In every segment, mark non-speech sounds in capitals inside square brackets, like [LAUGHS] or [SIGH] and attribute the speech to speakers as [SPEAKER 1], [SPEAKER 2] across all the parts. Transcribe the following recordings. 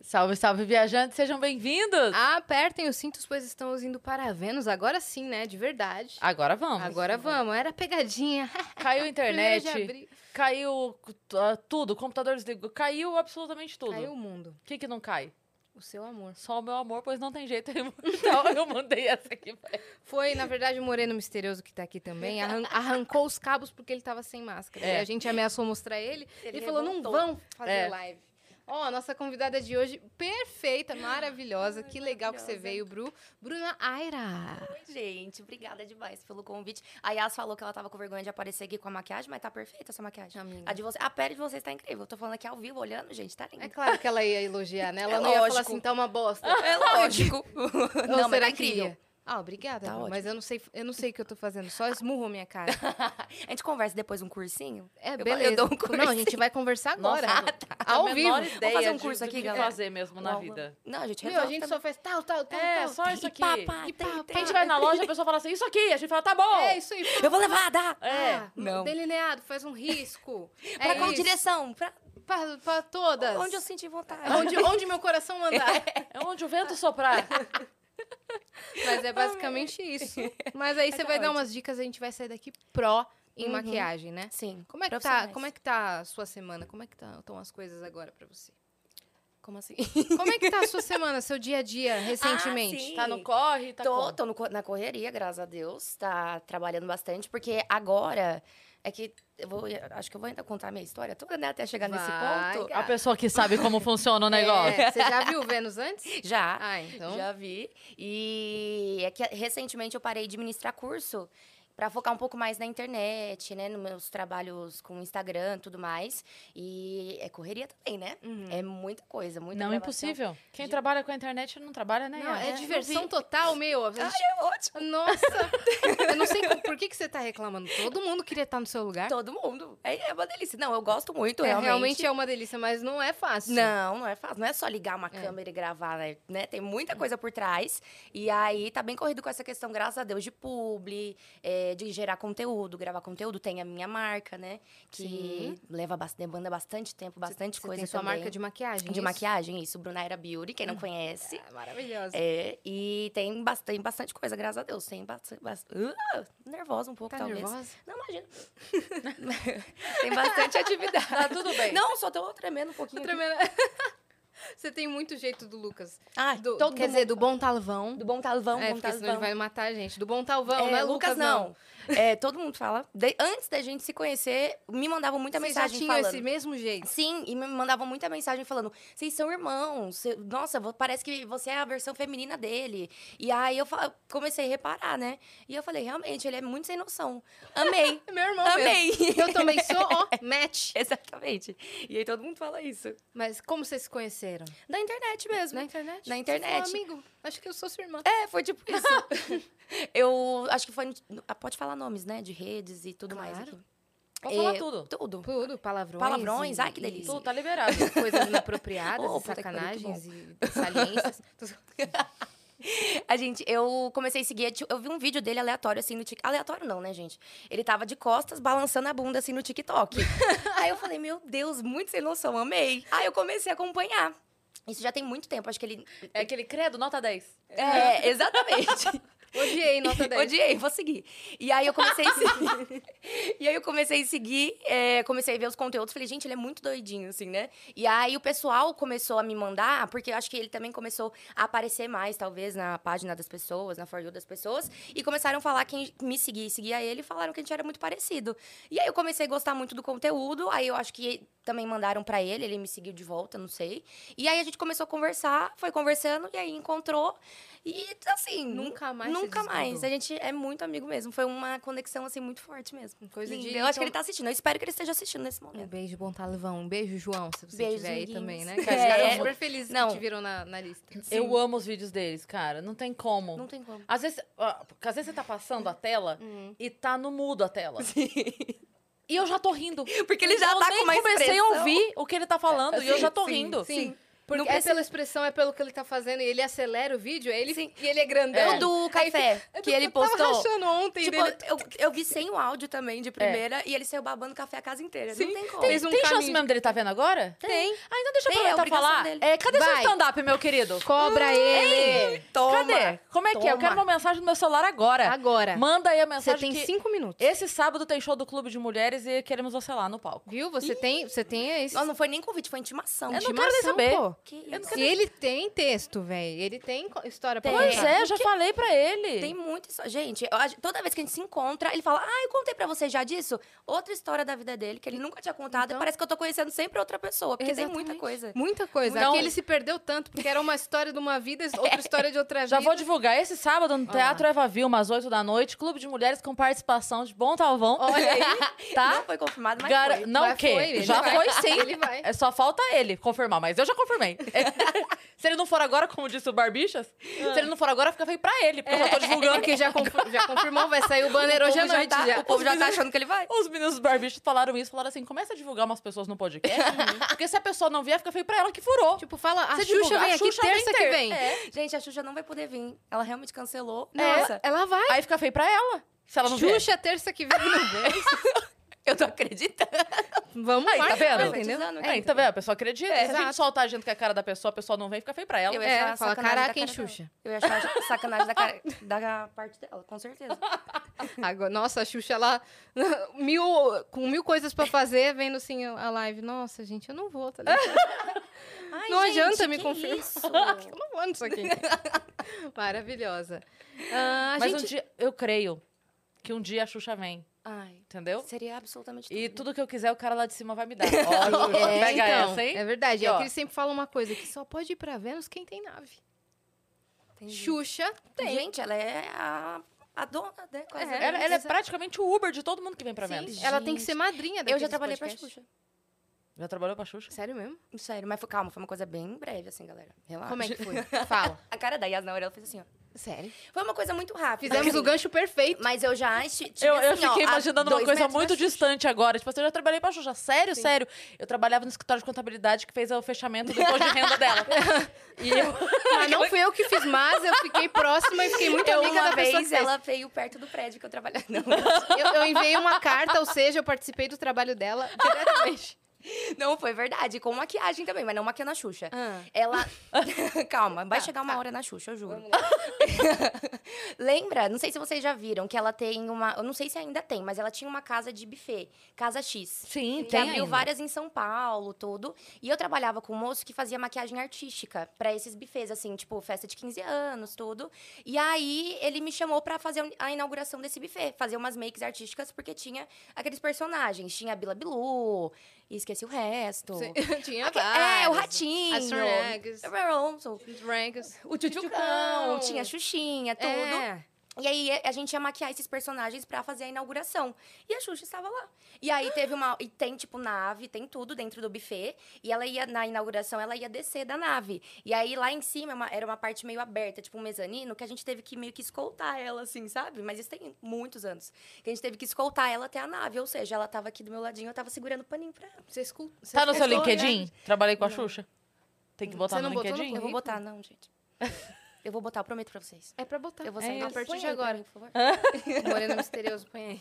[SPEAKER 1] Salve, salve, viajantes, sejam bem-vindos!
[SPEAKER 2] Apertem os cintos, pois estamos indo para Vênus. Agora sim, né? De verdade.
[SPEAKER 1] Agora vamos.
[SPEAKER 2] Agora vamos. Era pegadinha. [LAUGHS]
[SPEAKER 1] Caiu a internet, caiu uh, tudo, o computador desligou, caiu absolutamente tudo.
[SPEAKER 2] Caiu o mundo.
[SPEAKER 1] O que que não cai?
[SPEAKER 2] O seu amor.
[SPEAKER 1] Só o meu amor, pois não tem jeito. [LAUGHS] Então eu mandei essa aqui pra ele.
[SPEAKER 2] Foi, na verdade, o Moreno Misterioso que tá aqui também. arran- arrancou os cabos porque ele tava sem máscara.
[SPEAKER 1] É.
[SPEAKER 2] E a gente ameaçou mostrar ele. Ele,
[SPEAKER 3] Ele
[SPEAKER 2] falou, não vão fazer
[SPEAKER 1] É.
[SPEAKER 2] live. Ó, a nossa convidada de hoje, perfeita, maravilhosa. que legal que você veio, Bru. Bruna Aira.
[SPEAKER 3] Oi, gente. Obrigada demais pelo convite. A Yas falou que ela tava com vergonha de aparecer aqui com a maquiagem, mas tá perfeita essa maquiagem.
[SPEAKER 2] Amiga.
[SPEAKER 3] A, de você, a pele de vocês tá incrível. Eu tô falando aqui ao vivo, olhando, gente, tá linda.
[SPEAKER 2] É claro que ela ia elogiar, né? Ela
[SPEAKER 3] É
[SPEAKER 2] não ia falar
[SPEAKER 3] lógico.
[SPEAKER 2] assim, tá uma bosta.
[SPEAKER 3] É lógico.
[SPEAKER 2] Ou
[SPEAKER 3] não, mas
[SPEAKER 2] será
[SPEAKER 3] tá
[SPEAKER 2] que
[SPEAKER 3] incrível.
[SPEAKER 2] ia? Ah, obrigada,
[SPEAKER 3] Tá ótimo.
[SPEAKER 2] mas eu não sei, eu não sei o que eu tô fazendo, só esmurro minha cara. [LAUGHS]
[SPEAKER 3] a gente conversa depois um cursinho?
[SPEAKER 2] É,
[SPEAKER 3] Eu-
[SPEAKER 2] beleza.
[SPEAKER 3] Eu dou um
[SPEAKER 2] Não, a
[SPEAKER 3] cursinho.
[SPEAKER 2] gente vai conversar agora.
[SPEAKER 1] Nossa, [LAUGHS]
[SPEAKER 2] Ao
[SPEAKER 1] Tenho a
[SPEAKER 2] vivo.
[SPEAKER 1] ideia
[SPEAKER 3] fazer um
[SPEAKER 1] de-
[SPEAKER 3] curso
[SPEAKER 1] do
[SPEAKER 3] aqui, galera.
[SPEAKER 1] fazer mesmo na
[SPEAKER 3] Não,
[SPEAKER 1] vida.
[SPEAKER 3] Não, a gente
[SPEAKER 2] Meu, a gente
[SPEAKER 3] também.
[SPEAKER 2] só faz tal, tal, tal,
[SPEAKER 1] É,
[SPEAKER 2] tal.
[SPEAKER 1] só isso
[SPEAKER 3] E
[SPEAKER 1] aqui.
[SPEAKER 3] papá,
[SPEAKER 2] E
[SPEAKER 3] tem,
[SPEAKER 2] pá,
[SPEAKER 3] tem.
[SPEAKER 1] A gente vai na loja, a pessoa fala assim, isso aqui. A gente fala, tá bom.
[SPEAKER 2] É isso aí.
[SPEAKER 3] Eu vou levar, dá.
[SPEAKER 1] É.
[SPEAKER 2] Ah,
[SPEAKER 3] Não.
[SPEAKER 2] Delineado, faz um risco. [LAUGHS]
[SPEAKER 3] Pra
[SPEAKER 2] é
[SPEAKER 3] qual
[SPEAKER 2] isso.
[SPEAKER 3] direção? Pra
[SPEAKER 2] Pra, pra todas.
[SPEAKER 3] onde eu senti vontade.
[SPEAKER 2] onde, onde meu coração mandar.
[SPEAKER 1] É onde o vento soprar.
[SPEAKER 2] Mas é basicamente isso. [LAUGHS] Mas aí você
[SPEAKER 3] tá
[SPEAKER 2] vai dar umas dicas, a gente vai sair daqui pró em
[SPEAKER 3] Uhum.
[SPEAKER 2] maquiagem, né?
[SPEAKER 3] Sim.
[SPEAKER 2] Como é que tá, como é que tá a sua semana? Como é que tá- estão as coisas agora pra você?
[SPEAKER 3] Como assim?
[SPEAKER 2] Como é que tá a sua [LAUGHS] semana, seu dia a dia, recentemente?
[SPEAKER 3] sim.
[SPEAKER 1] Tá no corre, tá
[SPEAKER 3] tô,
[SPEAKER 1] como?
[SPEAKER 3] tô no na correria, graças a Deus. Tá trabalhando bastante, porque agora é que eu vou. Acho que eu vou ainda contar a minha história toda, né? Até chegar nesse
[SPEAKER 2] Vai,
[SPEAKER 3] ponto.
[SPEAKER 2] cara.
[SPEAKER 1] A pessoa que sabe como funciona o negócio.
[SPEAKER 2] É, você já viu Vênus antes? [LAUGHS]
[SPEAKER 3] Já.
[SPEAKER 2] Ah, então.
[SPEAKER 3] Já vi. E é que recentemente eu parei de ministrar curso para focar um pouco mais na internet, né? Nos meus trabalhos com Instagram e tudo mais. E é correria também, né?
[SPEAKER 2] Uhum.
[SPEAKER 3] É muita coisa, muita
[SPEAKER 1] Não,
[SPEAKER 3] gravação.
[SPEAKER 1] impossível. Quem trabalha com a internet não trabalha, né?
[SPEAKER 2] Não, é
[SPEAKER 3] É,
[SPEAKER 2] diversão
[SPEAKER 3] vi.
[SPEAKER 2] total, meu.
[SPEAKER 3] Ai,
[SPEAKER 2] gente-
[SPEAKER 3] é ótimo.
[SPEAKER 2] Nossa! [LAUGHS] Eu não sei por que, que você tá reclamando. Todo mundo queria estar no seu lugar.
[SPEAKER 3] Todo mundo. É, é uma delícia. Não, eu gosto muito,
[SPEAKER 2] É,
[SPEAKER 3] realmente.
[SPEAKER 2] realmente é uma delícia, mas não é fácil.
[SPEAKER 3] Não, não é fácil. Não é só ligar uma câmera e gravar, né? né? Tem muita coisa por trás. E aí tá bem corrido com essa questão, graças a Deus, de publi, é, de gerar conteúdo, gravar conteúdo. Tem a minha marca, né? Que
[SPEAKER 2] Sim.
[SPEAKER 3] leva demanda bastante tempo, bastante
[SPEAKER 2] Você
[SPEAKER 3] coisa.
[SPEAKER 2] tem sua
[SPEAKER 3] também.
[SPEAKER 2] marca de maquiagem.
[SPEAKER 3] De
[SPEAKER 2] isso?
[SPEAKER 3] maquiagem, isso. Brunaira Beauty, quem não conhece.
[SPEAKER 2] É, maravilhosa.
[SPEAKER 3] É, e tem bastante, bastante coisa, graças a Deus. Tem bastante. nervosa um pouco,
[SPEAKER 2] Tá
[SPEAKER 3] talvez.
[SPEAKER 2] nervosa?
[SPEAKER 3] Não, imagina. [LAUGHS] tem bastante [LAUGHS] atividade.
[SPEAKER 1] Tá tudo bem.
[SPEAKER 3] Não, só tô tremendo um pouquinho. aqui.
[SPEAKER 2] Tremenda. [LAUGHS] [LAUGHS] Você tem muito jeito do Lucas.
[SPEAKER 3] Ai,
[SPEAKER 2] Do,
[SPEAKER 3] todo
[SPEAKER 2] quer dizer, do bom talvão.
[SPEAKER 3] Do bom talvão,
[SPEAKER 2] é,
[SPEAKER 3] bom
[SPEAKER 2] porque senão ele
[SPEAKER 3] talvão.
[SPEAKER 2] vai matar a gente. Do bom talvão,
[SPEAKER 3] É,
[SPEAKER 2] não é Lucas, não.
[SPEAKER 3] É, todo mundo fala. De- antes da gente se conhecer, me mandavam muita
[SPEAKER 2] Vocês já
[SPEAKER 3] mensagem
[SPEAKER 2] tinham
[SPEAKER 3] falando.
[SPEAKER 2] esse mesmo jeito.
[SPEAKER 3] Sim, e me mandavam muita mensagem falando: vocês são irmãos. cê- nossa, parece que você é a versão feminina dele. E aí eu comecei a reparar, né? E eu falei: realmente, ele é muito sem noção. Amei. [LAUGHS]
[SPEAKER 2] Meu irmão
[SPEAKER 3] Amei.
[SPEAKER 2] mesmo. Eu também sou, ó, [LAUGHS] match.
[SPEAKER 3] Exatamente. E aí todo mundo fala isso.
[SPEAKER 2] Mas como vocês se conheceram?
[SPEAKER 3] Na internet mesmo.
[SPEAKER 2] Na internet?
[SPEAKER 3] Na
[SPEAKER 2] Você
[SPEAKER 3] internet.
[SPEAKER 2] falou, amigo, acho que eu sou sua irmã.
[SPEAKER 3] É, foi tipo isso. [LAUGHS] eu acho que foi. no- ah, Pode falar nomes, né? De redes e tudo mais
[SPEAKER 2] Claro.
[SPEAKER 3] aqui.
[SPEAKER 1] Pode falar
[SPEAKER 3] É,
[SPEAKER 1] tudo.
[SPEAKER 3] Tudo.
[SPEAKER 2] Tudo, palavrões.
[SPEAKER 3] Palavrões,
[SPEAKER 2] e-
[SPEAKER 3] ai, que delícia.
[SPEAKER 1] Tudo, tá liberado.
[SPEAKER 2] Coisas inapropriadas, [LAUGHS]
[SPEAKER 3] Oh,
[SPEAKER 2] sacanagens e saliências. [LAUGHS]
[SPEAKER 3] A gente, eu comecei a seguir, eu vi um vídeo dele aleatório, assim, no TikTok. Aleatório não, né, gente? Ele tava de costas, balançando a bunda, assim, no TikTok. [LAUGHS] Aí eu falei, meu Deus, muito sem noção, amei. Aí eu comecei a acompanhar. Isso já tem muito tempo, acho que ele...
[SPEAKER 1] É aquele credo, nota 10.
[SPEAKER 3] É, exatamente.
[SPEAKER 2] Odiei, [LAUGHS] nota 10.
[SPEAKER 3] Odiei, vou seguir. E aí eu comecei a seguir. [LAUGHS] e aí eu comecei a seguir, é, comecei a ver os conteúdos. Falei, gente, ele é muito doidinho, assim, né? E aí o pessoal começou a me mandar, porque eu acho que ele também começou a aparecer mais, talvez, na página das pessoas, na For You das pessoas. E começaram a falar quem me seguia e seguia ele, e falaram que a gente era muito parecido. E aí eu comecei a gostar muito do conteúdo. Aí eu acho que também mandaram pra ele, ele me seguiu de volta, não sei. E aí a gente começou a conversar, foi conversando, e aí encontrou. E assim,
[SPEAKER 2] Nunca mais
[SPEAKER 3] Nunca mais. A gente é muito amigo mesmo. Foi uma conexão, assim, muito forte mesmo.
[SPEAKER 2] Coisa
[SPEAKER 3] Lindo.
[SPEAKER 2] de-
[SPEAKER 3] Eu acho que
[SPEAKER 2] então-
[SPEAKER 3] ele tá assistindo. Eu espero que ele esteja assistindo nesse
[SPEAKER 2] Um
[SPEAKER 3] momento.
[SPEAKER 2] beijo, bom talvão. Um beijo, João, se você
[SPEAKER 3] Beijo,
[SPEAKER 2] estiver aí também, né? [LAUGHS]
[SPEAKER 3] É.
[SPEAKER 2] Que ficaram super felizes
[SPEAKER 3] Não.
[SPEAKER 2] que te viram na, na lista.
[SPEAKER 1] Eu amo os vídeos deles, cara. Não tem como.
[SPEAKER 3] Não tem como.
[SPEAKER 1] Às vezes, às vezes você tá passando a tela
[SPEAKER 3] Uhum.
[SPEAKER 1] e tá no mudo a tela. E eu já tô rindo.
[SPEAKER 3] Porque ele já
[SPEAKER 1] eu
[SPEAKER 3] tá
[SPEAKER 1] nem
[SPEAKER 3] com uma
[SPEAKER 1] comecei
[SPEAKER 3] expressão.
[SPEAKER 1] a ouvir o que ele tá falando e eu já tô
[SPEAKER 3] sim,
[SPEAKER 1] rindo.
[SPEAKER 2] Sim.
[SPEAKER 3] Porque
[SPEAKER 2] Porque é pela expressão, é pelo que ele tá fazendo. E ele acelera o vídeo, aí ele,
[SPEAKER 3] Sim.
[SPEAKER 2] e ele é grandão.
[SPEAKER 3] O do café,
[SPEAKER 2] É do
[SPEAKER 3] que ele
[SPEAKER 2] eu tava
[SPEAKER 3] postou.
[SPEAKER 2] rachando ontem
[SPEAKER 3] Tipo,
[SPEAKER 2] dele.
[SPEAKER 3] eu, eu vi sem o áudio também, de primeira, e ele saiu babando café a casa inteira.
[SPEAKER 2] Sim,
[SPEAKER 3] Não tem como.
[SPEAKER 2] fez um
[SPEAKER 1] Tem chance mesmo dele tá vendo agora?
[SPEAKER 2] Tem.
[SPEAKER 1] Ah, então deixa eu
[SPEAKER 3] Tem, é
[SPEAKER 1] aproveitar
[SPEAKER 3] obrigação
[SPEAKER 1] falar.
[SPEAKER 3] dele.
[SPEAKER 1] É, cadê seu
[SPEAKER 2] Vai.
[SPEAKER 1] stand-up, meu querido?
[SPEAKER 2] Cobra ele.
[SPEAKER 3] Toma.
[SPEAKER 1] Cadê? Como é que é? Eu
[SPEAKER 3] Toma.
[SPEAKER 1] quero uma mensagem no meu celular agora.
[SPEAKER 2] Agora.
[SPEAKER 1] Manda aí a
[SPEAKER 2] Você
[SPEAKER 1] mensagem
[SPEAKER 2] tem
[SPEAKER 1] que
[SPEAKER 2] cinco minutos.
[SPEAKER 1] esse sábado tem show do Clube de Mulheres e queremos você lá no palco.
[SPEAKER 2] Viu? Você tem, você tem esse.
[SPEAKER 3] Não, não foi nem convite, foi intimação.
[SPEAKER 1] Eu não quero nem saber.
[SPEAKER 2] Pô.
[SPEAKER 3] Que
[SPEAKER 1] Eu não
[SPEAKER 3] isso?
[SPEAKER 2] E ele tem texto, velho. Ele tem história pra
[SPEAKER 3] Tem.
[SPEAKER 1] Pois
[SPEAKER 2] contar.
[SPEAKER 1] é, já falei pra ele.
[SPEAKER 3] Tem muita história. Gente, toda vez que a gente se encontra, ele fala: Ah, eu contei pra você já disso. Outra história da vida dele, que ele nunca tinha contado.
[SPEAKER 2] Então-
[SPEAKER 3] e parece que eu tô conhecendo sempre outra pessoa, porque tem
[SPEAKER 2] Exatamente.
[SPEAKER 3] muita coisa.
[SPEAKER 2] Muita coisa.
[SPEAKER 1] Então-
[SPEAKER 2] Aqui ele se perdeu tanto, porque era uma história de uma vida, [LAUGHS] outra história de outra vida. [LAUGHS]
[SPEAKER 1] Já vou divulgar esse sábado no Teatro Eva Vilma, às 8 da noite, Clube de Mulheres com participação de Bom Talvão.
[SPEAKER 2] Olha aí. [LAUGHS]
[SPEAKER 1] Tá?
[SPEAKER 3] Não foi confirmado, mas
[SPEAKER 1] Gara-
[SPEAKER 3] foi.
[SPEAKER 1] Não
[SPEAKER 2] Mas
[SPEAKER 1] o quê?
[SPEAKER 2] foi,
[SPEAKER 1] já
[SPEAKER 2] vai.
[SPEAKER 1] foi sim.
[SPEAKER 2] Ele vai.
[SPEAKER 1] É só falta ele confirmar, mas eu já confirmei. [LAUGHS] se ele não for agora, como disse o Barbichas, se ele não for agora, fica feio pra ele, porque eu já tô divulgando.
[SPEAKER 2] Porque já, confir- já confirmou, vai sair o banner
[SPEAKER 3] O
[SPEAKER 2] hoje à
[SPEAKER 3] já
[SPEAKER 2] noite.
[SPEAKER 3] tá-
[SPEAKER 2] já.
[SPEAKER 3] O povo já tá achando que ele vai.
[SPEAKER 1] Os meninos do Barbichas falaram isso, falaram assim, começa a divulgar umas pessoas no podcast, [LAUGHS] porque se a pessoa não vier, fica feio pra ela que furou.
[SPEAKER 2] Tipo, fala, a
[SPEAKER 1] Você
[SPEAKER 2] Xuxa
[SPEAKER 1] divulga,
[SPEAKER 2] vem
[SPEAKER 1] a
[SPEAKER 2] aqui
[SPEAKER 1] Xuxa vem
[SPEAKER 2] terça que vem.
[SPEAKER 1] É.
[SPEAKER 3] Gente, a Xuxa não vai poder vir. Ela realmente cancelou.
[SPEAKER 2] É,
[SPEAKER 3] Nossa,
[SPEAKER 2] ela vai.
[SPEAKER 1] Aí fica feio pra ela, se ela não vier.
[SPEAKER 2] Xuxa, terça que vem não vem. [LAUGHS]
[SPEAKER 3] eu tô acreditando.
[SPEAKER 2] Vamos
[SPEAKER 1] Aí, tá vendo?
[SPEAKER 2] Entendeu?
[SPEAKER 1] É, tá vendo? A pessoa acredita.
[SPEAKER 2] É,
[SPEAKER 1] se a
[SPEAKER 2] exato.
[SPEAKER 1] gente soltar a gente que é a cara da pessoa, a pessoa não vem, fica feio pra ela.
[SPEAKER 3] Eu ia
[SPEAKER 2] É,
[SPEAKER 3] achar
[SPEAKER 2] fala,
[SPEAKER 3] sacanagem da
[SPEAKER 2] caraca, hein,
[SPEAKER 3] dela.
[SPEAKER 2] Xuxa.
[SPEAKER 3] Eu ia achar sacanagem da, cara, da parte dela, com certeza. [LAUGHS]
[SPEAKER 2] Agora, nossa, a Xuxa, ela... [LAUGHS] Mil, com mil coisas pra fazer, vendo assim a live. Nossa, gente, eu não vou, tá ligado? [LAUGHS]
[SPEAKER 3] Ai,
[SPEAKER 2] Não
[SPEAKER 3] gente,
[SPEAKER 2] adianta me
[SPEAKER 3] que
[SPEAKER 2] confirmar.
[SPEAKER 3] isso?
[SPEAKER 2] Eu não vou nisso aqui. Maravilhosa. Ah, a
[SPEAKER 1] Mas
[SPEAKER 2] gente...
[SPEAKER 1] um dia, eu creio que um dia a Xuxa vem,
[SPEAKER 3] Ai,
[SPEAKER 1] entendeu?
[SPEAKER 3] seria absolutamente
[SPEAKER 1] E
[SPEAKER 3] tudo.
[SPEAKER 1] tudo que eu quiser, o cara lá de cima vai me dar. [LAUGHS] Ó, Xuxa,
[SPEAKER 2] É,
[SPEAKER 1] pega
[SPEAKER 2] então,
[SPEAKER 1] essa, hein?
[SPEAKER 2] É verdade.
[SPEAKER 1] Aqui,
[SPEAKER 2] é
[SPEAKER 1] ó.
[SPEAKER 2] que eles sempre falam uma coisa, que só pode ir pra Vênus quem tem nave.
[SPEAKER 3] Entendi.
[SPEAKER 2] Xuxa tem.
[SPEAKER 3] Gente, ela é a, a dona, né? Quase.
[SPEAKER 2] É,
[SPEAKER 1] Ela, ela é
[SPEAKER 2] Exato.
[SPEAKER 1] praticamente o Uber de todo mundo que vem pra
[SPEAKER 3] Sim.
[SPEAKER 1] Vênus.
[SPEAKER 2] Ela tem que ser madrinha
[SPEAKER 3] Eu já trabalhei pra
[SPEAKER 2] podcasts.
[SPEAKER 3] Xuxa.
[SPEAKER 1] Já trabalhou pra Xuxa?
[SPEAKER 2] Sério mesmo?
[SPEAKER 3] Sério, mas foi, calma, foi uma coisa bem breve, assim, galera. Relaxa.
[SPEAKER 2] Como é que foi? [LAUGHS] Fala.
[SPEAKER 3] A cara da Yas na hora, ela fez assim, ó.
[SPEAKER 2] Sério?
[SPEAKER 3] Foi uma coisa muito rápida.
[SPEAKER 2] Fizemos
[SPEAKER 3] assim,
[SPEAKER 2] o gancho perfeito.
[SPEAKER 3] Mas eu já tive,
[SPEAKER 1] Eu, eu
[SPEAKER 3] assim, ó,
[SPEAKER 1] fiquei
[SPEAKER 3] a
[SPEAKER 1] imaginando uma coisa muito distante agora. Tipo assim, eu já trabalhei pra Xuxa. Sério, sério. Eu trabalhava no escritório de contabilidade que fez o fechamento do imposto de renda dela. [LAUGHS] E eu...
[SPEAKER 2] Mas não fui eu que fiz, mas eu fiquei próxima e fiquei muito
[SPEAKER 3] Eu,
[SPEAKER 2] amiga
[SPEAKER 3] uma
[SPEAKER 2] da pessoa
[SPEAKER 3] vez,
[SPEAKER 2] que fez.
[SPEAKER 3] ela veio perto do prédio que eu trabalhava. Não,
[SPEAKER 2] Eu, eu enviei uma carta, ou seja, eu participei do trabalho dela diretamente. [LAUGHS]
[SPEAKER 3] não, foi verdade. Com maquiagem também, mas não maquiando a Xuxa.
[SPEAKER 2] Ah.
[SPEAKER 3] Ela. [LAUGHS] [LAUGHS] Calma, vai
[SPEAKER 2] Tá,
[SPEAKER 3] chegar uma
[SPEAKER 2] tá.
[SPEAKER 3] hora na Xuxa, eu juro. Lembra? Não sei se vocês já viram que ela tem uma. Eu não sei se ainda tem, mas ela tinha uma casa de buffet, Casa X.
[SPEAKER 1] Sim,
[SPEAKER 3] Que
[SPEAKER 1] tem
[SPEAKER 3] abriu
[SPEAKER 1] ainda.
[SPEAKER 3] várias em São Paulo, tudo. E eu trabalhava com um moço que fazia maquiagem artística pra esses buffets, assim, tipo, festa de 15 anos, tudo. E aí ele me chamou pra fazer a inauguração desse buffet, fazer umas makes artísticas, porque tinha aqueles personagens. Tinha a Bila Bilu, e esqueci o resto.
[SPEAKER 2] Sim, [LAUGHS] Tinha
[SPEAKER 3] É, o
[SPEAKER 2] vários.
[SPEAKER 3] ratinho.
[SPEAKER 2] As Sornegas.
[SPEAKER 3] o Tchutchucão, tinha a Xuxinha, tudo.
[SPEAKER 2] É.
[SPEAKER 3] E aí a gente ia maquiar esses personagens pra fazer a inauguração. E a Xuxa estava lá. E aí teve uma. E tem, tipo, nave, tem tudo dentro do buffet. E ela ia, na inauguração, ela ia descer da nave. E aí lá em cima é uma- era uma parte meio aberta, tipo um mezanino, que a gente teve que meio que escoltar ela, assim, sabe? Mas isso tem muitos anos. Que a gente teve que escoltar ela até a nave. Ou seja, ela tava aqui do meu ladinho, eu tava segurando o paninho pra ela.
[SPEAKER 2] Você escuta.
[SPEAKER 1] Tá no seu
[SPEAKER 2] escutou,
[SPEAKER 1] LinkedIn?
[SPEAKER 2] né?
[SPEAKER 1] Trabalhei com a Xuxa? Tem que botar
[SPEAKER 2] Você
[SPEAKER 1] no
[SPEAKER 2] não botou no
[SPEAKER 1] LinkedIn?
[SPEAKER 3] Eu vou botar, não, gente. [LAUGHS] Eu vou botar, eu prometo pra vocês.
[SPEAKER 2] É pra botar.
[SPEAKER 3] Eu vou
[SPEAKER 2] é
[SPEAKER 3] sair
[SPEAKER 2] a partir de agora.
[SPEAKER 3] mim, por favor. [LAUGHS]
[SPEAKER 2] Moreno misterioso, põe aí.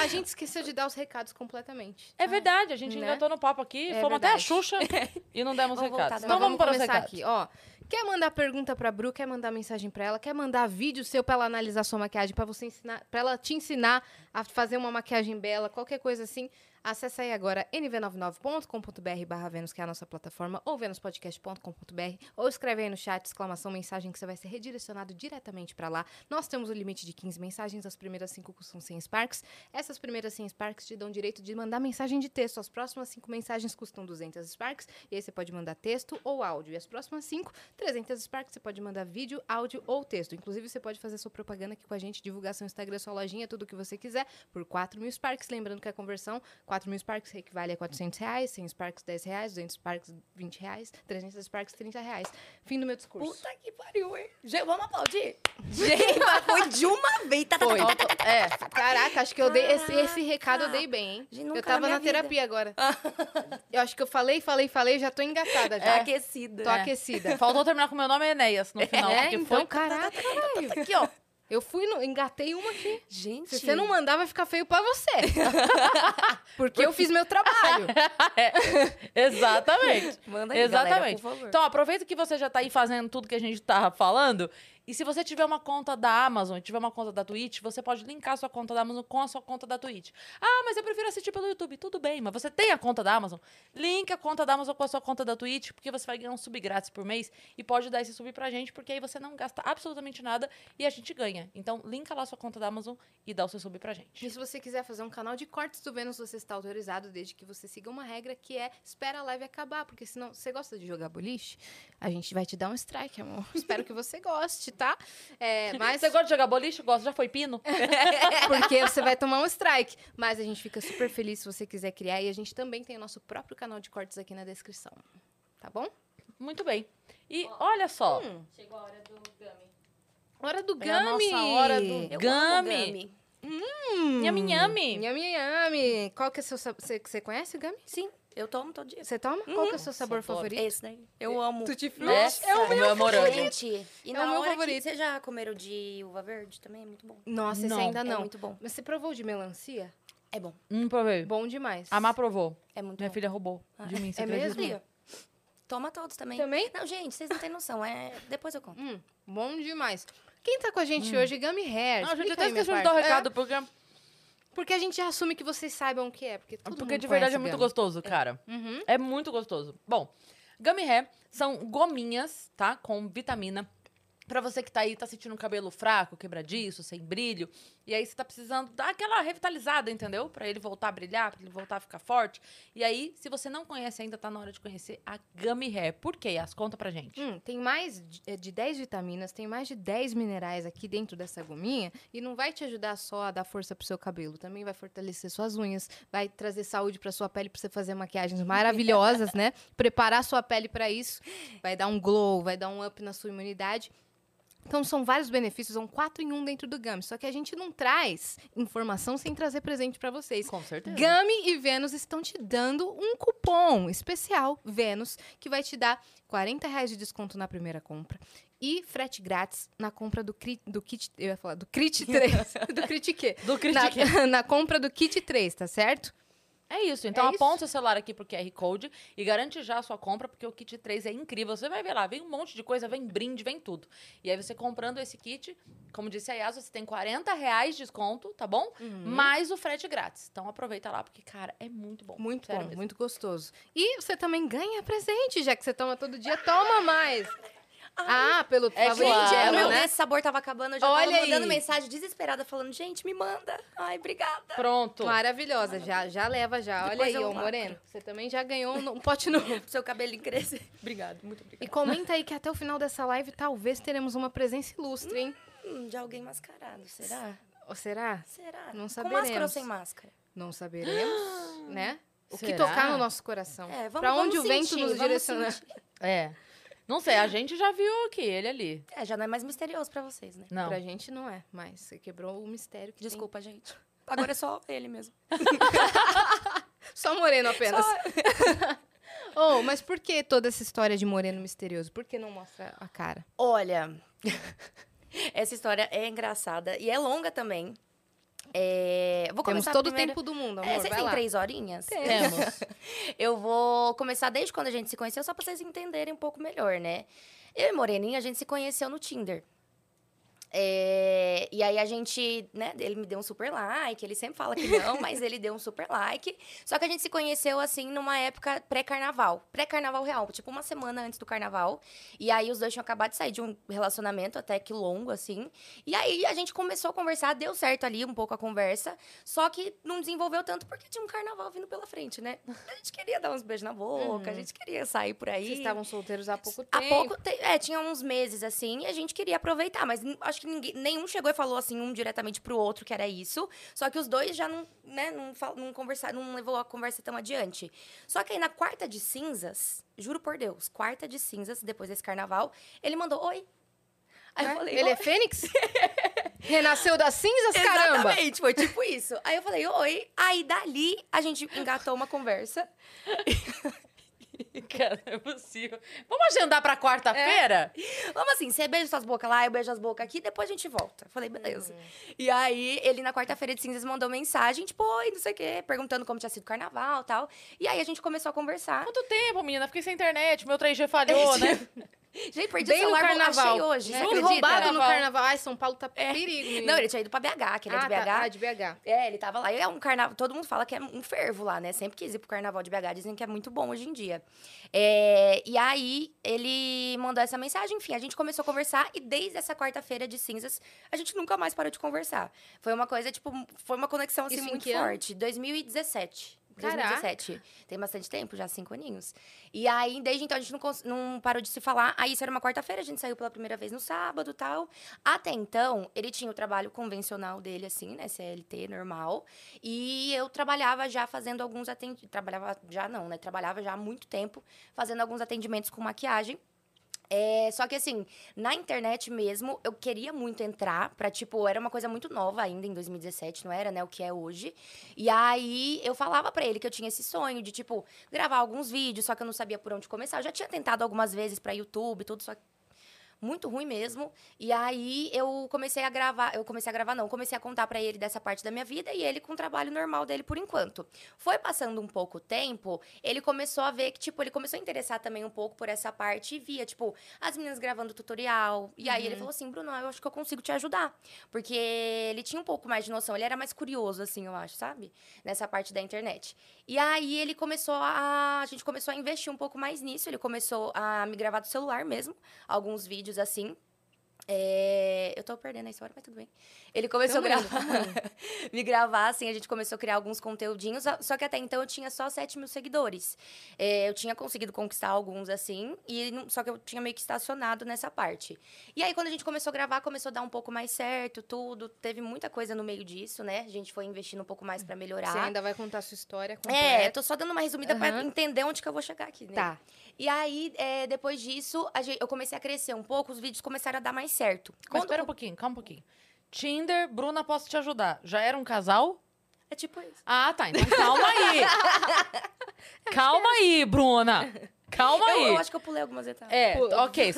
[SPEAKER 2] A gente esqueceu de dar os recados completamente.
[SPEAKER 1] É verdade, a gente
[SPEAKER 2] Né?
[SPEAKER 1] engatou no papo aqui,
[SPEAKER 2] É
[SPEAKER 1] fomos até a
[SPEAKER 2] verdade.
[SPEAKER 1] Xuxa [LAUGHS] e não demos
[SPEAKER 3] Vamos voltar
[SPEAKER 1] recados.
[SPEAKER 3] da-
[SPEAKER 1] Então vamos para os
[SPEAKER 2] começar
[SPEAKER 1] recados.
[SPEAKER 2] aqui, ó. Quer mandar pergunta pra Bru, quer mandar mensagem pra ela, quer mandar vídeo seu pra ela analisar sua maquiagem, pra você ensinar, para ela te ensinar a fazer uma maquiagem bela, qualquer coisa assim, acessa aí agora nv99.com.br barra Vênus, que é a nossa plataforma, ou venuspodcast.com.br, ou escreve aí no chat, exclamação, mensagem, que você vai ser redirecionado diretamente pra lá. Nós temos o limite de 15 mensagens, as primeiras 5 custam 100 Sparks. Essas primeiras 100 Sparks te dão direito de mandar mensagem de texto. As próximas 5 mensagens custam 200 Sparks, e aí você pode mandar texto ou áudio. E as próximas 5, 300 Sparks, você pode mandar vídeo, áudio ou texto. Inclusive, você pode fazer sua propaganda aqui com a gente, divulgação Instagram, sua lojinha, tudo o que você quiser, por 4 mil Sparks. Lembrando que a conversão, 4 4 mil Sparks equivale a 400 reais, 100 Sparks 10 reais, 200 Sparks 20 reais, 300 Sparks 30 reais. Fim do meu discurso.
[SPEAKER 3] Puta que pariu, hein? Gente, vamos aplaudir? Gente, mas foi de uma vez. Tá, tá,
[SPEAKER 2] Foi.
[SPEAKER 3] tá, tá, tá, tá.
[SPEAKER 2] É, caraca, acho que eu dei esse, esse recado eu dei bem, hein?
[SPEAKER 3] Gente, nunca
[SPEAKER 2] Eu tava
[SPEAKER 3] na
[SPEAKER 2] na, terapia agora. eu acho que eu falei, falei, falei, já tô engatada
[SPEAKER 3] Tá
[SPEAKER 2] já.
[SPEAKER 3] aquecida.
[SPEAKER 2] Tô
[SPEAKER 1] É.
[SPEAKER 2] aquecida.
[SPEAKER 1] Faltou terminar com o meu nome é Enéas no final.
[SPEAKER 2] é, então,
[SPEAKER 1] foi...
[SPEAKER 2] caraca.
[SPEAKER 3] Aqui, ó.
[SPEAKER 2] Eu fui, no, engatei uma aqui.
[SPEAKER 3] Gente.
[SPEAKER 2] Se você não mandar, vai ficar feio pra você. [LAUGHS] Porque eu fiz meu trabalho. [LAUGHS]
[SPEAKER 1] Exatamente.
[SPEAKER 3] Manda aí, galera,
[SPEAKER 1] Exatamente.
[SPEAKER 3] por favor.
[SPEAKER 1] Então, aproveita que você já tá aí fazendo tudo que a gente tá falando. E se você tiver uma conta da Amazon, tiver uma conta da Twitch, você pode linkar a sua conta da Amazon com a sua conta da Twitch. Ah, mas eu prefiro assistir pelo YouTube. Tudo bem, mas você tem a conta da Amazon? Linka a conta da Amazon com a sua conta da Twitch, porque você vai ganhar um sub grátis por mês e pode dar esse sub pra gente, porque aí você não gasta absolutamente nada e a gente ganha. Então, linka lá a sua conta da Amazon e dá o seu sub pra gente.
[SPEAKER 2] E se você quiser fazer um canal de cortes do Vênus, você está autorizado, desde que você siga uma regra que é espera a live acabar. Porque senão, você gosta de jogar boliche? A gente vai te dar um strike, amor. [LAUGHS] Espero que você goste, tá? É, [LAUGHS] mas
[SPEAKER 1] Você gosta de jogar boliche? Gosta? Já foi pino? [LAUGHS]
[SPEAKER 2] porque você vai tomar um strike. Mas a gente fica super feliz se você quiser criar. E a gente também tem o nosso próprio canal de cortes aqui na descrição. Tá bom?
[SPEAKER 1] Muito bem. E olha só.
[SPEAKER 2] Hum,
[SPEAKER 3] Chegou a hora do Gami.
[SPEAKER 2] hora do
[SPEAKER 1] É a
[SPEAKER 2] Gami!
[SPEAKER 1] nossa hora do-
[SPEAKER 3] Eu
[SPEAKER 1] Gami.
[SPEAKER 2] Hum.
[SPEAKER 1] Nhami, nhami.
[SPEAKER 2] Nhami, nhami. Qual que é o seu? Você, você conhece o Gami?
[SPEAKER 3] Sim, eu tomo todo dia.
[SPEAKER 2] Você toma? Qual que é o seu sabor favorito?
[SPEAKER 3] Esse daí. Eu amo.
[SPEAKER 2] Tutti frutti.
[SPEAKER 1] Nossa,
[SPEAKER 2] É o
[SPEAKER 1] meu é morango.
[SPEAKER 3] Gente, e
[SPEAKER 2] É
[SPEAKER 3] na
[SPEAKER 2] o meu favorito.
[SPEAKER 3] que... Vocês já comeram de uva verde? Também é muito bom.
[SPEAKER 2] Nossa, esse
[SPEAKER 1] Não,
[SPEAKER 2] ainda
[SPEAKER 3] É
[SPEAKER 2] não.
[SPEAKER 3] muito bom.
[SPEAKER 2] Mas você provou de melancia?
[SPEAKER 3] É bom.
[SPEAKER 1] Não provei.
[SPEAKER 2] Bom demais.
[SPEAKER 1] A Má provou.
[SPEAKER 3] É muito
[SPEAKER 1] Minha
[SPEAKER 3] bom.
[SPEAKER 1] filha roubou de mim, você
[SPEAKER 2] é mesmo?
[SPEAKER 3] Toma todos também.
[SPEAKER 2] Também?
[SPEAKER 3] Não, gente, vocês não têm noção. É... Depois eu conto.
[SPEAKER 2] Hum, bom demais. Quem tá com a gente hoje? Gummy Hair.
[SPEAKER 1] Não, a gente até esqueceu de dar o recado, porque,
[SPEAKER 2] É, porque a gente já assume que vocês saibam o que é. Porque, todo
[SPEAKER 1] porque
[SPEAKER 2] mundo
[SPEAKER 1] de verdade é muito
[SPEAKER 2] Gummy.
[SPEAKER 1] gostoso, cara.
[SPEAKER 2] Uhum.
[SPEAKER 1] É muito gostoso. Bom, Gummy Hair são gominhas, tá? Com vitamina. Pra você que tá aí, tá sentindo o cabelo fraco, quebradiço, sem brilho. E aí você tá precisando dar aquela revitalizada, entendeu? Pra ele voltar a brilhar, pra ele voltar a ficar forte. E aí, se você não conhece ainda, tá na hora de conhecer a Gummy Hair. Por quê? As conta pra gente.
[SPEAKER 2] Hum, tem mais de, eh, de 10 vitaminas, tem mais de 10 minerais aqui dentro dessa gominha e não vai te ajudar só a dar força pro seu cabelo, também vai fortalecer suas unhas, vai trazer saúde pra sua pele pra você fazer maquiagens [LAUGHS] maravilhosas, né? Preparar sua pele pra isso, vai dar um glow, vai dar um up na sua imunidade. Então são vários benefícios, são quatro em um dentro do Gummy. Só que a gente não traz informação sem trazer presente pra vocês.
[SPEAKER 1] Com certeza.
[SPEAKER 2] Gummy e Vênus estão te dando um cupom especial Vênus que vai te dar 40 reais de desconto na primeira compra e frete grátis na compra do, cri- do kit. Eu ia falar do Crit 3. [LAUGHS] do Crit quê?
[SPEAKER 1] Do Critique.
[SPEAKER 2] Na, [LAUGHS] na compra do kit 3, tá certo?
[SPEAKER 1] É isso. Então
[SPEAKER 2] É isso?
[SPEAKER 1] aponta o celular aqui pro QR Code e garante já a sua compra, porque o kit 3 é incrível. Você vai ver lá, vem um monte de coisa, vem brinde, vem tudo. E aí você comprando esse kit, como disse a Yas, você tem 40 reais de desconto, tá bom? Mais o frete grátis. Então aproveita lá, porque, cara, é muito bom.
[SPEAKER 2] Muito bom,
[SPEAKER 1] mesmo.
[SPEAKER 2] muito gostoso. E você também ganha presente, já que você toma todo dia, toma mais. Ah, pelo
[SPEAKER 1] É
[SPEAKER 2] favorito
[SPEAKER 1] claro.
[SPEAKER 3] Gente, o
[SPEAKER 2] dela,
[SPEAKER 3] meu
[SPEAKER 2] né?
[SPEAKER 3] esse sabor tava acabando, eu já
[SPEAKER 2] Olha
[SPEAKER 3] tava mandando
[SPEAKER 2] aí.
[SPEAKER 3] mensagem desesperada, falando, gente, me manda. Ai, obrigada.
[SPEAKER 1] Pronto.
[SPEAKER 2] Maravilhosa, já, já leva já. Olha
[SPEAKER 3] Depois
[SPEAKER 2] aí,
[SPEAKER 3] eu
[SPEAKER 2] ô. Moreno. Você também já ganhou um, um pote novo.
[SPEAKER 3] Pro [LAUGHS] seu cabelinho crescer. Obrigada, muito
[SPEAKER 2] E
[SPEAKER 3] obrigada.
[SPEAKER 2] comenta aí que até o final dessa live talvez teremos uma presença ilustre, hein?
[SPEAKER 3] Hum, de alguém mascarado, será?
[SPEAKER 2] Ou será?
[SPEAKER 3] Será?
[SPEAKER 2] Não
[SPEAKER 3] Com
[SPEAKER 2] saberemos.
[SPEAKER 3] máscara ou sem máscara?
[SPEAKER 2] Não saberemos, [GASPS] né? O que
[SPEAKER 1] Será?
[SPEAKER 2] tocar no nosso coração.
[SPEAKER 3] É, vamos,
[SPEAKER 2] pra onde
[SPEAKER 3] vamos
[SPEAKER 2] o vento
[SPEAKER 3] sentir,
[SPEAKER 2] nos
[SPEAKER 3] sentir.
[SPEAKER 1] É. Não sei, a gente já viu aqui, ele ali.
[SPEAKER 3] É, já não é mais misterioso pra vocês, né?
[SPEAKER 1] Não.
[SPEAKER 2] Pra gente não é, mas você quebrou o mistério que tem.
[SPEAKER 3] Desculpa, gente. Agora é só ele mesmo. [LAUGHS]
[SPEAKER 2] Só moreno apenas. oh, mas por que toda essa história de moreno misterioso? Por que não mostra a cara?
[SPEAKER 3] Olha, [LAUGHS] essa história é engraçada e é longa também. É, Vou
[SPEAKER 2] Temos todo o tempo do mundo,
[SPEAKER 3] É,
[SPEAKER 2] amor.
[SPEAKER 3] vocês
[SPEAKER 2] vai
[SPEAKER 3] têm três horinhas?
[SPEAKER 1] Temos. [LAUGHS]
[SPEAKER 3] Eu vou começar desde quando a gente se conheceu, só pra vocês entenderem um pouco melhor, né? Eu e Moreninha, a gente se conheceu no Tinder. É, e aí a gente, né, ele me deu um super like, ele sempre fala que não, mas ele deu um super like. Só que a gente se conheceu, assim, numa época pré-carnaval. Pré-carnaval real, tipo uma semana antes do carnaval. E aí os dois tinham acabado de sair de um relacionamento até que longo, assim. E aí a gente começou a conversar, deu certo ali um pouco a conversa. Só que não desenvolveu tanto porque tinha um carnaval vindo pela frente, né? A gente queria dar uns beijos na boca, a gente queria sair por aí.
[SPEAKER 2] Uhum. Vocês estavam solteiros há pouco
[SPEAKER 3] Há
[SPEAKER 2] tempo.
[SPEAKER 3] pouco, te- é, tinha uns meses assim, e a gente queria aproveitar, mas n- acho acho que ninguém, nenhum chegou e falou assim, um diretamente pro outro que era isso. Só que os dois já não, né, não, não conversaram, não levou a conversa tão adiante. Só que aí na quarta de cinzas, juro por Deus, quarta de cinzas, depois desse carnaval, ele mandou oi. Aí eu
[SPEAKER 2] É?
[SPEAKER 3] falei,
[SPEAKER 2] Ele é
[SPEAKER 3] "Oi."
[SPEAKER 2] Fênix? [LAUGHS] Renasceu das cinzas, caramba!
[SPEAKER 3] Exatamente, foi tipo isso. Aí eu falei, oi. Aí dali a gente engatou uma conversa. [LAUGHS]
[SPEAKER 1] Cara, não é possível. Vamos agendar pra quarta-feira?
[SPEAKER 3] Vamos assim, você beija suas bocas lá, eu beijo as bocas aqui, depois a gente volta. Falei, beleza.
[SPEAKER 2] Uhum.
[SPEAKER 3] E aí, ele na quarta-feira de cinzas mandou mensagem, tipo, oi, não sei o quê, perguntando como tinha sido o carnaval e tal. E aí a gente começou a conversar.
[SPEAKER 1] Quanto tempo, menina? Fiquei sem internet, meu 3G falhou, [LAUGHS] né?
[SPEAKER 3] Gente, perdi
[SPEAKER 2] Bem
[SPEAKER 3] o celular,
[SPEAKER 2] carnaval.
[SPEAKER 3] achei hoje,
[SPEAKER 2] É. Fui
[SPEAKER 3] acredita?
[SPEAKER 2] roubado no
[SPEAKER 1] Carnaval.
[SPEAKER 2] Ai, São Paulo tá perigo, menino.
[SPEAKER 3] Não, ele tinha ido pra BH, que ele é de
[SPEAKER 2] ah,
[SPEAKER 3] BH.
[SPEAKER 2] Tá, ah, de BH.
[SPEAKER 3] É, ele tava lá. E é um carnaval. Todo mundo fala que é um fervo lá, né? Sempre quis ir pro carnaval de BH, dizem que é muito bom hoje em dia. É, e aí, ele mandou essa mensagem, enfim, a gente começou a conversar e desde essa quarta-feira de cinzas, a gente nunca mais parou de conversar. Foi uma coisa, tipo, foi uma conexão assim
[SPEAKER 2] Isso
[SPEAKER 3] muito forte. 2017.
[SPEAKER 2] Caraca.
[SPEAKER 3] 2017. Tem bastante tempo, já cinco aninhos. E aí, desde então, a gente não, não parou de se falar. Aí, isso era uma quarta-feira, a gente saiu pela primeira vez no sábado tal. Até então, ele tinha o trabalho convencional dele, assim, né? CLT, normal. E eu trabalhava já fazendo alguns atendimentos. Trabalhava já não, né? Trabalhava já há muito tempo fazendo alguns atendimentos com maquiagem. É, só que assim, na internet mesmo, eu queria muito entrar pra, tipo, era uma coisa muito nova ainda em 2017, não era, né, o que é hoje. E aí eu falava pra ele que eu tinha esse sonho de, tipo, gravar alguns vídeos, só que eu não sabia por onde começar. Eu já tinha tentado algumas vezes pra YouTube, tudo, só que muito ruim mesmo. E aí eu comecei a gravar, eu comecei a gravar não, comecei a contar pra ele dessa parte da minha vida e ele com o trabalho normal dele por enquanto. Foi passando um pouco tempo, ele começou a ver que tipo, ele começou a interessar também um pouco por essa parte e via tipo as meninas gravando tutorial. E aí ele falou assim: "Bruno, eu acho que eu consigo te ajudar". Porque ele tinha um pouco mais de noção, ele era mais curioso assim, eu acho, sabe? Nessa parte da internet. E aí ele começou a. A gente começou a investir um pouco mais nisso. Ele começou a me gravar do celular mesmo, alguns vídeos assim. É, Eu tô perdendo a história, mas tudo bem. Ele começou
[SPEAKER 2] Tamo
[SPEAKER 3] a gravar, [LAUGHS] me gravar, assim, a gente começou a criar alguns conteúdinhos, só que até então eu tinha só 7 mil seguidores. É, eu tinha conseguido conquistar alguns, assim, e não- só que eu tinha meio que estacionado nessa parte. E aí, quando a gente começou a gravar, começou a dar um pouco mais certo, tudo. Teve muita coisa no meio disso, né? A gente foi investindo um pouco mais pra melhorar.
[SPEAKER 2] Você ainda vai contar a sua história
[SPEAKER 3] É,
[SPEAKER 2] completa.
[SPEAKER 3] tô só dando uma resumida pra
[SPEAKER 2] Aham.
[SPEAKER 3] entender onde que eu vou chegar aqui, né?
[SPEAKER 2] Tá.
[SPEAKER 3] E aí, é, depois disso, a gente- eu comecei a crescer um pouco, os vídeos começaram a dar mais certo.
[SPEAKER 1] Mas
[SPEAKER 3] Quando-
[SPEAKER 1] espera um pouquinho, calma um pouquinho. Tinder, Bruna, posso te ajudar. Já era um casal?
[SPEAKER 3] É tipo isso.
[SPEAKER 1] Ah, tá. Então calma aí. [LAUGHS] calma aí, Bruna. Calma
[SPEAKER 3] Eu,
[SPEAKER 1] aí.
[SPEAKER 3] eu acho que eu pulei algumas etapas.
[SPEAKER 1] É,
[SPEAKER 2] Pula.
[SPEAKER 1] ok.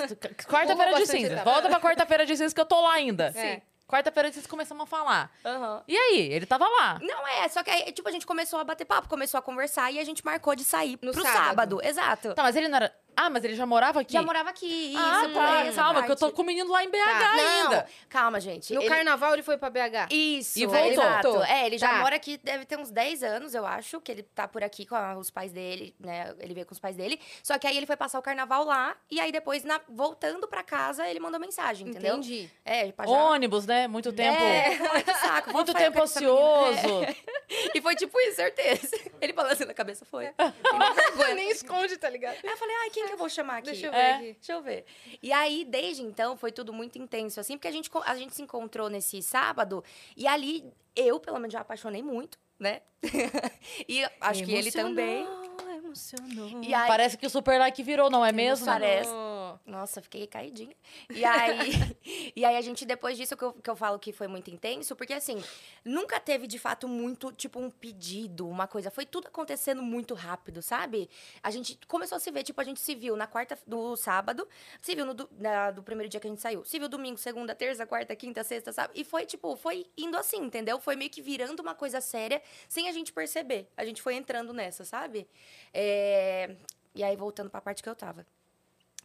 [SPEAKER 1] Quarta-feira de cinzas.
[SPEAKER 2] etapa.
[SPEAKER 1] Volta pra quarta-feira de cinzas que eu tô lá ainda.
[SPEAKER 2] Sim.
[SPEAKER 1] Quarta-feira cinzas começamos a falar.
[SPEAKER 3] Aham.
[SPEAKER 1] E aí? Ele tava lá.
[SPEAKER 3] Não é, só que aí, tipo, a gente começou a bater papo, começou a conversar e a gente marcou de sair
[SPEAKER 2] No
[SPEAKER 3] pro
[SPEAKER 2] sábado.
[SPEAKER 3] sábado. Exato.
[SPEAKER 1] Tá, mas ele não era... Ah, mas ele já morava aqui?
[SPEAKER 3] Já morava aqui, isso,
[SPEAKER 1] ah, tá.
[SPEAKER 3] essa
[SPEAKER 1] Calma, que eu tô com o menino lá em BH
[SPEAKER 2] Tá.
[SPEAKER 3] Não,
[SPEAKER 1] ainda.
[SPEAKER 3] calma, gente.
[SPEAKER 2] No
[SPEAKER 3] Ele-
[SPEAKER 2] carnaval ele foi pra BH.
[SPEAKER 3] Isso,
[SPEAKER 1] E
[SPEAKER 3] é,
[SPEAKER 1] voltou.
[SPEAKER 3] exato. É, ele já
[SPEAKER 2] Tá.
[SPEAKER 3] mora aqui, deve ter uns 10 anos, eu acho, que ele tá por aqui com a- os pais dele, né? Ele veio com os pais dele. Só que aí ele foi passar o carnaval lá, e aí depois, na- voltando pra casa, ele mandou mensagem, entendeu?
[SPEAKER 2] Entendi.
[SPEAKER 3] É, pra já...
[SPEAKER 1] Ônibus, né? Muito tempo... [LAUGHS]
[SPEAKER 3] É, muito saco.
[SPEAKER 1] Muito tempo ocioso.
[SPEAKER 3] É. E foi tipo isso, certeza. Ele balançando a cabeça, foi. [LAUGHS]
[SPEAKER 2] Nem esconde, tá ligado?
[SPEAKER 3] Aí eu falei, ai, quem que eu vou chamar aqui?
[SPEAKER 2] Deixa eu ver
[SPEAKER 1] É.
[SPEAKER 2] aqui.
[SPEAKER 3] Deixa eu ver. E aí, desde então, foi tudo muito intenso, assim, porque a gente, a gente se encontrou nesse sábado, e ali, eu, pelo menos, já apaixonei muito, né? [LAUGHS] e acho que ele também.
[SPEAKER 2] Emocionou.
[SPEAKER 3] E aí,
[SPEAKER 1] Parece que o super like virou, não é mesmo?
[SPEAKER 3] Parece. Nossa, fiquei caidinha. E aí, [LAUGHS] e aí a gente, depois disso, que eu, que eu falo que foi muito intenso, porque assim, nunca teve de fato muito, tipo, um pedido, uma coisa. Foi tudo acontecendo muito rápido, sabe? A gente começou a se ver, tipo, a gente se viu na quarta do sábado, se viu no do, na- do primeiro dia que a gente saiu, se viu domingo, segunda, terça, quarta, quinta, sexta, sabe? E foi, tipo, foi indo assim, entendeu? Foi meio que virando uma coisa séria sem a gente perceber. A gente foi entrando nessa, sabe? É, E aí, voltando pra parte que eu tava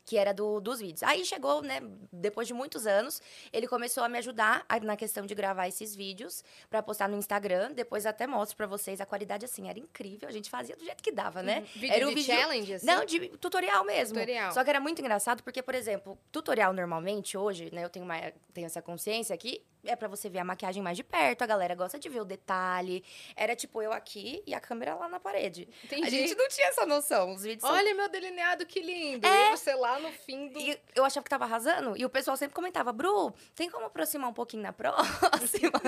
[SPEAKER 3] que era do, dos vídeos. Aí chegou, né, depois de muitos anos, ele começou a me ajudar a- na questão de gravar esses vídeos pra postar no Instagram. Depois até mostro pra vocês, a qualidade, assim, era incrível. A gente fazia do jeito que dava, né?
[SPEAKER 2] Uhum. Vídeo
[SPEAKER 3] era um
[SPEAKER 2] de
[SPEAKER 3] vídeo-
[SPEAKER 2] challenge, assim?
[SPEAKER 3] Não, de tutorial mesmo.
[SPEAKER 2] Tutorial.
[SPEAKER 3] Só que era muito engraçado porque, por exemplo, tutorial normalmente hoje, né, eu tenho, uma, tenho essa consciência aqui, é pra você ver a maquiagem mais de perto, a galera gosta de ver o detalhe. Era tipo eu aqui e a câmera lá na parede.
[SPEAKER 2] Entendi.
[SPEAKER 3] A gente não tinha essa noção. Os vídeos são
[SPEAKER 2] Olha meu delineado, que lindo.
[SPEAKER 3] É.
[SPEAKER 2] E você lá no fim do...
[SPEAKER 3] E eu achava que tava arrasando. E o pessoal sempre comentava, Bru, tem como aproximar um pouquinho na [LAUGHS] próxima?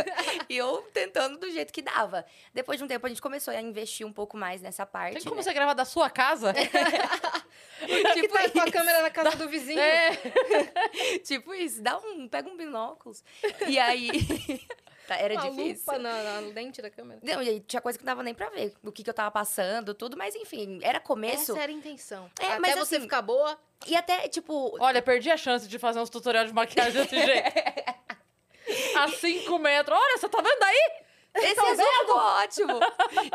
[SPEAKER 3] e eu tentando do jeito que dava. Depois de um tempo, a gente começou a investir um pouco mais nessa parte.
[SPEAKER 1] Tem como
[SPEAKER 3] né?
[SPEAKER 1] você gravar da sua casa? [LAUGHS] [LAUGHS]
[SPEAKER 2] que tá com a câmera na casa do vizinho.
[SPEAKER 1] É.
[SPEAKER 3] tipo isso, dá um, pega um binóculos. E aí. [LAUGHS] tá, era
[SPEAKER 2] uma
[SPEAKER 3] difícil.
[SPEAKER 2] lupa na, na lente da câmera.
[SPEAKER 3] Não, e aí tinha coisa que não dava nem pra ver o que, que eu tava passando, tudo, mas enfim, era começo.
[SPEAKER 2] Essa era a intenção.
[SPEAKER 3] É,
[SPEAKER 2] Até
[SPEAKER 3] mas
[SPEAKER 2] você
[SPEAKER 3] assim-
[SPEAKER 2] ficar boa.
[SPEAKER 3] E até, tipo,
[SPEAKER 1] Olha, perdi a chance de fazer uns tutoriais de maquiagem desse [LAUGHS] jeito. A 5 metros. Olha, você tá vendo aí?
[SPEAKER 3] Esse azul ficou ótimo.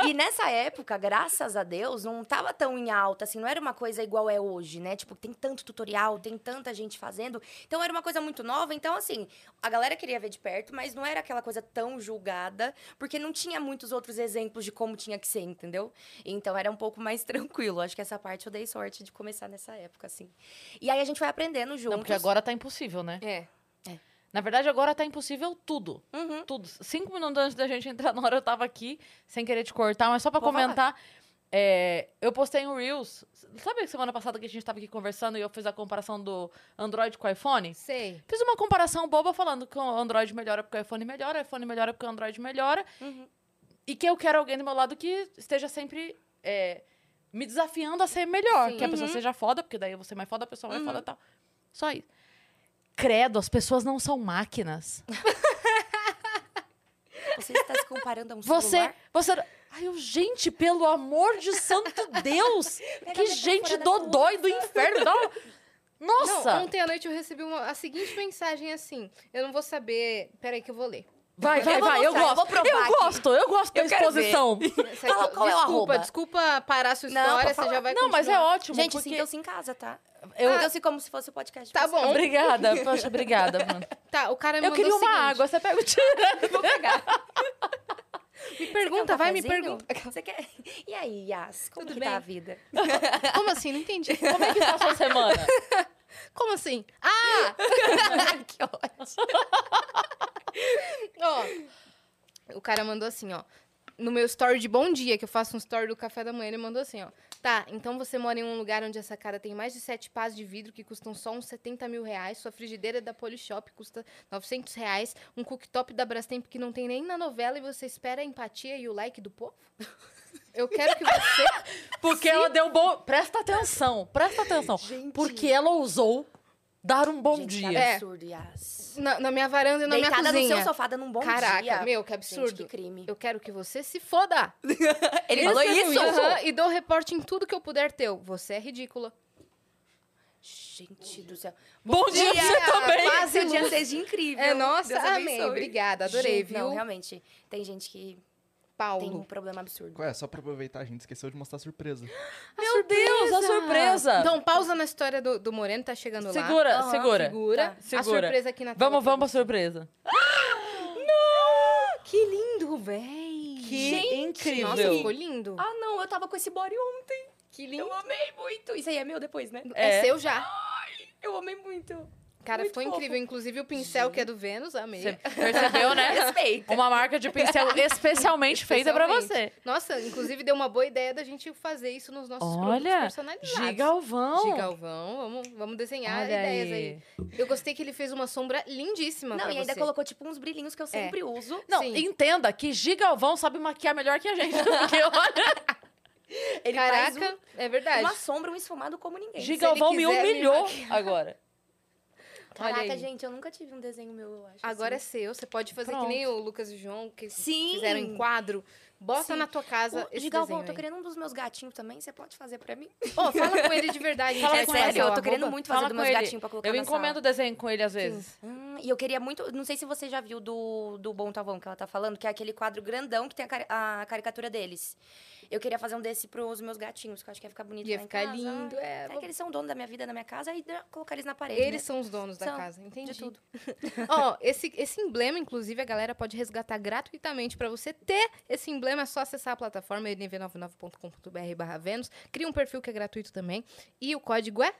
[SPEAKER 3] E nessa época, graças a Deus, não tava tão em alta, assim, não era uma coisa igual é hoje, né? Tipo, tem tanto tutorial, tem tanta gente fazendo. Então era uma coisa muito nova. Então, assim, a galera queria ver de perto, mas não era aquela coisa tão julgada, porque não tinha muitos outros exemplos de como tinha que ser, entendeu? Então era um pouco mais [LAUGHS] tranquilo. Acho que essa parte eu dei sorte de começar nessa época, assim. E aí a gente foi aprendendo juntos.
[SPEAKER 1] Não, porque agora tá impossível, né?
[SPEAKER 2] É.
[SPEAKER 1] Na verdade, agora tá impossível tudo.
[SPEAKER 3] Uhum.
[SPEAKER 1] Tudo. Cinco minutos antes da gente entrar na hora, eu tava aqui, sem querer te cortar, mas só pra
[SPEAKER 3] Pode
[SPEAKER 1] comentar. é, eu postei um Reels. Sabe semana passada que a gente tava aqui conversando e eu fiz a comparação do Android com o iPhone?
[SPEAKER 2] Sei.
[SPEAKER 1] Fiz uma comparação boba falando que o Android melhora porque o iPhone melhora, o iPhone melhora porque o Android melhora.
[SPEAKER 3] Uhum.
[SPEAKER 1] E que eu quero alguém do meu lado que esteja sempre é, me desafiando a ser melhor.
[SPEAKER 2] Sim.
[SPEAKER 1] Que a pessoa
[SPEAKER 3] Uhum.
[SPEAKER 1] seja foda, porque daí eu vou ser mais foda, a pessoa mais
[SPEAKER 3] Uhum.
[SPEAKER 1] foda e tal. Só isso. Credo, as pessoas não são máquinas. [LAUGHS]
[SPEAKER 3] Você está se comparando a um
[SPEAKER 1] Você.
[SPEAKER 3] celular?
[SPEAKER 1] Você. Ai, eu, gente, pelo amor de santo [LAUGHS] Deus! Que gente
[SPEAKER 3] da
[SPEAKER 1] dodói do inferno! Uma- [LAUGHS] Nossa!
[SPEAKER 2] Não, ontem à noite eu recebi uma- a seguinte mensagem assim. Eu não vou saber. Peraí que eu vou ler.
[SPEAKER 1] Vai, vai,
[SPEAKER 3] Eu
[SPEAKER 1] vai, eu
[SPEAKER 3] eu
[SPEAKER 1] gosto.
[SPEAKER 3] vou provar
[SPEAKER 1] eu
[SPEAKER 3] aqui.
[SPEAKER 1] gosto, eu gosto da
[SPEAKER 3] Eu ver.
[SPEAKER 1] exposição.
[SPEAKER 3] Fala qual é o
[SPEAKER 2] desculpa,
[SPEAKER 3] arroba.
[SPEAKER 2] desculpa parar a sua
[SPEAKER 3] Não,
[SPEAKER 2] história,
[SPEAKER 3] pode
[SPEAKER 2] você já vai
[SPEAKER 1] Não, mas é
[SPEAKER 2] continuar.
[SPEAKER 1] ótimo.
[SPEAKER 3] Gente,
[SPEAKER 1] porque
[SPEAKER 3] sintam-se em casa, tá?
[SPEAKER 1] Eu...
[SPEAKER 3] Sintam-se como se fosse o podcast. de
[SPEAKER 2] Tá bom.
[SPEAKER 1] Obrigada, poxa, obrigada, mano. [LAUGHS]
[SPEAKER 2] Tá, o cara me
[SPEAKER 1] Eu queria uma
[SPEAKER 2] seguinte.
[SPEAKER 1] água, você pega o tira. [LAUGHS]
[SPEAKER 3] Vou pegar.
[SPEAKER 2] Me pergunta, vai, me pergunta.
[SPEAKER 3] Você quer? E aí, Yas? Como
[SPEAKER 2] Tudo
[SPEAKER 3] que
[SPEAKER 2] bem?
[SPEAKER 3] tá a vida? [LAUGHS]
[SPEAKER 2] Como assim? Não entendi.
[SPEAKER 1] Como é que tá a sua semana?
[SPEAKER 2] Como assim? Ah!
[SPEAKER 3] que ótimo.
[SPEAKER 2] Ó, o cara mandou assim, ó. No meu story de bom dia, que eu faço um story do café da manhã, ele mandou assim, ó. Tá, então você mora em um lugar onde essa cara tem mais de sete pás de vidro que custam só uns 70 mil reais. Sua frigideira é da Polishop custa 900 reais. Um cooktop da Brastemp que não tem nem na novela e você espera a empatia e o like do povo? [LAUGHS] Eu quero que você... [LAUGHS]
[SPEAKER 1] Porque ela deu bom. Presta atenção, presta atenção.
[SPEAKER 3] Gente.
[SPEAKER 1] Porque ela ousou dar um bom
[SPEAKER 3] Gente,
[SPEAKER 1] dia.
[SPEAKER 3] Que
[SPEAKER 2] É.
[SPEAKER 3] absurdo, Yas.
[SPEAKER 2] Na, na minha varanda e na minha
[SPEAKER 3] Deitada no
[SPEAKER 2] cozinha.
[SPEAKER 3] seu sofá dando um bom
[SPEAKER 2] Caraca,
[SPEAKER 3] dia.
[SPEAKER 2] meu, que
[SPEAKER 3] Gente,
[SPEAKER 2] absurdo.
[SPEAKER 3] que crime.
[SPEAKER 2] Eu quero que você se foda. [LAUGHS]
[SPEAKER 3] Ele falou isso?
[SPEAKER 2] Aham, e dou reporte em tudo que eu puder teu. Você é ridícula.
[SPEAKER 3] Gente do céu.
[SPEAKER 1] Bom dia pra você
[SPEAKER 2] dia,
[SPEAKER 1] também.
[SPEAKER 2] quase
[SPEAKER 3] Seu dia seja incrível.
[SPEAKER 2] É, nossa,
[SPEAKER 3] Deus
[SPEAKER 2] amei.
[SPEAKER 3] abençoe.
[SPEAKER 2] Obrigada, adorei,
[SPEAKER 3] Gente,
[SPEAKER 2] viu?
[SPEAKER 3] Não, realmente. Tem gente que
[SPEAKER 2] Paulo.
[SPEAKER 3] tem um problema absurdo.
[SPEAKER 4] Qual é? Só pra aproveitar, a gente esqueceu de mostrar a surpresa. [GASPS]
[SPEAKER 1] Meu Deus, a surpresa.
[SPEAKER 2] Então, pausa na história do, do Moreno, tá chegando lá.
[SPEAKER 1] segura,
[SPEAKER 3] Aham,
[SPEAKER 1] segura.
[SPEAKER 2] Segura.
[SPEAKER 3] Tá.
[SPEAKER 2] A
[SPEAKER 1] Segura.
[SPEAKER 2] surpresa aqui na tela.
[SPEAKER 1] Vamos, vamos pra surpresa. [GASPS]
[SPEAKER 2] Que lindo, véi.
[SPEAKER 1] Que incrível.
[SPEAKER 2] Nossa, ficou lindo.
[SPEAKER 3] Ah, não, eu tava com esse body ontem.
[SPEAKER 2] que lindo.
[SPEAKER 3] Eu amei muito. Isso aí é meu depois, né?
[SPEAKER 2] É.
[SPEAKER 1] É.
[SPEAKER 2] seu já.
[SPEAKER 3] Eu amei muito.
[SPEAKER 2] Cara,
[SPEAKER 3] Muito
[SPEAKER 2] ficou
[SPEAKER 3] fofo.
[SPEAKER 2] incrível. Inclusive o pincel que é do Vênus, amei.
[SPEAKER 1] Você percebeu, né? [LAUGHS]
[SPEAKER 3] Respeita.
[SPEAKER 1] Uma marca de pincel especialmente feita pra
[SPEAKER 2] Especialmente.
[SPEAKER 1] você.
[SPEAKER 2] Nossa, inclusive deu uma boa ideia da gente fazer isso nos nossos
[SPEAKER 1] Olha,
[SPEAKER 2] personalizados.
[SPEAKER 1] Gigalvão.
[SPEAKER 2] Gigalvão, vamos, vamos desenhar
[SPEAKER 1] Olha
[SPEAKER 2] ideias
[SPEAKER 1] aí.
[SPEAKER 2] aí. Eu gostei que ele fez uma sombra lindíssima
[SPEAKER 3] Não,
[SPEAKER 2] pra
[SPEAKER 3] e ainda
[SPEAKER 2] você.
[SPEAKER 3] colocou tipo uns brilhinhos que eu sempre uso.
[SPEAKER 1] Não,
[SPEAKER 2] Sim.
[SPEAKER 1] entenda que Gigalvão sabe maquiar melhor que a gente. Porque, olha, [LAUGHS]
[SPEAKER 3] Ele faz
[SPEAKER 2] Caraca,
[SPEAKER 3] um-
[SPEAKER 2] é verdade.
[SPEAKER 3] uma sombra, um esfumado como ninguém.
[SPEAKER 1] Gigalvão me
[SPEAKER 2] me
[SPEAKER 1] humilhou
[SPEAKER 2] maquiar.
[SPEAKER 1] agora.
[SPEAKER 3] Caraca, gente, eu nunca tive um desenho meu, eu acho.
[SPEAKER 2] Agora é
[SPEAKER 3] assim.
[SPEAKER 2] seu, você pode fazer
[SPEAKER 1] Pronto.
[SPEAKER 2] que nem o Lucas e o João, que
[SPEAKER 3] Sim.
[SPEAKER 2] fizeram em quadro. Bota
[SPEAKER 3] Sim.
[SPEAKER 2] na tua casa
[SPEAKER 3] O
[SPEAKER 2] esse
[SPEAKER 3] Gigalvão,
[SPEAKER 2] desenho
[SPEAKER 3] tô
[SPEAKER 2] aí.
[SPEAKER 3] querendo um dos meus gatinhos também, você pode fazer pra mim? [LAUGHS]
[SPEAKER 2] Ó, fala com ele de verdade.
[SPEAKER 1] Fala
[SPEAKER 3] é
[SPEAKER 1] com ele.
[SPEAKER 3] sério,
[SPEAKER 2] o
[SPEAKER 3] eu tô querendo muito fazer
[SPEAKER 1] Fala
[SPEAKER 3] dos
[SPEAKER 1] com
[SPEAKER 3] meus
[SPEAKER 1] ele.
[SPEAKER 3] gatinhos pra colocar
[SPEAKER 1] Eu encomendo
[SPEAKER 3] sala.
[SPEAKER 1] desenho com ele às vezes.
[SPEAKER 3] Hum, e eu queria muito, não sei se você já viu do, do Bom Tavão que ela tá falando, que é aquele quadro grandão que tem a, a caricatura deles. Eu queria fazer um desse pros meus gatinhos, que eu acho que ia ficar bonito
[SPEAKER 2] Ia
[SPEAKER 3] lá em
[SPEAKER 2] ficar
[SPEAKER 3] casa.
[SPEAKER 2] lindo, é,
[SPEAKER 3] É que eles são dono da minha vida, da minha casa, e colocar eles na parede,
[SPEAKER 2] Eles
[SPEAKER 3] né?
[SPEAKER 2] são os donos da
[SPEAKER 3] São,
[SPEAKER 2] casa, entendi.
[SPEAKER 3] De tudo. [LAUGHS]
[SPEAKER 2] Ó, esse, esse emblema, inclusive, a galera pode resgatar gratuitamente. Pra você ter esse emblema, é só acessar a plataforma nv99.com.br barra Vênus. Cria um perfil que é gratuito também. E o código é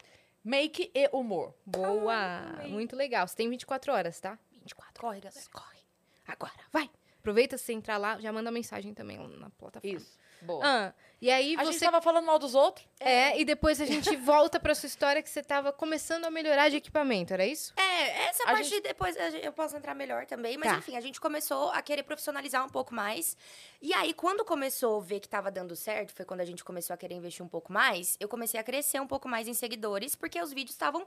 [SPEAKER 1] Make e humor.
[SPEAKER 2] boa. Muito legal. Você tem 24 horas, tá? 24
[SPEAKER 3] Corre, galera.
[SPEAKER 2] Corre. Agora, vai. Aproveita se você entrar lá, já manda mensagem também lá na plataforma.
[SPEAKER 1] Isso. Boa.
[SPEAKER 2] Ah, e aí
[SPEAKER 1] a
[SPEAKER 2] você
[SPEAKER 1] gente tava falando mal dos outros.
[SPEAKER 2] É, e depois a gente volta pra sua história que você tava começando a melhorar de equipamento, era isso?
[SPEAKER 3] É, essa
[SPEAKER 1] A
[SPEAKER 3] parte depois gente- eu posso entrar melhor também. Mas
[SPEAKER 2] Tá.
[SPEAKER 3] enfim, a gente começou a querer profissionalizar um pouco mais. E aí, quando começou a ver que tava dando certo, foi quando a gente começou a querer investir um pouco mais, eu comecei a crescer um pouco mais em seguidores, porque os vídeos estavam.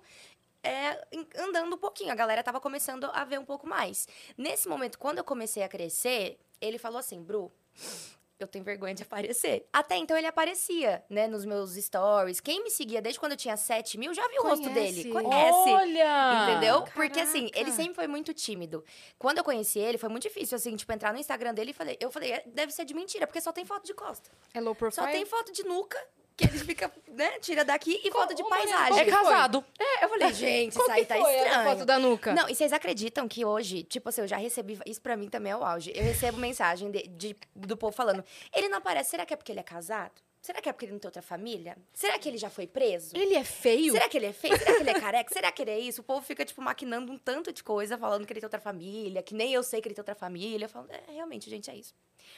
[SPEAKER 3] é, andando um pouquinho, a galera tava começando a ver um pouco mais. Nesse momento, quando eu comecei a crescer, ele falou assim, Bru, eu tenho vergonha de aparecer. Até então ele aparecia, né, nos meus stories. Quem me seguia desde quando eu tinha 7 mil já viu o rosto dele. Conhece.
[SPEAKER 1] Olha!
[SPEAKER 3] Entendeu? Porque assim,
[SPEAKER 2] Caraca.
[SPEAKER 3] ele sempre foi muito tímido. Quando eu conheci ele, foi muito difícil, assim, tipo, entrar no Instagram dele e falei, eu falei, "É, deve ser de mentira, porque só tem foto de costa.
[SPEAKER 2] É low profile?
[SPEAKER 3] Só tem foto de nuca, que ele fica, né, tira daqui e foto de paisagem.
[SPEAKER 1] É casado.
[SPEAKER 3] É, eu falei, [LAUGHS] gente,
[SPEAKER 2] Qual
[SPEAKER 3] isso aí tá estranho.
[SPEAKER 2] foto da nuca?
[SPEAKER 3] Não, e vocês acreditam que hoje, tipo assim, eu já recebi. Isso pra mim também é o auge. Eu recebo mensagem de- de- do povo falando: ele não aparece, será que é porque ele é casado? Será que é porque ele não tem outra família? Será que ele já foi preso?
[SPEAKER 2] Ele é feio?
[SPEAKER 3] Será que ele é feio? Será que ele é careca? Será que ele é isso? O povo fica, tipo, maquinando um tanto de coisa, falando que ele tem outra família, que nem eu sei que ele tem outra família. Eu falo, é, realmente, gente, é isso.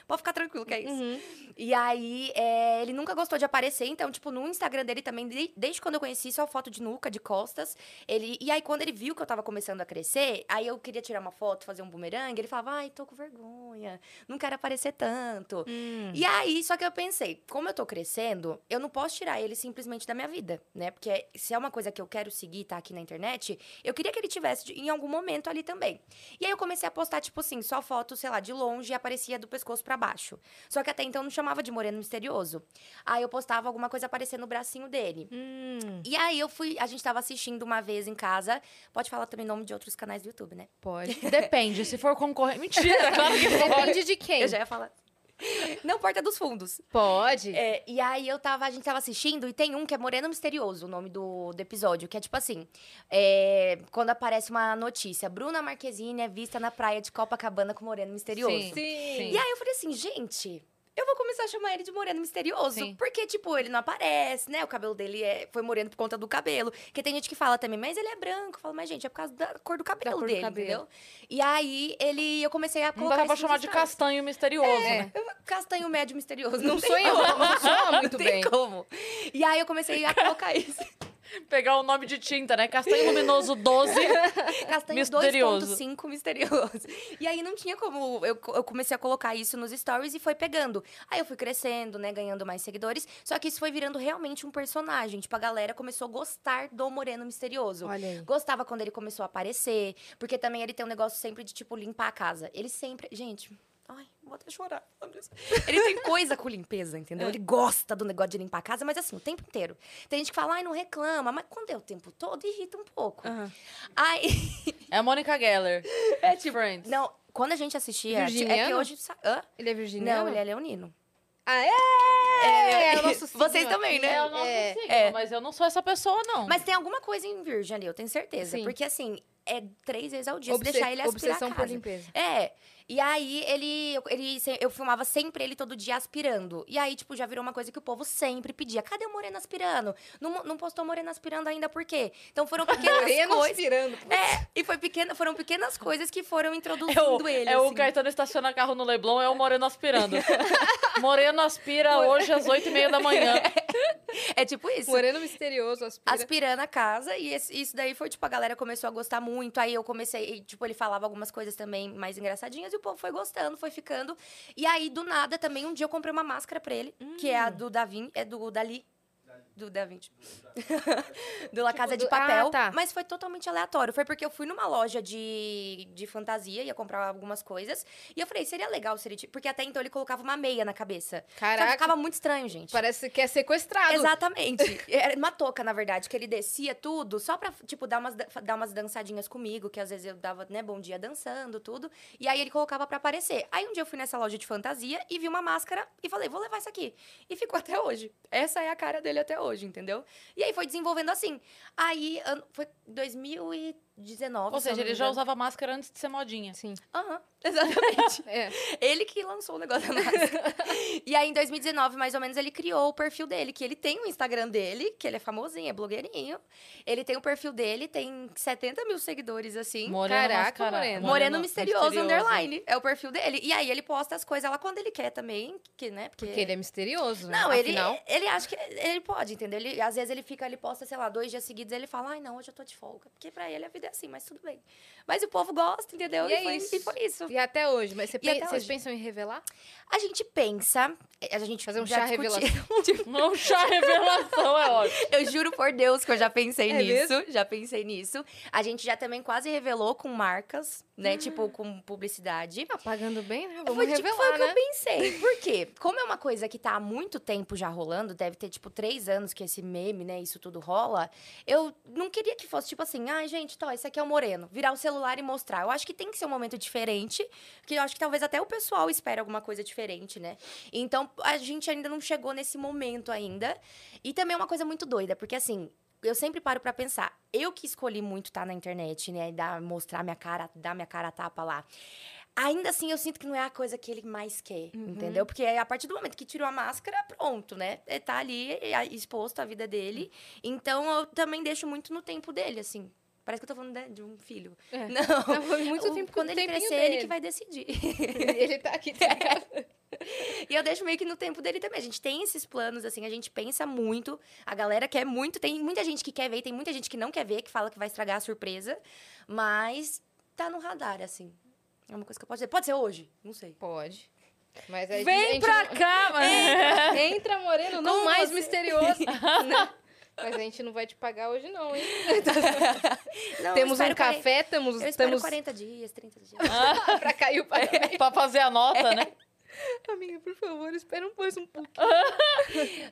[SPEAKER 3] Pode ficar tranquilo que é isso.
[SPEAKER 2] Uhum.
[SPEAKER 3] E aí, é, ele nunca gostou de aparecer, então, tipo, no Instagram dele também, de- desde quando eu conheci, só foto de nuca, de costas. Ele, e aí, quando ele viu que eu tava começando a crescer, aí eu queria tirar uma foto, fazer um bumerangue, ele falava, ai, tô com vergonha, não quero aparecer tanto.
[SPEAKER 2] Hum.
[SPEAKER 3] E aí, só que eu pensei, como eu tô crescendo, eu não posso tirar ele simplesmente da minha vida, né? Porque se é uma coisa que eu quero seguir, tá aqui na internet, eu queria que ele tivesse em algum momento ali também. E aí eu comecei a postar, tipo assim, só foto, sei lá, de longe e aparecia do pescoço pra baixo. Só que até então eu não chamava de moreno misterioso. Aí eu postava alguma coisa aparecendo no bracinho dele.
[SPEAKER 2] Hum,
[SPEAKER 3] E aí eu fui, a gente tava assistindo uma vez em casa. Pode falar também nome de outros canais do YouTube, né?
[SPEAKER 2] pode.
[SPEAKER 1] Depende, se for concorrente. [LAUGHS] Mentira, claro que pode.
[SPEAKER 2] Depende de quem.
[SPEAKER 3] Eu já ia falar. [LAUGHS] Não, Porta dos Fundos.
[SPEAKER 2] Pode.
[SPEAKER 3] É, e aí eu tava, a gente tava assistindo e tem um que é Moreno Misterioso, o nome do, do episódio, que é tipo assim: é, quando aparece uma notícia, Bruna Marquezine é vista na praia de Copacabana com Moreno Misterioso.
[SPEAKER 1] Sim.
[SPEAKER 2] Sim.
[SPEAKER 3] E aí eu falei assim, gente. Eu vou começar a chamar ele de moreno misterioso.
[SPEAKER 1] Sim.
[SPEAKER 3] Porque, tipo, ele não aparece, né? O cabelo dele é, foi moreno por conta do cabelo. Porque tem gente que fala também, mas ele é branco. Eu falo, mas, gente, é por causa da cor do cabelo
[SPEAKER 2] cor do
[SPEAKER 3] dele,
[SPEAKER 2] cabelo.
[SPEAKER 3] entendeu? E aí, ele, eu comecei a
[SPEAKER 1] Não
[SPEAKER 3] colocar
[SPEAKER 1] dava pra
[SPEAKER 3] isso
[SPEAKER 1] chamar de castanho misterioso, né?
[SPEAKER 3] Eu- Castanho médio misterioso.
[SPEAKER 2] Não
[SPEAKER 3] tem
[SPEAKER 2] sonha,
[SPEAKER 3] como.
[SPEAKER 2] não soa [LAUGHS] muito
[SPEAKER 3] não
[SPEAKER 2] bem.
[SPEAKER 3] como. E aí eu comecei a colocar isso. [LAUGHS]
[SPEAKER 1] Pegar o nome de tinta, né? Castanho luminoso 12. [LAUGHS]
[SPEAKER 3] Castanho
[SPEAKER 1] Misterioso.
[SPEAKER 3] 2.5 misterioso. E aí não tinha como. Eu, eu comecei a colocar isso nos stories e foi pegando. Aí eu fui crescendo, né? Ganhando mais seguidores. Só que isso foi virando realmente um personagem. Tipo, a galera começou a gostar do Moreno Misterioso.
[SPEAKER 2] Olha aí.
[SPEAKER 3] Gostava quando ele começou a aparecer. Porque também ele tem um negócio sempre de, tipo, limpar a casa. Ele sempre. Gente. Ai, vou até chorar. Ele tem coisa com limpeza, entendeu? Ele gosta do negócio de limpar a casa, mas assim, o tempo inteiro. Tem gente que fala, ai, não reclama. Mas quando é o tempo todo, irrita um pouco.
[SPEAKER 2] Aham.
[SPEAKER 3] Aí. [LAUGHS]
[SPEAKER 1] É a Mônica Geller.
[SPEAKER 3] É tipo.
[SPEAKER 1] Friends.
[SPEAKER 3] Não, quando a gente assistia. É que
[SPEAKER 2] Virginiano?
[SPEAKER 3] hoje. Hã?
[SPEAKER 2] Ele é virginiano?
[SPEAKER 3] Não, ele é leonino.
[SPEAKER 2] Ah, é! É, o nosso signo
[SPEAKER 3] Vocês também, né?
[SPEAKER 1] É o nosso
[SPEAKER 2] É.
[SPEAKER 1] signo,
[SPEAKER 3] é.
[SPEAKER 1] mas eu não sou essa pessoa, não.
[SPEAKER 3] Mas tem alguma coisa em virgem ali, eu tenho certeza.
[SPEAKER 2] Sim.
[SPEAKER 3] Porque assim, é três vezes ao dia.
[SPEAKER 2] Obse-
[SPEAKER 3] se deixar ele aspirar
[SPEAKER 2] obsessão
[SPEAKER 3] a
[SPEAKER 2] por
[SPEAKER 3] casa.
[SPEAKER 2] limpeza.
[SPEAKER 3] É. E aí, ele, ele, eu filmava sempre ele todo dia aspirando. E aí, tipo, já virou uma coisa que o povo sempre pedia. Cadê o Moreno aspirando? Não, não postou Moreno aspirando ainda, por quê? Então foram [LAUGHS] pequenas
[SPEAKER 2] Moreno
[SPEAKER 3] coisas.
[SPEAKER 2] aspirando.
[SPEAKER 3] É, e foi pequena, foram pequenas coisas que foram
[SPEAKER 1] É
[SPEAKER 3] introduzindo
[SPEAKER 1] o,
[SPEAKER 3] ele.
[SPEAKER 1] é o
[SPEAKER 3] assim.
[SPEAKER 1] Caetano estaciona carro no Leblon, é o Moreno aspirando. [LAUGHS] Moreno aspira hoje às 8 e meia da manhã. [LAUGHS]
[SPEAKER 3] É tipo isso.
[SPEAKER 2] Moreno misterioso, aspira.
[SPEAKER 3] aspirando a casa. E esse- isso daí foi, tipo, a galera começou a gostar muito. Aí eu comecei, e, tipo, ele falava algumas coisas também mais engraçadinhas e o povo foi gostando, foi ficando. E aí, do nada, também, um dia eu comprei uma máscara pra ele, que é a
[SPEAKER 2] Hum.
[SPEAKER 3] do Davin, é do Dali. Do Da Vinci. [LAUGHS] do La
[SPEAKER 2] Tipo,
[SPEAKER 3] Casa de
[SPEAKER 2] do-
[SPEAKER 3] Papel.
[SPEAKER 2] ah, tá.
[SPEAKER 3] Mas foi totalmente aleatório. Foi porque eu fui numa loja de, de fantasia, ia comprar algumas coisas. E eu falei, seria legal se ele... Porque até então ele colocava uma meia na cabeça. Só
[SPEAKER 2] Caraca,
[SPEAKER 3] ficava muito estranho, gente.
[SPEAKER 2] parece que é sequestrado.
[SPEAKER 3] Exatamente. [LAUGHS] Era uma touca, na verdade, que ele descia tudo só pra, tipo, dar umas, da- dar umas dançadinhas comigo, que às vezes eu dava, né, bom dia dançando, tudo. E aí ele colocava pra aparecer. Aí um dia eu fui nessa loja de fantasia e vi uma máscara e falei, vou levar isso aqui. E ficou [LAUGHS] até hoje. Essa é a cara dele até hoje, hoje, entendeu? E aí foi desenvolvendo assim. Aí, foi 2013. 19.
[SPEAKER 1] Ou seja, ele já usava máscara antes de ser modinha.
[SPEAKER 2] Sim.
[SPEAKER 3] Aham, [LAUGHS] exatamente.
[SPEAKER 2] é.
[SPEAKER 3] Ele que lançou o negócio da máscara. [LAUGHS] e aí, em 2019, mais ou menos, ele criou o perfil dele, que ele tem o um Instagram dele, que ele é famosinho, é blogueirinho. Ele tem o um perfil dele, tem 70 mil seguidores, assim.
[SPEAKER 1] Moreno é
[SPEAKER 2] Caraca,
[SPEAKER 1] Moreno.
[SPEAKER 2] Moreno,
[SPEAKER 3] Moreno misterioso, misterioso, underline. É o perfil dele. E aí, ele posta as coisas lá quando ele quer também, que, né? Porque,
[SPEAKER 2] porque ele é misterioso,
[SPEAKER 3] Não, ele, ele acha que ele pode, entendeu? Ele, às vezes, ele fica, ele posta, sei lá, dois dias seguidos, ele fala, ai, não, hoje eu tô de folga. Porque pra ele, a vida é assim, mas tudo bem. Mas o povo gosta, entendeu?
[SPEAKER 2] E é
[SPEAKER 3] foi,
[SPEAKER 2] isso.
[SPEAKER 3] e foi isso.
[SPEAKER 2] E até hoje. Mas você
[SPEAKER 3] E até
[SPEAKER 2] vocês
[SPEAKER 3] hoje.
[SPEAKER 2] pensam em revelar?
[SPEAKER 3] A gente pensa, a gente
[SPEAKER 2] Fazer um chá
[SPEAKER 3] discutiu-
[SPEAKER 2] revelação. [LAUGHS]
[SPEAKER 1] Não, chá revelação é ótimo.
[SPEAKER 3] Eu juro por Deus que eu já pensei
[SPEAKER 2] É
[SPEAKER 3] nisso. Já pensei nisso. A gente já também quase revelou com marcas, né? Tipo, com publicidade.
[SPEAKER 2] Tá pagando bem, né? Vamos
[SPEAKER 3] foi, tipo,
[SPEAKER 2] revelar,
[SPEAKER 3] foi o que
[SPEAKER 2] né?
[SPEAKER 3] eu pensei. [LAUGHS] Por quê? Como é uma coisa que tá há muito tempo já rolando, deve ter, tipo, três anos que esse meme, né, isso tudo rola, eu não queria que fosse, tipo assim, ai, gente, tó, esse aqui é o Moreno. Virar o celular e mostrar. Eu acho que tem que ser um momento diferente, que eu acho que talvez até o pessoal espere alguma coisa diferente, né? Então, a gente ainda não chegou nesse momento ainda. E também é uma coisa muito doida, porque assim, eu sempre paro pra pensar. Eu que escolhi muito estar na internet, né? Dar, mostrar minha cara, dar minha cara a tapa lá. Ainda assim, eu sinto que não é a coisa que ele mais quer, entendeu? Porque a partir do momento que tirou a máscara, pronto, né? Ele tá ali exposto à vida dele. Então, eu também deixo muito no tempo dele, assim. Parece que eu tô falando né, de um filho.
[SPEAKER 2] É.
[SPEAKER 3] Não.
[SPEAKER 2] Não, foi muito
[SPEAKER 3] O-
[SPEAKER 2] tempo
[SPEAKER 3] Quando ele crescer, ele
[SPEAKER 2] dele.
[SPEAKER 3] que vai decidir. [LAUGHS]
[SPEAKER 2] Ele tá aqui. Tá ligado? [LAUGHS]
[SPEAKER 3] E eu deixo meio que no tempo dele também. A gente tem esses planos, assim, a gente pensa muito. A galera quer muito. Tem muita gente que quer ver, tem muita gente que não quer ver, que fala que vai estragar a surpresa. Mas tá no radar, assim. É uma coisa que eu posso dizer. Pode ser hoje? Não sei.
[SPEAKER 2] Pode. Mas
[SPEAKER 1] Vem
[SPEAKER 2] gente
[SPEAKER 1] pra
[SPEAKER 2] não-
[SPEAKER 1] cá, mano.
[SPEAKER 2] Entra, Moreno, [LAUGHS] não
[SPEAKER 3] Como
[SPEAKER 2] mais
[SPEAKER 3] você?
[SPEAKER 2] misterioso. né? Mas a gente não vai te pagar hoje, não, hein? [LAUGHS]
[SPEAKER 3] Não, [LAUGHS]
[SPEAKER 2] temos um
[SPEAKER 3] espero 40
[SPEAKER 2] café, temos,
[SPEAKER 3] Eu
[SPEAKER 2] temos
[SPEAKER 3] 40 dias, 30 dias. [LAUGHS]
[SPEAKER 2] pra cair o pagamento.
[SPEAKER 1] pra fazer a nota, né?
[SPEAKER 2] Amiga, por favor, espera um mais um pouco.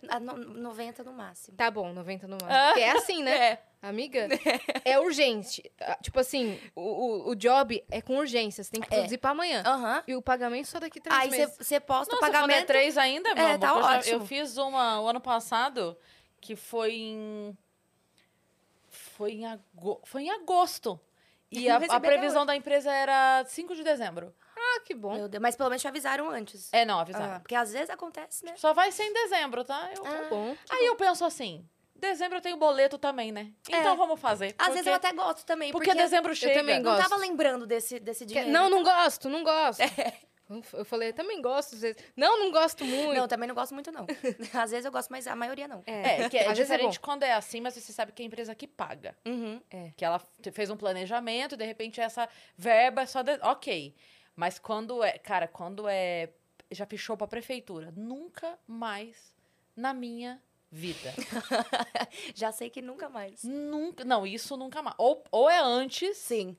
[SPEAKER 3] A no- 90 no máximo.
[SPEAKER 2] Tá bom, 90 no máximo. Porque é assim, né?
[SPEAKER 3] É.
[SPEAKER 2] Amiga, é urgente. Ah, Tipo assim, o, o, o job é com urgência. Você tem que
[SPEAKER 3] É.
[SPEAKER 2] produzir pra amanhã.
[SPEAKER 3] Aham.
[SPEAKER 2] E o pagamento só daqui três
[SPEAKER 3] Aí
[SPEAKER 2] meses.
[SPEAKER 3] você posta
[SPEAKER 1] Nossa,
[SPEAKER 3] o
[SPEAKER 1] é
[SPEAKER 3] pagamento.
[SPEAKER 1] três ainda, meu
[SPEAKER 3] É,
[SPEAKER 1] amor,
[SPEAKER 3] tá ótimo.
[SPEAKER 1] Eu fiz uma o ano passado, que foi em... Foi em, ago... foi em agosto. E [LAUGHS]
[SPEAKER 3] Eu
[SPEAKER 1] a, a previsão da empresa era 5 de dezembro.
[SPEAKER 2] Ah, que bom.
[SPEAKER 3] Meu Deus, Mas pelo menos te avisaram antes.
[SPEAKER 1] É, não, avisaram.
[SPEAKER 3] Ah, porque às vezes acontece, né?
[SPEAKER 1] Só vai ser em dezembro, tá? Eu-
[SPEAKER 2] Tá bom.
[SPEAKER 1] Aí eu penso assim, dezembro eu tenho boleto também, né? Então
[SPEAKER 3] É.
[SPEAKER 1] vamos fazer.
[SPEAKER 3] Às
[SPEAKER 1] porque,
[SPEAKER 3] vezes eu até gosto também.
[SPEAKER 1] Porque,
[SPEAKER 3] Porque,
[SPEAKER 1] dezembro chega.
[SPEAKER 2] também
[SPEAKER 3] não
[SPEAKER 2] gosto.
[SPEAKER 3] tava lembrando desse, desse
[SPEAKER 2] Que-
[SPEAKER 3] dinheiro.
[SPEAKER 2] Não, não gosto, não gosto. [LAUGHS] Eu falei, eu também gosto às vezes. Não, não gosto muito.
[SPEAKER 3] Não, também não gosto muito, não. [LAUGHS] Às vezes eu gosto, mas a maioria não.
[SPEAKER 1] É, que é
[SPEAKER 2] Às vezes é
[SPEAKER 1] diferente
[SPEAKER 2] bom.
[SPEAKER 1] quando é assim, mas você sabe que é a empresa que paga.
[SPEAKER 3] Uhum.
[SPEAKER 1] Que ela fez um planejamento e de repente essa verba é só. De... Ok. Mas quando é. Cara, quando é. Já fechou pra prefeitura. Nunca mais na minha vida. [LAUGHS]
[SPEAKER 3] Já sei que nunca mais.
[SPEAKER 1] nunca. Não, isso nunca mais. Ou, ou é antes.
[SPEAKER 3] Sim.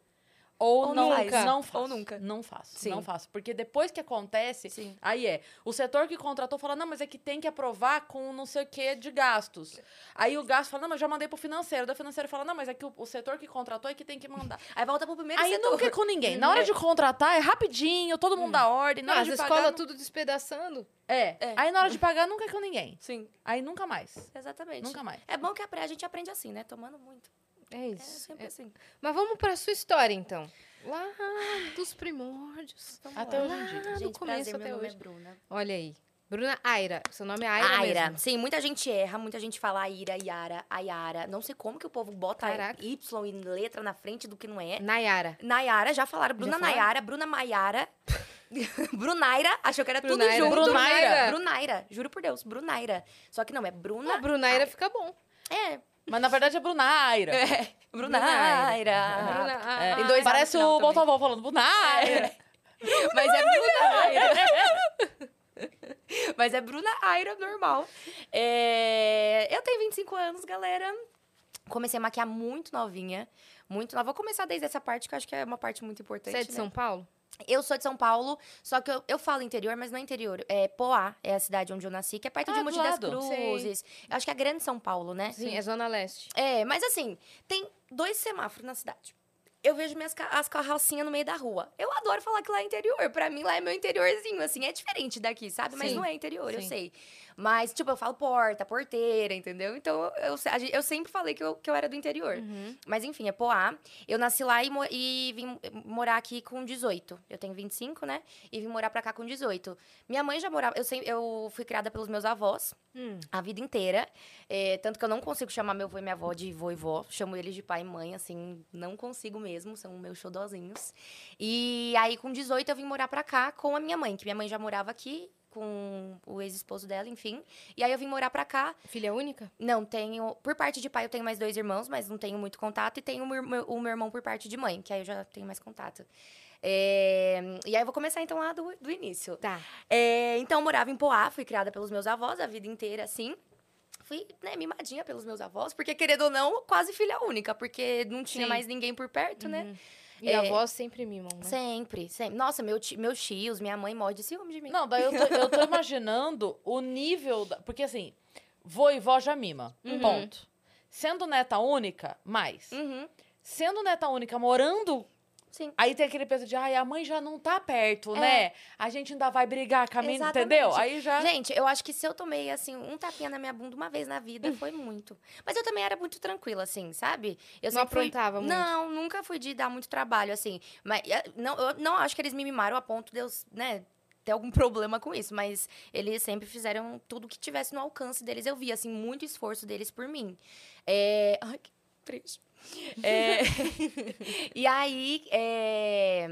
[SPEAKER 1] Ou,
[SPEAKER 3] Ou
[SPEAKER 1] não,
[SPEAKER 3] nunca.
[SPEAKER 1] não
[SPEAKER 3] Ou
[SPEAKER 1] faço.
[SPEAKER 3] nunca.
[SPEAKER 1] Não faço.
[SPEAKER 3] Sim.
[SPEAKER 1] Não faço. Porque depois que acontece,
[SPEAKER 3] Sim.
[SPEAKER 1] aí é. O setor que contratou fala, não, mas é que tem que aprovar com não sei o que de gastos. Aí o gasto fala, não, mas já mandei pro financeiro. Da financeiro fala, não, mas é que o, o setor que contratou é que tem que mandar.
[SPEAKER 3] Aí volta pro primeiro
[SPEAKER 1] Aí
[SPEAKER 3] setor.
[SPEAKER 1] nunca é com ninguém. Na hora de contratar é rapidinho, todo mundo dá ordem. Na
[SPEAKER 2] Não,
[SPEAKER 1] hora
[SPEAKER 2] as
[SPEAKER 1] de pagar,
[SPEAKER 2] tudo despedaçando.
[SPEAKER 1] É.
[SPEAKER 3] É.
[SPEAKER 1] Aí na hora de pagar nunca é com ninguém.
[SPEAKER 3] Sim,
[SPEAKER 1] Aí nunca mais.
[SPEAKER 3] exatamente.
[SPEAKER 1] Nunca mais.
[SPEAKER 3] É bom que a gente aprende assim, né? Tomando muito.
[SPEAKER 2] É
[SPEAKER 3] É
[SPEAKER 2] isso.
[SPEAKER 3] sempre
[SPEAKER 2] É.
[SPEAKER 3] assim.
[SPEAKER 2] Mas vamos pra sua história, então. Lá dos primórdios.
[SPEAKER 3] Vamos
[SPEAKER 1] Até
[SPEAKER 3] lá.
[SPEAKER 1] hoje em dia.
[SPEAKER 2] Lá do
[SPEAKER 3] Gente,
[SPEAKER 2] começo
[SPEAKER 3] prazer,
[SPEAKER 2] até
[SPEAKER 3] meu nome
[SPEAKER 2] hoje.
[SPEAKER 3] é Bruna.
[SPEAKER 2] Olha aí. Bruna Aira. Seu nome é Aira,
[SPEAKER 3] Aira.
[SPEAKER 2] mesmo.
[SPEAKER 3] Sim, muita gente erra, muita gente fala Aira, Yara, Ayara. Não sei como que o povo bota
[SPEAKER 2] Caraca.
[SPEAKER 3] Y em letra na frente do que não é.
[SPEAKER 2] Nayara.
[SPEAKER 3] Nayara, já falaram. Bruna
[SPEAKER 2] falaram?
[SPEAKER 3] Nayara, Bruna Maiara. [LAUGHS] Brunaira, achou que era
[SPEAKER 2] Brunaira.
[SPEAKER 3] tudo junto.
[SPEAKER 1] Brunaira.
[SPEAKER 3] Brunaira, juro por Deus, Brunaira. Só que não, é Bruna.
[SPEAKER 2] Não, Brunaira fica bom.
[SPEAKER 3] É,
[SPEAKER 1] Mas na verdade é Brunaira.
[SPEAKER 3] é. Brunaira.
[SPEAKER 2] Bruna, ah,
[SPEAKER 1] É.
[SPEAKER 3] Tem dois
[SPEAKER 1] Parece o. Botovó falando Brunaira. [LAUGHS]
[SPEAKER 3] Mas é Brunaira. [LAUGHS] Mas é Bruna Aira normal. É, Eu tenho 25 anos, galera. Comecei a maquiar muito novinha. Muito nova. Vou começar desde essa parte, que eu acho que é uma parte muito importante.
[SPEAKER 2] Você é de
[SPEAKER 3] né?
[SPEAKER 2] São Paulo?
[SPEAKER 3] Eu sou de São Paulo, só que eu, eu falo interior, mas não é interior. É Poá, é a cidade onde eu nasci, que é perto
[SPEAKER 1] Ah,
[SPEAKER 3] de Mogi das. Cruzes. Eu acho que é grande São Paulo, né?
[SPEAKER 2] Sim, é Zona Leste.
[SPEAKER 3] É, mas assim, tem dois semáforos na cidade. Eu vejo minhas ca- as carrocinhas no meio da rua. Eu adoro falar que lá é interior. Pra mim, lá é meu interiorzinho, assim. É diferente daqui, sabe? Mas
[SPEAKER 2] Sim,
[SPEAKER 3] não é interior, eu
[SPEAKER 2] sim.
[SPEAKER 3] sei. Mas, tipo, eu falo porta, porteira, entendeu? Então, eu, eu sempre falei que eu, que eu era do interior.
[SPEAKER 2] Uhum.
[SPEAKER 3] Mas, enfim, é Poá. Eu nasci lá e, e vim morar aqui com 18. Eu tenho 25, né? E vim morar pra cá com 18. Minha mãe já morava... Eu, sempre, eu fui criada pelos meus avós
[SPEAKER 2] Hum.
[SPEAKER 3] a vida inteira. É, tanto que eu não consigo chamar meu avô e minha avó de vô e vó. Chamo eles de pai e mãe, assim, não consigo mesmo. São meus xodozinhos. E aí, com 18, eu vim morar pra cá com a minha mãe, que minha mãe já morava aqui com o ex-esposo dela, enfim. E aí eu vim morar pra cá.
[SPEAKER 2] Filha única?
[SPEAKER 3] Não tenho. Por parte de pai, eu tenho mais dois irmãos, mas não tenho muito contato. E tenho o meu, meu- o meu irmão por parte de mãe, que aí eu já tenho mais contato. É, E aí eu vou começar então lá do, do início.
[SPEAKER 2] Tá.
[SPEAKER 3] É, então, eu morava em Poá, fui criada pelos meus avós a vida inteira, assim. Fui, né, mimadinha pelos meus avós, porque, querendo ou não, quase filha única, porque não tinha
[SPEAKER 2] Sim.
[SPEAKER 3] mais ninguém por perto, né?
[SPEAKER 2] Uhum. E
[SPEAKER 3] É.
[SPEAKER 2] avós sempre mimam, né?
[SPEAKER 3] Sempre, sempre. Nossa, meu meus tios, minha mãe morre de ciúme de mim.
[SPEAKER 1] Não, daí eu tô, eu tô imaginando o nível. Da, porque assim, vô e vó já mima. Ponto. Sendo neta única, mais.
[SPEAKER 3] Uhum,
[SPEAKER 1] Sendo neta única, morando.
[SPEAKER 3] Sim.
[SPEAKER 1] Aí tem aquele peso de, ai, a mãe já não tá perto,
[SPEAKER 3] É.
[SPEAKER 1] né? A gente ainda vai brigar com a menina, entendeu? Aí já.
[SPEAKER 3] Gente, eu acho que se eu tomei, assim, um tapinha na minha bunda uma vez na vida, foi muito. Mas eu também era muito tranquila, assim, sabe? Eu
[SPEAKER 2] Não
[SPEAKER 3] sempre fui-
[SPEAKER 2] aprontava muito?
[SPEAKER 3] Não, nunca fui de dar muito trabalho, assim. Mas eh, não, eu não acho que eles me mimaram a ponto de eu, né, ter algum [LAUGHS] problema com isso. Mas eles sempre fizeram tudo que tivesse no alcance deles. Eu via, assim, muito esforço deles por mim. É... Ai, que triste. É, [LAUGHS] e aí, é,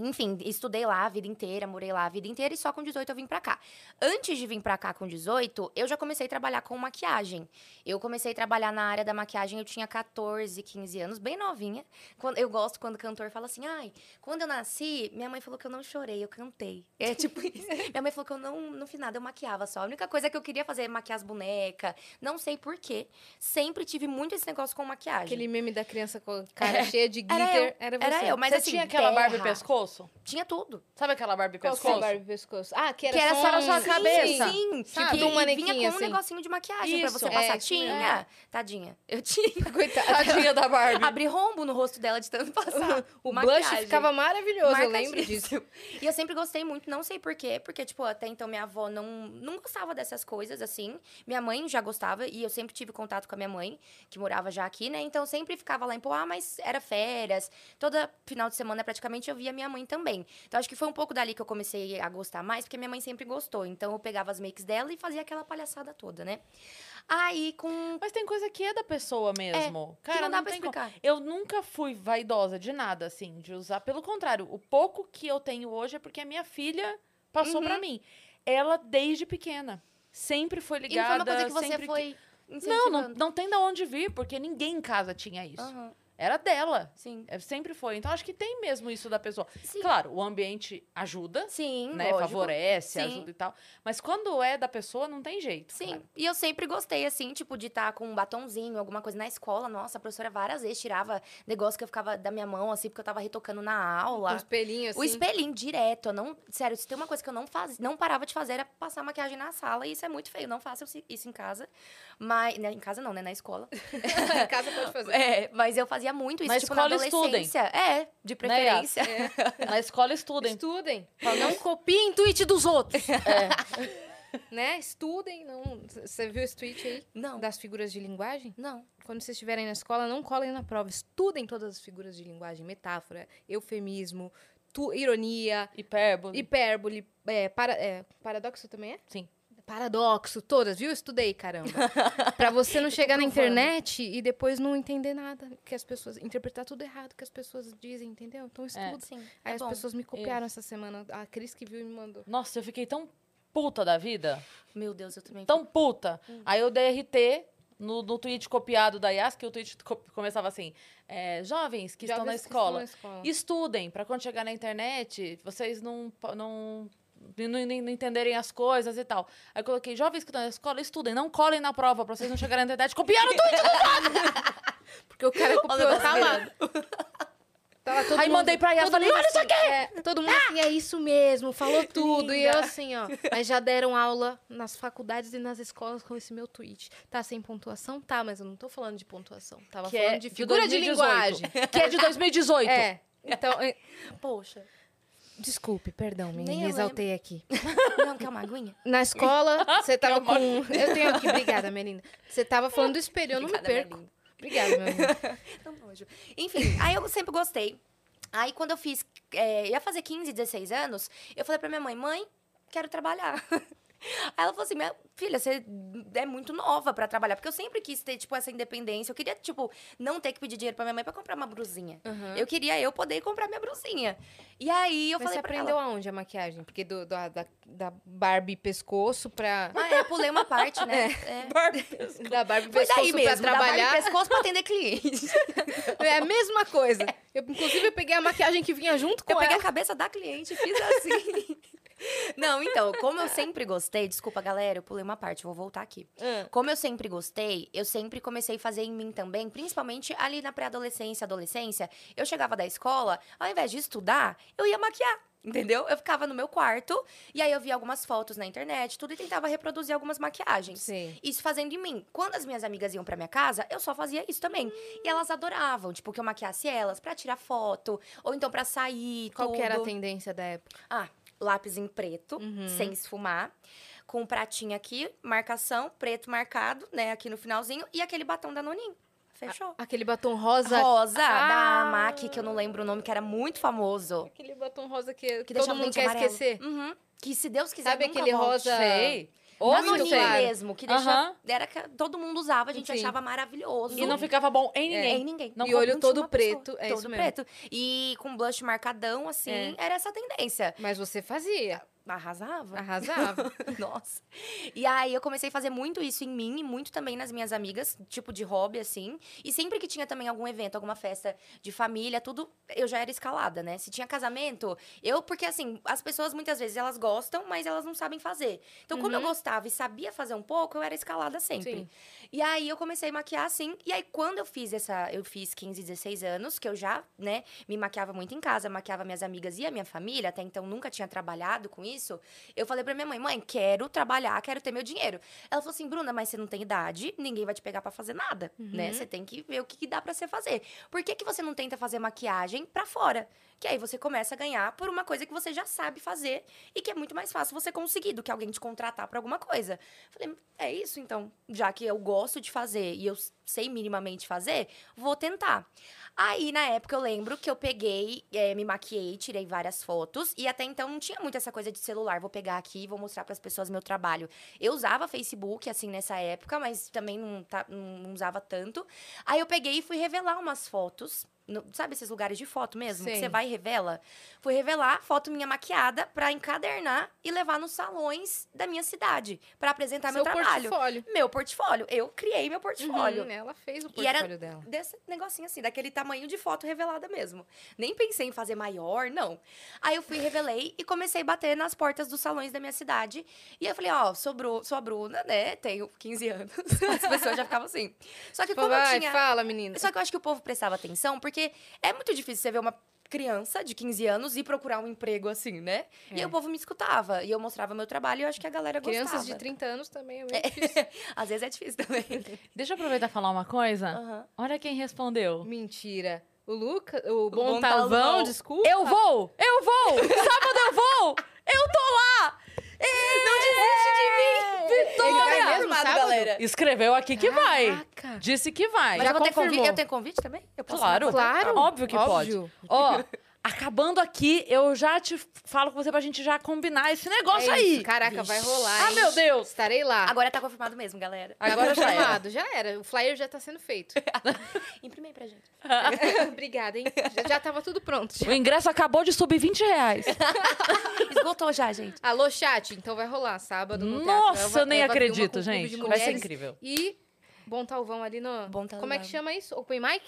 [SPEAKER 3] enfim, estudei lá a vida inteira, morei lá a vida inteira e só com 18 eu vim pra cá. Antes de vir pra cá com 18, eu já comecei a trabalhar com maquiagem. Eu comecei a trabalhar na área da maquiagem, eu tinha 14, 15 anos, bem novinha. Quando, eu gosto quando o cantor fala assim, ai, quando eu nasci, minha mãe falou que eu não chorei, eu cantei. É tipo isso. [LAUGHS] minha mãe falou que eu não, não fiz nada, eu maquiava só. A única coisa que eu queria fazer é maquiar as bonecas. Não sei porquê. Sempre tive muito esse negócio com maquiagem.
[SPEAKER 2] Aquele meme da criança com [LAUGHS] cara cheia de
[SPEAKER 3] Era
[SPEAKER 2] glitter.
[SPEAKER 3] eu,
[SPEAKER 2] Era, você.
[SPEAKER 3] era eu, mas
[SPEAKER 1] Você
[SPEAKER 3] assim,
[SPEAKER 1] tinha aquela
[SPEAKER 3] terra.
[SPEAKER 1] pescoço?
[SPEAKER 3] Tinha tudo.
[SPEAKER 1] Sabe aquela Barbie
[SPEAKER 2] Qual é
[SPEAKER 1] pescoço?
[SPEAKER 2] Barbie pescoço? Ah, que era,
[SPEAKER 3] que era
[SPEAKER 2] só,
[SPEAKER 3] na
[SPEAKER 2] um-
[SPEAKER 3] sua
[SPEAKER 1] Sim,
[SPEAKER 3] cabeça.
[SPEAKER 1] sim.
[SPEAKER 3] Sim,
[SPEAKER 2] Sabe?
[SPEAKER 3] que
[SPEAKER 2] Um manequim,
[SPEAKER 3] vinha com um
[SPEAKER 2] assim.
[SPEAKER 3] negocinho de maquiagem pra
[SPEAKER 1] Isso.
[SPEAKER 3] você
[SPEAKER 2] É,
[SPEAKER 3] passar.
[SPEAKER 2] mesmo.
[SPEAKER 3] tinha. Tadinha. Eu tinha. [LAUGHS]
[SPEAKER 2] Coitada.
[SPEAKER 1] Tadinha da Barbie.
[SPEAKER 3] Abri rombo no rosto dela de tanto passar. [LAUGHS]
[SPEAKER 2] O
[SPEAKER 3] maquiagem.
[SPEAKER 2] blush ficava maravilhoso, eu lembro disso.
[SPEAKER 3] E eu sempre gostei muito, não sei porquê, porque, tipo, até então minha avó não, não gostava dessas coisas, assim. Minha mãe já gostava, e eu sempre tive contato com a minha mãe, que morava já aqui, né? Então eu sempre ficava lá em Poá, mas era férias. Toda final de semana, praticamente, eu via minha mãe também. Então acho que foi um pouco dali que eu comecei a gostar mais, porque minha mãe sempre gostou. Então eu pegava as makes dela e fazia aquela palhaçada toda, né? Aí, com.
[SPEAKER 1] Mas tem coisa que é da pessoa mesmo. Cara,
[SPEAKER 3] que não dá pra
[SPEAKER 1] tem como.
[SPEAKER 3] explicar.
[SPEAKER 1] Eu nunca fui vaidosa de nada, assim, de usar. Pelo contrário, o pouco que eu tenho hoje é porque a minha filha passou
[SPEAKER 3] Uhum.
[SPEAKER 1] pra mim. Ela, desde pequena, sempre foi
[SPEAKER 3] E não
[SPEAKER 1] ligada.
[SPEAKER 3] foi uma coisa que você
[SPEAKER 1] sempre
[SPEAKER 3] foi.
[SPEAKER 1] Não, não, não tem da onde vir, porque ninguém em casa tinha isso.
[SPEAKER 3] Aham,
[SPEAKER 1] Era dela.
[SPEAKER 3] Sim.
[SPEAKER 1] É, Sempre foi. Então, acho que tem mesmo isso da pessoa.
[SPEAKER 3] Sim.
[SPEAKER 1] Claro, o ambiente ajuda,
[SPEAKER 3] Sim,
[SPEAKER 1] né?
[SPEAKER 3] lógico.
[SPEAKER 1] Favorece,
[SPEAKER 3] Sim.
[SPEAKER 1] ajuda e tal. Mas quando é da pessoa, não tem jeito.
[SPEAKER 3] Sim,
[SPEAKER 1] cara.
[SPEAKER 3] e eu sempre gostei, assim, tipo, de estar com um batonzinho, alguma coisa na escola. Nossa, a professora várias vezes tirava negócio que eu ficava da minha mão, assim, porque eu tava retocando na aula.
[SPEAKER 2] Um espelhinho assim.
[SPEAKER 3] O espelhinho direto, eu não. Sério, se tem uma coisa que eu não faz, não parava de fazer era passar maquiagem na sala, e isso é muito feio. Não faço isso em casa. Mas. né, em casa não, né? Na escola. [LAUGHS]
[SPEAKER 2] em casa pode fazer.
[SPEAKER 3] É, mas eu fazia muito isso,
[SPEAKER 1] Na
[SPEAKER 3] tipo, na
[SPEAKER 1] escola estudem.
[SPEAKER 3] adolescência. É, de preferência.
[SPEAKER 1] Na escola estudem.
[SPEAKER 2] Estudem. Não copiem tweet dos outros. [LAUGHS]
[SPEAKER 1] É.
[SPEAKER 2] Né? Estudem. Não... Você viu esse tweet aí?
[SPEAKER 3] Não.
[SPEAKER 2] Das figuras de linguagem?
[SPEAKER 3] Não.
[SPEAKER 2] Quando vocês estiverem na escola, não colhem na prova. Estudem todas as figuras de linguagem. Metáfora, eufemismo, tu- ironia,
[SPEAKER 1] Hipérbole.
[SPEAKER 2] hipérbole, é, para- é, paradoxo também é?
[SPEAKER 1] Sim.
[SPEAKER 2] Paradoxo, todas, viu? Estudei, caramba. [LAUGHS] pra você não chegar na internet e depois não entender nada que as pessoas. Interpretar tudo errado que as pessoas dizem, entendeu? Então estuda.
[SPEAKER 3] Sim.
[SPEAKER 2] Aí
[SPEAKER 3] é
[SPEAKER 2] as
[SPEAKER 3] bom.
[SPEAKER 2] pessoas me copiaram essa semana. A Cris que viu e me mandou.
[SPEAKER 1] Nossa, eu fiquei tão puta da vida.
[SPEAKER 3] Meu Deus, eu também.
[SPEAKER 1] Tão puta.
[SPEAKER 3] Hum.
[SPEAKER 1] Aí eu dei RT no, no tweet copiado da Yas, que o tweet co- começava assim: é, jovens que estão na
[SPEAKER 2] Jovens que
[SPEAKER 1] escola.
[SPEAKER 2] na escola.
[SPEAKER 1] Estudem, pra quando chegar na internet, vocês não, não, não, não- não entenderem as coisas e tal. Aí eu coloquei, jovens que estão na escola, estudem, não colhem na prova pra vocês não chegarem na internet. Copiaram tudo! [LAUGHS]
[SPEAKER 2] Porque o cara copiou, tava todo
[SPEAKER 1] Aí
[SPEAKER 2] mundo-
[SPEAKER 1] mandei pra
[SPEAKER 2] todo
[SPEAKER 1] falei, olha isso
[SPEAKER 2] assim,
[SPEAKER 1] aqui!
[SPEAKER 2] é, todo mundo assim, é isso mesmo, falou [LAUGHS] tudo. E eu assim, ó. Mas já deram aula nas faculdades e nas escolas com esse meu tweet. Tá sem pontuação? Tá, mas eu não tô falando de pontuação. Tava
[SPEAKER 1] Que
[SPEAKER 2] falando
[SPEAKER 1] é
[SPEAKER 2] de
[SPEAKER 1] de
[SPEAKER 2] figura de
[SPEAKER 1] 2018.
[SPEAKER 2] linguagem.
[SPEAKER 1] Que é de 2018. [LAUGHS]
[SPEAKER 2] É. Então, é,
[SPEAKER 3] Poxa.
[SPEAKER 2] Desculpe, perdão, me, me exaltei aqui. [LAUGHS]
[SPEAKER 3] Não, quer uma aguinha?
[SPEAKER 2] Na escola, você tava com. Eu tenho aqui, obrigada, Melinda. Você tava falando do espelho, eu não me
[SPEAKER 3] Obrigada, minha
[SPEAKER 2] perco. Obrigada, meu amor. [LAUGHS]
[SPEAKER 3] Nojo. Enfim, aí eu sempre gostei. Aí quando eu fiz, é, ia fazer 15, 16 anos, eu falei pra minha mãe, mãe, quero trabalhar. [LAUGHS] Aí ela falou assim, minha filha, você é muito nova pra trabalhar. Porque eu sempre quis ter, tipo, essa independência. Eu queria, tipo, não ter que pedir dinheiro pra minha mãe pra comprar uma brusinha. Eu queria eu poder comprar minha brusinha. E aí eu
[SPEAKER 2] Mas você
[SPEAKER 3] falei pra
[SPEAKER 2] aprendeu
[SPEAKER 3] ela...
[SPEAKER 2] aonde a maquiagem? Porque do, do- da, da Barbie pescoço pra.
[SPEAKER 3] Ah, é, eu pulei uma parte, né? [LAUGHS] É.
[SPEAKER 2] Da Barbie
[SPEAKER 3] Foi
[SPEAKER 2] pescoço
[SPEAKER 3] daí
[SPEAKER 2] pra
[SPEAKER 3] mesmo,
[SPEAKER 2] trabalhar.
[SPEAKER 3] da Barbie pescoço pra atender cliente. [LAUGHS]
[SPEAKER 2] É a mesma coisa. Eu, inclusive, eu peguei a maquiagem que vinha junto com
[SPEAKER 3] Eu peguei
[SPEAKER 2] ela.
[SPEAKER 3] a cabeça da cliente e fiz assim. [LAUGHS] Não, então, como eu sempre gostei, desculpa, galera, eu pulei uma parte, vou voltar aqui.
[SPEAKER 2] Ah.
[SPEAKER 3] Como eu sempre gostei, eu sempre comecei a fazer em mim também, principalmente ali na pré-adolescência, adolescência. Eu chegava da escola, ao invés de estudar, eu ia maquiar. Entendeu? Eu ficava no meu quarto e aí eu via algumas fotos na internet, tudo e tentava reproduzir algumas maquiagens.
[SPEAKER 2] Sim.
[SPEAKER 3] Isso fazendo em mim. Quando as minhas amigas iam pra minha casa, eu só fazia isso também. E elas adoravam, tipo, que eu maquiasse elas pra tirar foto, ou então pra sair,
[SPEAKER 2] Qual que era a
[SPEAKER 3] tudo.
[SPEAKER 2] tendência da época?
[SPEAKER 3] Ah, lápis em preto,
[SPEAKER 2] Uhum.
[SPEAKER 3] sem esfumar. Com um pratinho aqui, marcação, preto marcado, né, aqui no finalzinho. E aquele batom da Noninho. Fechou.
[SPEAKER 2] Aquele batom rosa.
[SPEAKER 3] Rosa,
[SPEAKER 2] Ah!
[SPEAKER 3] da MAC, que eu não lembro o nome, que era muito famoso.
[SPEAKER 2] Aquele batom rosa que,
[SPEAKER 3] Que
[SPEAKER 2] todo mundo quer
[SPEAKER 3] amarelo.
[SPEAKER 2] esquecer.
[SPEAKER 3] Uhum. Que se Deus quiser,
[SPEAKER 2] Sabe
[SPEAKER 3] nunca
[SPEAKER 2] aquele
[SPEAKER 3] volte.
[SPEAKER 2] rosa-
[SPEAKER 1] Sei. Ou
[SPEAKER 2] claro.
[SPEAKER 3] mesmo, que deixa, era que todo mundo usava, a gente
[SPEAKER 2] Sim.
[SPEAKER 3] achava maravilhoso.
[SPEAKER 1] E não ficava bom em
[SPEAKER 3] É,
[SPEAKER 1] ninguém.
[SPEAKER 3] em ninguém.
[SPEAKER 1] Não
[SPEAKER 2] E olho todo
[SPEAKER 3] uma pessoa.
[SPEAKER 2] preto, é
[SPEAKER 3] todo
[SPEAKER 2] isso mesmo.
[SPEAKER 3] preto. E com blush marcadão, assim,
[SPEAKER 2] É.
[SPEAKER 3] era essa tendência.
[SPEAKER 2] Mas você fazia.
[SPEAKER 3] Arrasava.
[SPEAKER 2] Arrasava. [LAUGHS]
[SPEAKER 3] Nossa. E aí eu comecei a fazer muito isso em mim e muito também nas minhas amigas, tipo de hobby, assim. E sempre que tinha também algum evento, alguma festa de família, tudo, eu já era escalada, né? Se tinha casamento, eu, porque assim, as pessoas muitas vezes elas gostam, mas elas não sabem fazer. Então, como eu gostava e sabia fazer um pouco, eu era escalada sempre.
[SPEAKER 2] Sim.
[SPEAKER 3] E aí eu comecei a maquiar assim. E aí, quando eu fiz essa. Eu fiz 15, 16 anos, que eu já, né, me maquiava muito em casa, maquiava minhas amigas e a minha família, até então nunca tinha trabalhado com isso. Eu falei pra minha mãe, mãe, quero trabalhar, quero ter meu dinheiro. Ela falou assim, Bruna, mas você não tem idade, ninguém vai te pegar pra fazer nada, né? Você tem que ver o que, que dá pra você fazer. Por que, que você não tenta fazer maquiagem pra fora? Que aí você começa a ganhar por uma coisa que você já sabe fazer e que é muito mais fácil você conseguir do que alguém te contratar pra alguma coisa. Falei, é isso então. Já que eu gosto de fazer e eu sei minimamente fazer, vou tentar. Aí, na época, eu lembro que eu peguei, eh, me maquiei, tirei várias fotos. E até então não tinha muito essa coisa de celular. Vou pegar aqui e vou mostrar para as pessoas meu trabalho. Eu usava Facebook, assim, nessa época, mas também não, tá- não- não usava tanto. Aí eu peguei e fui revelar umas fotos. No- sabe esses lugares de foto mesmo? Que
[SPEAKER 2] Sei.
[SPEAKER 3] você vai e revela? Fui revelar foto minha maquiada pra encadernar e levar nos salões da minha cidade. pra apresentar
[SPEAKER 2] Seu
[SPEAKER 3] meu trabalho.
[SPEAKER 2] portfólio.
[SPEAKER 3] Meu portfólio. Eu criei meu portfólio.
[SPEAKER 2] Uhum, ela fez o
[SPEAKER 3] E era
[SPEAKER 2] portfólio dela.
[SPEAKER 3] desse negocinho assim, daquele tamanho de foto revelada mesmo. Nem pensei em fazer maior, não. Aí eu fui, revelei e comecei a bater nas portas dos salões da minha cidade. E eu falei, ó, sou, Bru- sou a Bruna, né? Tenho 15 anos. [LAUGHS] As pessoas já ficavam assim. Só que como
[SPEAKER 2] Vai,
[SPEAKER 3] eu tinha.
[SPEAKER 2] fala, menina.
[SPEAKER 3] Só que eu acho que o povo prestava atenção, porque é muito difícil você ver uma criança de 15 anos e procurar um emprego assim, né? E
[SPEAKER 2] É.
[SPEAKER 3] o povo me escutava. E eu mostrava meu trabalho e eu acho que a galera gostava.
[SPEAKER 2] Crianças de 30 anos também é meio [LAUGHS]
[SPEAKER 3] Às vezes é difícil também. [LAUGHS]
[SPEAKER 1] Deixa eu aproveitar e falar uma coisa.
[SPEAKER 3] Aham.
[SPEAKER 1] Olha quem respondeu.
[SPEAKER 2] Mentira. O Luca, o Talvão,
[SPEAKER 3] Talvão.
[SPEAKER 2] desculpa.
[SPEAKER 1] Eu vou! Eu vou! Sábado eu vou! Eu tô lá!
[SPEAKER 3] Não desiste de mim!
[SPEAKER 2] Ele vai
[SPEAKER 1] Vitória!
[SPEAKER 2] mesmo
[SPEAKER 3] Confirmado,
[SPEAKER 2] sábado?
[SPEAKER 3] galera.
[SPEAKER 1] Escreveu aqui que vai.
[SPEAKER 2] Caraca.
[SPEAKER 1] Disse que vai.
[SPEAKER 3] Mas
[SPEAKER 2] Já
[SPEAKER 3] eu, vou ter
[SPEAKER 2] confirmou.
[SPEAKER 3] convite, eu tenho convite também? Eu posso
[SPEAKER 1] Claro.
[SPEAKER 2] Claro.
[SPEAKER 1] Óbvio que
[SPEAKER 2] Óbvio.
[SPEAKER 1] pode. Ó, [LAUGHS] acabando aqui, eu já te falo com você pra gente já combinar esse negócio
[SPEAKER 2] É
[SPEAKER 1] aí.
[SPEAKER 2] isso, Caraca, vai rolar.
[SPEAKER 1] Ah,
[SPEAKER 2] hein?
[SPEAKER 1] meu Deus!
[SPEAKER 2] Estarei lá.
[SPEAKER 3] Agora tá confirmado mesmo, galera.
[SPEAKER 1] Agora já era.
[SPEAKER 2] confirmado, já era. O flyer já tá sendo feito. [LAUGHS]
[SPEAKER 3] Imprimei pra gente. [LAUGHS]
[SPEAKER 2] Obrigada, hein? Já, já tava tudo pronto.
[SPEAKER 1] O ingresso acabou de subir 20 reais. [LAUGHS]
[SPEAKER 3] Esgotou já, gente.
[SPEAKER 2] Alô, chat, então vai rolar sábado no
[SPEAKER 1] Nossa,
[SPEAKER 2] Teatro Elva-
[SPEAKER 1] eu nem
[SPEAKER 2] Vilma
[SPEAKER 1] acredito, gente. Vai ser incrível.
[SPEAKER 2] E Bom Talvão ali no...
[SPEAKER 3] Bom Talvão.
[SPEAKER 2] Como é que chama isso? Open Mic?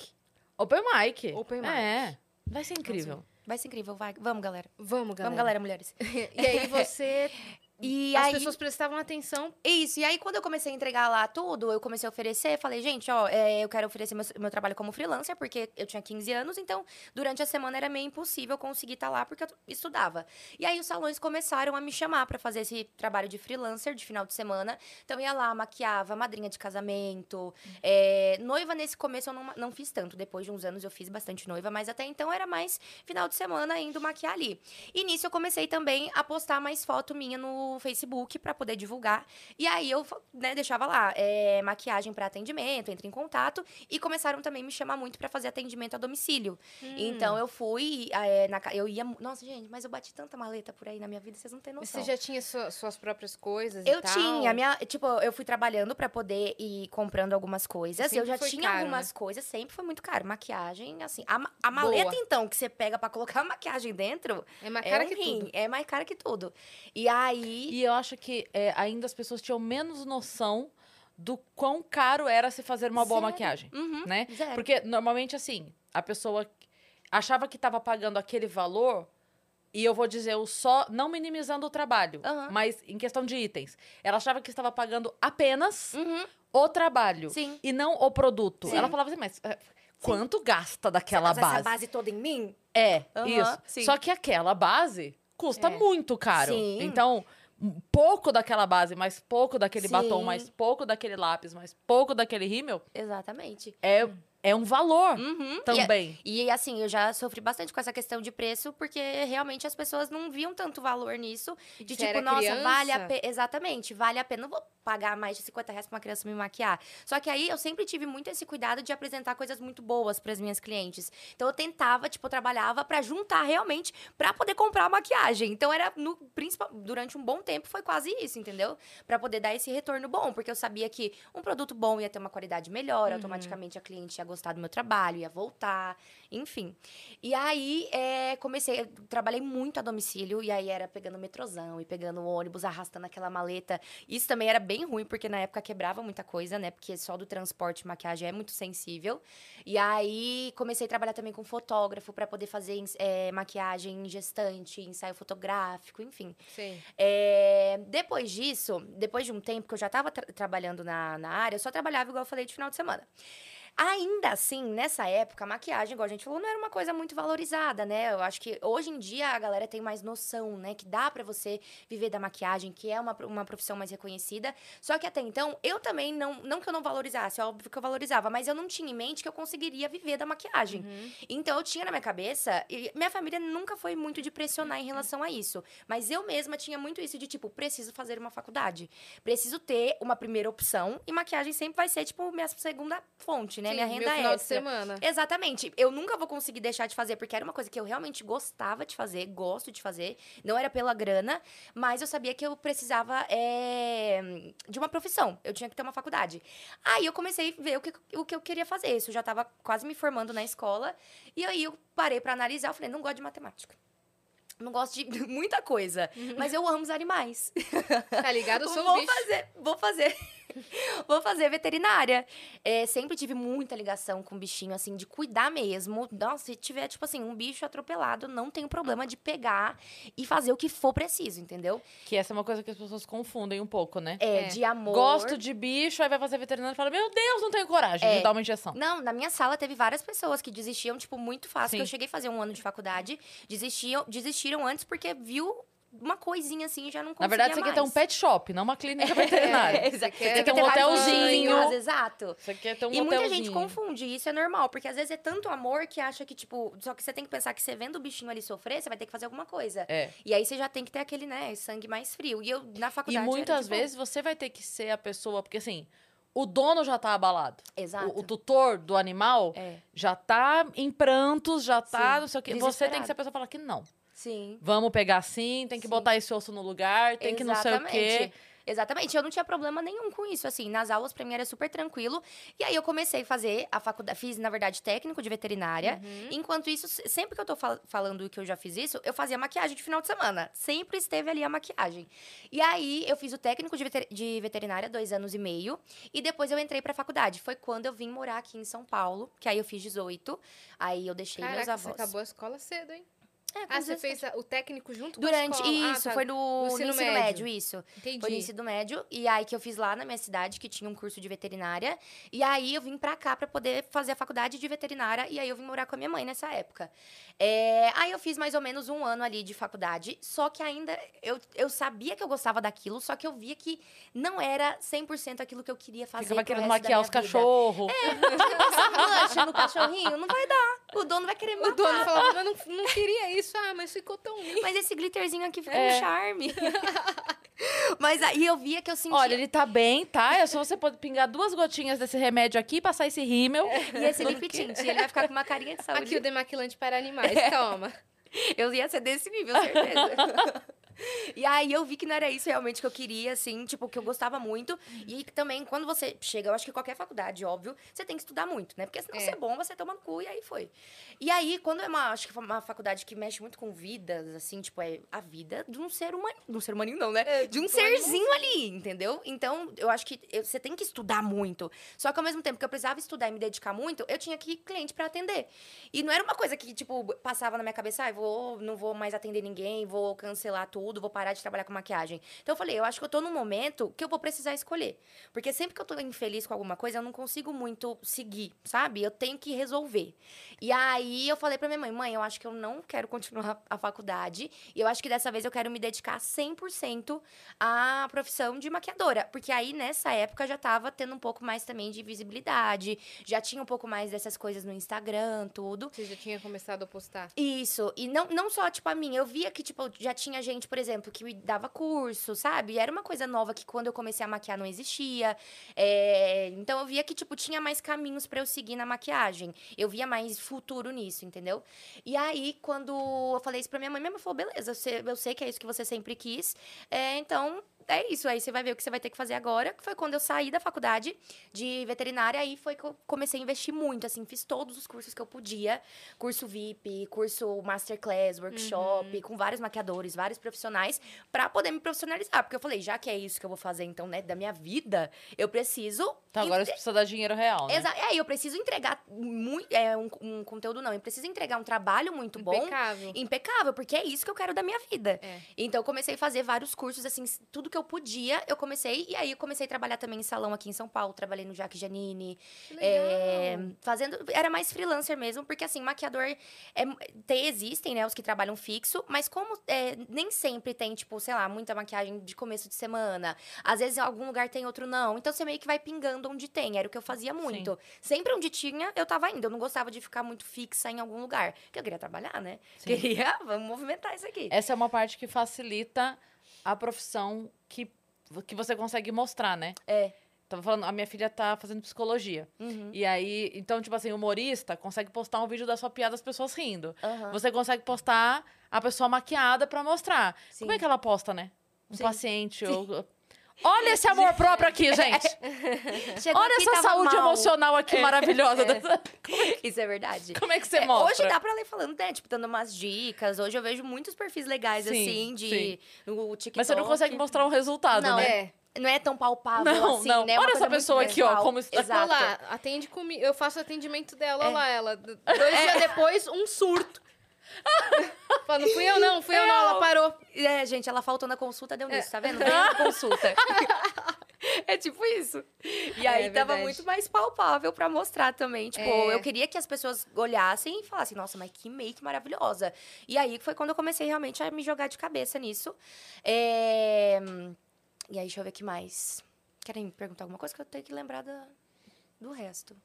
[SPEAKER 1] Open mic.
[SPEAKER 2] Open mic.
[SPEAKER 1] É. Vai ser incrível.
[SPEAKER 3] Vai ser incrível, vai. Vamos, galera.
[SPEAKER 2] Vamos, galera.
[SPEAKER 3] Vamos, galera, mulheres. [LAUGHS]
[SPEAKER 2] E aí você [LAUGHS]
[SPEAKER 3] E
[SPEAKER 2] As
[SPEAKER 3] aí,
[SPEAKER 2] pessoas prestavam atenção.
[SPEAKER 3] isso, e aí quando eu comecei a entregar lá tudo, eu comecei a oferecer, falei, gente, ó, é, eu quero oferecer meu, meu trabalho como freelancer, porque eu tinha 15 anos, então durante a semana era meio impossível conseguir estar lá, porque eu estudava. E aí os salões começaram a me chamar pra fazer esse trabalho de freelancer de final de semana. Então eu ia lá, maquiava, madrinha de casamento. é, noiva nesse começo eu não, não fiz tanto, depois de uns anos eu fiz bastante noiva, mas até então era mais final de semana indo maquiar ali. E nisso eu comecei também a postar mais foto minha no Facebook pra poder divulgar. E aí eu né, deixava lá é, maquiagem pra atendimento, entre em contato. E começaram também a me chamar muito pra fazer atendimento a domicílio. Então eu fui, é, na, eu ia. Nossa, gente, mas eu bati tanta maleta por aí na minha vida, vocês não têm noção.
[SPEAKER 2] Você já tinha sua- suas próprias coisas
[SPEAKER 3] Eu tinha, minha, tipo, eu fui trabalhando pra poder ir comprando algumas coisas. Eu
[SPEAKER 2] Sempre
[SPEAKER 3] já
[SPEAKER 2] foi
[SPEAKER 3] tinha
[SPEAKER 2] caro,
[SPEAKER 3] algumas
[SPEAKER 2] né?
[SPEAKER 3] coisas, sempre foi muito caro. Maquiagem, assim, a, a maleta
[SPEAKER 2] Boa.
[SPEAKER 3] então que você pega pra colocar a maquiagem dentro,
[SPEAKER 2] É mais
[SPEAKER 3] é
[SPEAKER 2] cara
[SPEAKER 3] um
[SPEAKER 2] que
[SPEAKER 3] rim,
[SPEAKER 2] tudo.
[SPEAKER 3] é mais cara que tudo. E aí,
[SPEAKER 1] E eu acho que é, ainda as pessoas tinham menos noção do quão caro era se fazer uma boa
[SPEAKER 3] Zero.
[SPEAKER 1] maquiagem,
[SPEAKER 3] Uhum,
[SPEAKER 1] né?
[SPEAKER 3] zero.
[SPEAKER 1] Porque normalmente assim, a pessoa achava que estava pagando aquele valor e eu vou dizer o só, não minimizando o trabalho,
[SPEAKER 3] Aham.
[SPEAKER 1] mas em questão de itens. Ela achava que estava pagando apenas
[SPEAKER 3] Uhum,
[SPEAKER 1] o trabalho
[SPEAKER 3] sim.
[SPEAKER 1] e não o produto.
[SPEAKER 3] Sim.
[SPEAKER 1] Ela falava assim, mas é, quanto gasta daquela
[SPEAKER 3] Você
[SPEAKER 1] base?
[SPEAKER 3] essa base toda em mim?
[SPEAKER 1] É, isso.
[SPEAKER 3] sim.
[SPEAKER 1] Só que aquela base custa
[SPEAKER 2] É.
[SPEAKER 1] muito caro.
[SPEAKER 3] Sim.
[SPEAKER 1] Então, um pouco daquela base, mais pouco daquele
[SPEAKER 3] Sim.
[SPEAKER 1] batom, mais pouco daquele lápis, mais pouco daquele rímel,
[SPEAKER 3] Exatamente.
[SPEAKER 1] é, é um valor
[SPEAKER 3] Uhum. E-
[SPEAKER 1] também.
[SPEAKER 3] E assim, eu já sofri bastante com essa questão de preço, porque realmente as pessoas não viam tanto valor nisso. De
[SPEAKER 2] Você
[SPEAKER 3] tipo,
[SPEAKER 2] era
[SPEAKER 3] nossa, vale a
[SPEAKER 2] criança?
[SPEAKER 3] pena. Exatamente, vale a pena. Não vou pagar mais de 50 reais pra uma criança me maquiar. Só que aí eu sempre tive muito esse cuidado de apresentar coisas muito boas pras minhas clientes. Então eu tentava, tipo, eu trabalhava pra juntar realmente pra poder comprar a maquiagem. Então era no principal durante um bom tempo foi quase isso, entendeu? Pra poder dar esse retorno bom, porque eu sabia que um produto bom ia ter uma qualidade melhor, automaticamente a cliente ia gostar do meu trabalho, ia voltar, enfim. E aí, é, comecei, trabalhei muito a domicílio, e aí era pegando metrozão e pegando ônibus, arrastando aquela maleta. Isso também era bem ruim, porque na época quebrava muita coisa, né? Porque só do transporte maquiagem é muito sensível. E aí, comecei a trabalhar também com fotógrafo para poder fazer é, maquiagem em gestante, ensaio fotográfico, enfim.
[SPEAKER 2] Sim.
[SPEAKER 3] É, depois disso, depois de um tempo que eu já estava trabalhando na, na área, eu só trabalhava, igual eu falei, de final de semana. Ainda assim, nessa época, a maquiagem, igual a gente falou, não era uma coisa muito valorizada, né? Eu acho que hoje em dia a galera tem mais noção, né? Que dá pra você viver da maquiagem, que é uma, uma profissão mais reconhecida. Só que até então, eu também não. Não que eu não valorizasse, é óbvio que eu valorizava, mas eu não tinha em mente que eu conseguiria viver da maquiagem. Então eu tinha na minha cabeça, e minha família nunca foi muito de pressionar em relação a isso. Mas eu mesma tinha muito isso de tipo, preciso fazer uma faculdade. Preciso ter uma primeira opção. E maquiagem sempre vai ser, tipo, minha segunda fonte, né?
[SPEAKER 2] Sim,
[SPEAKER 3] minha
[SPEAKER 2] meu
[SPEAKER 3] renda
[SPEAKER 2] final de
[SPEAKER 3] extra.
[SPEAKER 2] semana.
[SPEAKER 3] Exatamente. Eu nunca vou conseguir deixar de fazer, porque era uma coisa que eu realmente gostava de fazer, gosto de fazer. Não era pela grana, mas eu sabia que eu precisava é, de uma profissão. Eu tinha que ter uma faculdade. Aí eu comecei a ver o que, o que eu queria fazer. Isso eu já estava quase me formando na escola. E aí eu parei para analisar. Eu falei, não gosto de matemática. Não gosto de [LAUGHS] muita coisa. Mas eu amo os animais.
[SPEAKER 2] Tá ligado? Eu sou
[SPEAKER 3] vou
[SPEAKER 2] um
[SPEAKER 3] fazer, vou fazer. [LAUGHS] vou fazer veterinária. É, sempre tive muita ligação com bichinho, assim, de cuidar mesmo. Nossa, se tiver, tipo assim, um bicho atropelado, não tenho problema de pegar e fazer o que for preciso, entendeu?
[SPEAKER 1] Que essa é uma coisa que as pessoas confundem um pouco, né?
[SPEAKER 3] É,
[SPEAKER 2] É.
[SPEAKER 3] de amor.
[SPEAKER 1] Gosto de bicho, aí vai fazer veterinário e fala: Meu Deus, não tenho coragem
[SPEAKER 3] É.
[SPEAKER 1] de dar uma injeção.
[SPEAKER 3] Não, na minha sala teve várias pessoas que desistiam, tipo, muito fácil. Eu cheguei a fazer um ano de faculdade, desistiam, desistiram antes porque viu uma coisinha assim e já não
[SPEAKER 1] Na
[SPEAKER 3] conseguia
[SPEAKER 1] verdade, você quer ter um
[SPEAKER 3] mais.
[SPEAKER 1] pet shop, não uma clínica [LAUGHS] veterinária.
[SPEAKER 3] É,
[SPEAKER 2] Você quer
[SPEAKER 3] Você
[SPEAKER 1] ter um hotelzinho.
[SPEAKER 3] Exato.
[SPEAKER 1] Você quer ter um
[SPEAKER 3] e muita
[SPEAKER 1] hotelzinho.
[SPEAKER 3] gente confunde, e isso é normal, porque às vezes é tanto amor que acha que, tipo, só que você tem que pensar que você vendo o bichinho ali sofrer, você vai ter que fazer alguma coisa.
[SPEAKER 1] É.
[SPEAKER 3] E aí você já tem que ter aquele, né, sangue mais frio. E eu, na
[SPEAKER 1] E
[SPEAKER 3] faculdade. era
[SPEAKER 1] muitas
[SPEAKER 3] boa.
[SPEAKER 1] vezes você vai ter que ser a pessoa, porque assim, o dono já tá abalado.
[SPEAKER 3] Exato.
[SPEAKER 1] O, o tutor do animal
[SPEAKER 3] É.
[SPEAKER 1] já tá em prantos, já tá,
[SPEAKER 3] Sim,
[SPEAKER 1] não sei o quê. Você tem que ser a pessoa que fala que não.
[SPEAKER 3] Sim.
[SPEAKER 1] Vamos pegar assim, tem que
[SPEAKER 3] Sim.
[SPEAKER 1] botar esse osso no lugar, tem que não sei o quê.
[SPEAKER 3] Exatamente. Exatamente, eu não tinha problema nenhum com isso, assim, nas aulas pra mim era super tranquilo. E aí eu comecei a fazer a faculdade, fiz, na verdade, técnico de veterinária.
[SPEAKER 2] Uhum.
[SPEAKER 3] Enquanto isso, se- sempre que eu tô fal- falando que eu já fiz isso, eu fazia maquiagem de final de semana. Sempre esteve ali a maquiagem. E aí eu fiz o técnico de, veter- de veterinária, dois anos e meio. E depois eu entrei pra faculdade. Foi quando eu vim morar aqui em São Paulo, que aí eu fiz 18. Aí eu deixei meus
[SPEAKER 2] Caraca, você
[SPEAKER 3] avós.
[SPEAKER 2] acabou a escola cedo, hein?
[SPEAKER 3] É, com
[SPEAKER 2] Ah, você
[SPEAKER 3] 17.
[SPEAKER 2] fez a- o técnico junto com a
[SPEAKER 3] Durante,
[SPEAKER 2] escola?
[SPEAKER 3] isso,
[SPEAKER 2] Ah, tá.
[SPEAKER 3] foi no,
[SPEAKER 2] No
[SPEAKER 3] no
[SPEAKER 2] ensino
[SPEAKER 3] ensino,
[SPEAKER 2] médio.
[SPEAKER 3] médio. isso.
[SPEAKER 2] Entendi.
[SPEAKER 3] Foi no ensino médio, e aí que eu fiz lá na minha cidade, que tinha um curso de veterinária. E aí eu vim pra cá pra poder fazer a faculdade de veterinária, e aí eu vim morar com a minha mãe nessa época. É, aí eu fiz mais ou menos um ano ali de faculdade, só que ainda eu, eu sabia que eu gostava daquilo, só que eu via que não era 100% aquilo que eu queria fazer.
[SPEAKER 1] Ficava querendo maquiar os cachorros.
[SPEAKER 3] Passar lanche no cachorrinho, não vai dar. O dono vai querer me
[SPEAKER 2] O
[SPEAKER 3] matar.
[SPEAKER 2] dono falava, mas não, não queria isso. Ah, mas ficou tão lindo.
[SPEAKER 3] Mas esse glitterzinho aqui ficou
[SPEAKER 1] É.
[SPEAKER 3] um charme. [LAUGHS] Mas aí eu via que eu sentia.
[SPEAKER 1] Olha, ele tá bem, tá? É só você pode pingar duas gotinhas desse remédio aqui, passar esse rímel.
[SPEAKER 3] E esse [LAUGHS] lip tint, ele vai ficar com uma carinha de saúde.
[SPEAKER 2] Aqui o demaquilante para animais. Toma.
[SPEAKER 3] Eu ia ser desse nível, certeza. [LAUGHS] e aí eu vi que não era isso realmente que eu queria, assim, tipo, que eu gostava muito. E que também, quando você chega, eu acho que qualquer faculdade, óbvio, você tem que estudar muito, né? Porque senão
[SPEAKER 2] É.
[SPEAKER 3] você é bom, você toma no cu e aí foi. E aí, quando é uma, acho que foi uma faculdade que mexe muito com vidas, assim, tipo, é a vida de um ser humano. De um ser humaninho, não, né? de um serzinho ali, entendeu? Então, eu acho que eu- você tem que estudar muito. Só que ao mesmo tempo que eu precisava estudar e me dedicar muito, eu tinha que cliente pra atender. E não era uma coisa que, tipo, passava na minha cabeça, ah, vou, não vou mais atender ninguém, vou cancelar tudo, vou parar de trabalhar com maquiagem. Então eu falei, eu acho que eu tô num momento que eu vou precisar escolher. Porque sempre que eu tô infeliz com alguma coisa, eu não consigo muito seguir, sabe? Eu tenho que resolver. E aí eu falei pra minha mãe, mãe, eu acho que eu não quero continuar [LAUGHS] a faculdade. E eu acho que dessa vez eu quero me dedicar 100% à profissão de maquiadora. Porque aí, nessa época, já tava tendo um pouco mais também de visibilidade. Já tinha um pouco mais dessas coisas no Instagram, tudo.
[SPEAKER 2] Você já tinha começado a postar.
[SPEAKER 3] Isso. E não, não só, tipo, a mim. Eu via que, tipo, já tinha gente, por exemplo, que dava curso, sabe? Era uma coisa nova que quando eu comecei a maquiar não existia. É, Então eu via que, tipo, tinha mais caminhos pra eu seguir na maquiagem. Eu via mais futuro nisso, entendeu? E aí, quando eu falei isso pra minha mãe, minha mãe falou: beleza, você- eu sei que é isso que você sempre quis. É, então. É isso, aí você vai ver o que você vai ter que fazer agora. Que foi quando eu saí da faculdade de veterinária, aí foi que eu comecei a investir muito, assim, fiz todos os cursos que eu podia. Curso VIP, curso Masterclass, workshop, com vários maquiadores, vários profissionais, pra poder me profissionalizar. Porque eu falei, já que é isso que eu vou fazer, então, né, da minha vida, eu preciso.
[SPEAKER 1] Então agora você precisa dar dinheiro real, né?
[SPEAKER 3] Exa é, eu preciso entregar muito, é, um, um conteúdo, não, eu preciso entregar um trabalho muito bom.
[SPEAKER 2] Impecável.
[SPEAKER 3] Impecável, porque é isso que eu quero da minha vida.
[SPEAKER 2] É.
[SPEAKER 3] Então, eu comecei a fazer vários cursos, assim, tudo que eu podia, eu comecei. E aí, eu comecei a trabalhar também em salão aqui em São Paulo. Trabalhei no Jaque Janine.
[SPEAKER 2] Que
[SPEAKER 3] é,
[SPEAKER 2] legal.
[SPEAKER 3] fazendo... Era mais freelancer mesmo, porque, assim, maquiador... É, tem, existem, né, os que trabalham fixo. Mas como é, nem sempre tem, tipo, sei lá, muita maquiagem de começo de semana. Às vezes, em algum lugar tem, outro não. Então, você meio que vai pingando onde tem. Era o que eu fazia muito. Sempre onde tinha, eu tava indo. Eu não gostava de ficar muito fixa em algum lugar. Porque eu queria trabalhar, né?
[SPEAKER 1] Sim.
[SPEAKER 3] Queria... [LAUGHS] Vamos movimentar isso aqui.
[SPEAKER 1] Essa é uma parte que facilita a profissão que, que você consegue mostrar, né?
[SPEAKER 3] É.
[SPEAKER 1] Tava falando, a minha filha tá fazendo psicologia.
[SPEAKER 3] Uhum.
[SPEAKER 1] E aí, então, tipo assim, humorista consegue postar um vídeo da sua piada as pessoas rindo.
[SPEAKER 3] Aham.
[SPEAKER 1] Você consegue postar a pessoa maquiada pra mostrar.
[SPEAKER 3] Sim.
[SPEAKER 1] Como é que ela posta, né? Um
[SPEAKER 3] Sim.
[SPEAKER 1] paciente ou... Olha esse amor próprio aqui, [LAUGHS] gente!
[SPEAKER 3] Chegou
[SPEAKER 1] Olha
[SPEAKER 3] aqui,
[SPEAKER 1] essa saúde
[SPEAKER 3] mal.
[SPEAKER 1] emocional aqui maravilhosa. dessa-
[SPEAKER 3] Isso é verdade.
[SPEAKER 1] Como é que você
[SPEAKER 3] É,
[SPEAKER 1] mostra?
[SPEAKER 3] Hoje dá pra ler falando, né? Tipo, dando umas dicas. Hoje eu vejo muitos perfis legais,
[SPEAKER 1] Sim,
[SPEAKER 3] assim, de
[SPEAKER 1] sim.
[SPEAKER 3] no TikTok.
[SPEAKER 1] Mas você não consegue mostrar o resultado,
[SPEAKER 3] Não,
[SPEAKER 1] né?
[SPEAKER 2] É.
[SPEAKER 3] Não é tão palpável
[SPEAKER 1] Não,
[SPEAKER 3] assim,
[SPEAKER 1] não.
[SPEAKER 3] né? É uma
[SPEAKER 1] Olha essa pessoa aqui, ó, como está-
[SPEAKER 2] Olha
[SPEAKER 3] Exato.
[SPEAKER 2] lá, atende comigo. Eu faço atendimento dela, olha
[SPEAKER 3] É.
[SPEAKER 2] lá, ela. D- Dois dias depois, um surto. [LAUGHS] Fala, não fui eu não, fui eu não, ela parou.
[SPEAKER 3] É, gente, ela faltou na consulta,
[SPEAKER 1] É.
[SPEAKER 3] deu nisso, tá vendo? Veio na consulta. [LAUGHS] é tipo isso. E aí
[SPEAKER 2] É
[SPEAKER 3] tava
[SPEAKER 2] verdade.
[SPEAKER 3] muito mais palpável pra mostrar também. Tipo,
[SPEAKER 2] É.
[SPEAKER 3] eu queria que as pessoas olhassem e falassem, nossa, mas que make maravilhosa. E aí foi quando eu comecei realmente a me jogar de cabeça nisso. É, E aí, deixa eu ver o que mais. Querem me perguntar alguma coisa que eu tenho que lembrar da- do resto.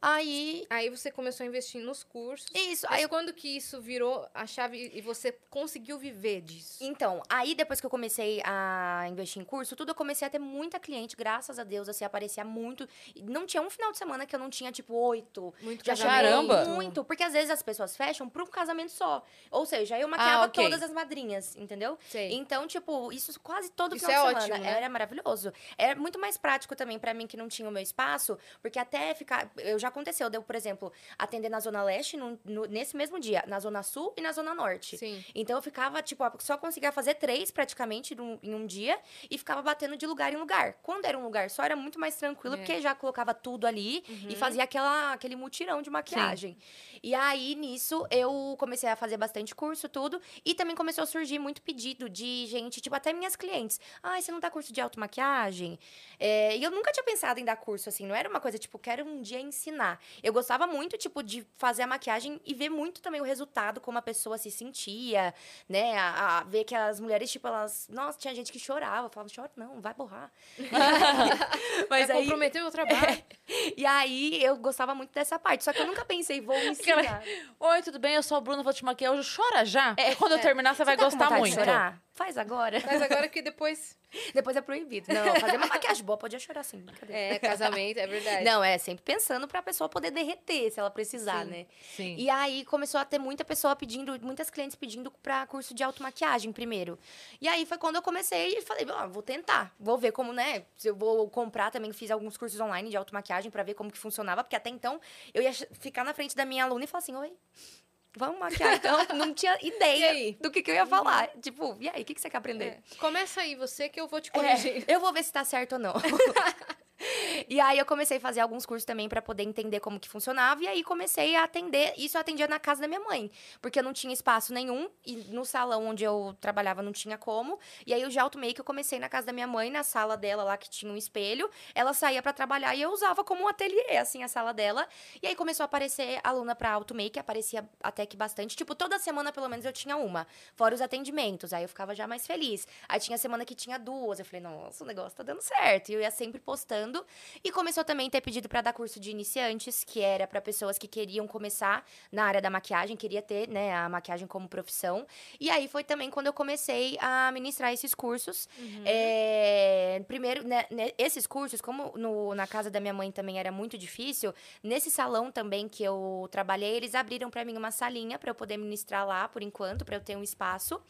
[SPEAKER 3] Aí.
[SPEAKER 2] Aí você começou a investir nos cursos.
[SPEAKER 3] Isso,
[SPEAKER 2] Aí
[SPEAKER 3] aí eu
[SPEAKER 2] quando que isso virou a chave e você conseguiu viver disso?
[SPEAKER 3] Então, aí depois que eu comecei a investir em curso, tudo eu comecei a ter muita cliente, graças a Deus, assim, aparecia muito. Não tinha um final de semana que eu não tinha, tipo, oito.
[SPEAKER 2] Muito
[SPEAKER 3] Já
[SPEAKER 1] Caramba!
[SPEAKER 3] muito, porque às vezes as pessoas fecham pra um casamento só. Ou seja, eu maquiava
[SPEAKER 1] Ah, ok.
[SPEAKER 3] todas as madrinhas, entendeu?
[SPEAKER 2] Sei.
[SPEAKER 3] Então, tipo, isso quase todo
[SPEAKER 2] Isso
[SPEAKER 3] final
[SPEAKER 2] é
[SPEAKER 3] de semana.
[SPEAKER 2] ótimo, né?
[SPEAKER 3] Era maravilhoso. Era muito mais prático também pra mim que não tinha o meu espaço, porque até ficar. Eu já aconteceu. Deu, por exemplo, atender na Zona Leste no- no- nesse mesmo dia, na Zona Sul e na Zona Norte.
[SPEAKER 2] Sim.
[SPEAKER 3] Então eu ficava, tipo, só conseguia fazer três praticamente num- em um dia e ficava batendo de lugar em lugar. Quando era um lugar só, era muito mais tranquilo,
[SPEAKER 2] É.
[SPEAKER 3] porque já colocava tudo ali e fazia aquela, aquele mutirão de maquiagem. E aí, nisso, eu comecei a fazer bastante curso, tudo. E também começou a surgir muito pedido de gente, tipo, até minhas clientes. Ai, você não dá curso de automaquiagem? É, e eu nunca tinha pensado em dar curso, assim. Não era uma coisa, tipo, quero um dia ensinar. Eu gostava muito, tipo, de fazer a maquiagem e ver muito também o resultado, como a pessoa se sentia, né? A, a ver que as mulheres, tipo, elas... Nossa, tinha gente que chorava. Falava, chora não, vai borrar. [LAUGHS] Mas
[SPEAKER 2] Já
[SPEAKER 3] aí...
[SPEAKER 2] comprometeu o [LAUGHS] trabalho.
[SPEAKER 3] E aí, eu gostava muito dessa parte. Só que eu nunca pensei, vou ensinar.
[SPEAKER 1] Oi, tudo bem? Eu sou a Bruna, vou te maquiar hoje. Chora já. Quando eu terminar, você, vai
[SPEAKER 3] tá com
[SPEAKER 1] gostar muito.
[SPEAKER 3] chorar? Faz agora.
[SPEAKER 2] Mas agora que depois.
[SPEAKER 3] Depois é proibido. Não, [LAUGHS] fazer uma maquiagem boa podia chorar sim. brincadeira.
[SPEAKER 2] É, casamento, é verdade.
[SPEAKER 3] Não, é sempre pensando pra pessoa poder derreter se ela precisar,
[SPEAKER 2] Sim.
[SPEAKER 3] né?
[SPEAKER 1] Sim.
[SPEAKER 3] E aí começou a ter muita pessoa pedindo, muitas clientes pedindo pra curso de automaquiagem primeiro. E aí foi quando eu comecei e falei, ó, vou tentar. Vou ver como, né? Se eu vou comprar também, fiz alguns cursos online de automaquiagem pra ver como que funcionava, porque até então eu ia ficar na frente da minha aluna e falar assim, oi. Vamos maquiar, então. [LAUGHS] Não tinha ideia do que, que eu ia falar. Tipo, e aí, o que, que você quer aprender?
[SPEAKER 2] É. Começa aí você que eu vou te
[SPEAKER 3] É,
[SPEAKER 2] corrigir.
[SPEAKER 3] eu vou ver se tá certo ou não. [LAUGHS] e aí eu comecei a fazer alguns cursos também pra poder entender como que funcionava e aí comecei a atender, isso eu atendia na casa da minha mãe, porque eu não tinha espaço nenhum e no salão onde eu trabalhava não tinha como. E aí o de automake eu comecei na casa da minha mãe, na sala dela lá que tinha um espelho. Ela saía pra trabalhar e eu usava como um ateliê assim a sala dela. E aí começou a aparecer aluna pra automake, aparecia até que bastante, tipo toda semana pelo menos eu tinha uma, fora os atendimentos. Aí eu ficava já mais feliz. Aí tinha semana que tinha duas. Eu falei, nossa, o negócio tá dando certo. E eu ia sempre postando. E começou também a ter pedido pra dar curso de iniciantes, que era pra pessoas que queriam começar na área da maquiagem, queria ter, né, a maquiagem como profissão. E aí foi também quando eu comecei a ministrar esses cursos. É, primeiro, né, né, esses cursos, como no- na casa da minha mãe também era muito difícil, nesse salão também que eu trabalhei, eles abriram pra mim uma salinha pra eu poder ministrar lá por enquanto, pra eu ter um espaço.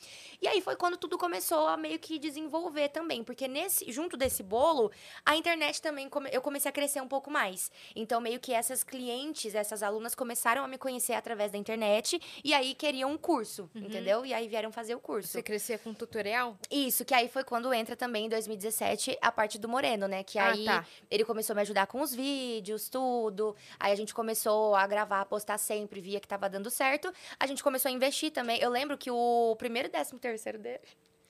[SPEAKER 3] E aí foi quando tudo começou a meio que desenvolver também, porque nesse junto desse bolo, a internet também come- eu comecei a crescer um pouco mais. Então meio que essas clientes, essas alunas começaram a me conhecer através da internet e aí queriam um curso, entendeu? E aí vieram fazer o curso.
[SPEAKER 2] Você crescia com tutorial?
[SPEAKER 3] Isso, que aí foi quando entra também em 2017 a parte do Moreno, né? Que
[SPEAKER 2] Ah,
[SPEAKER 3] aí
[SPEAKER 2] tá.
[SPEAKER 3] ele começou a me ajudar com os vídeos, tudo. Aí a gente começou a gravar, a postar sempre, via que tava dando certo. A gente começou a investir também. Eu lembro que o primeiro e décimo terceiro dele.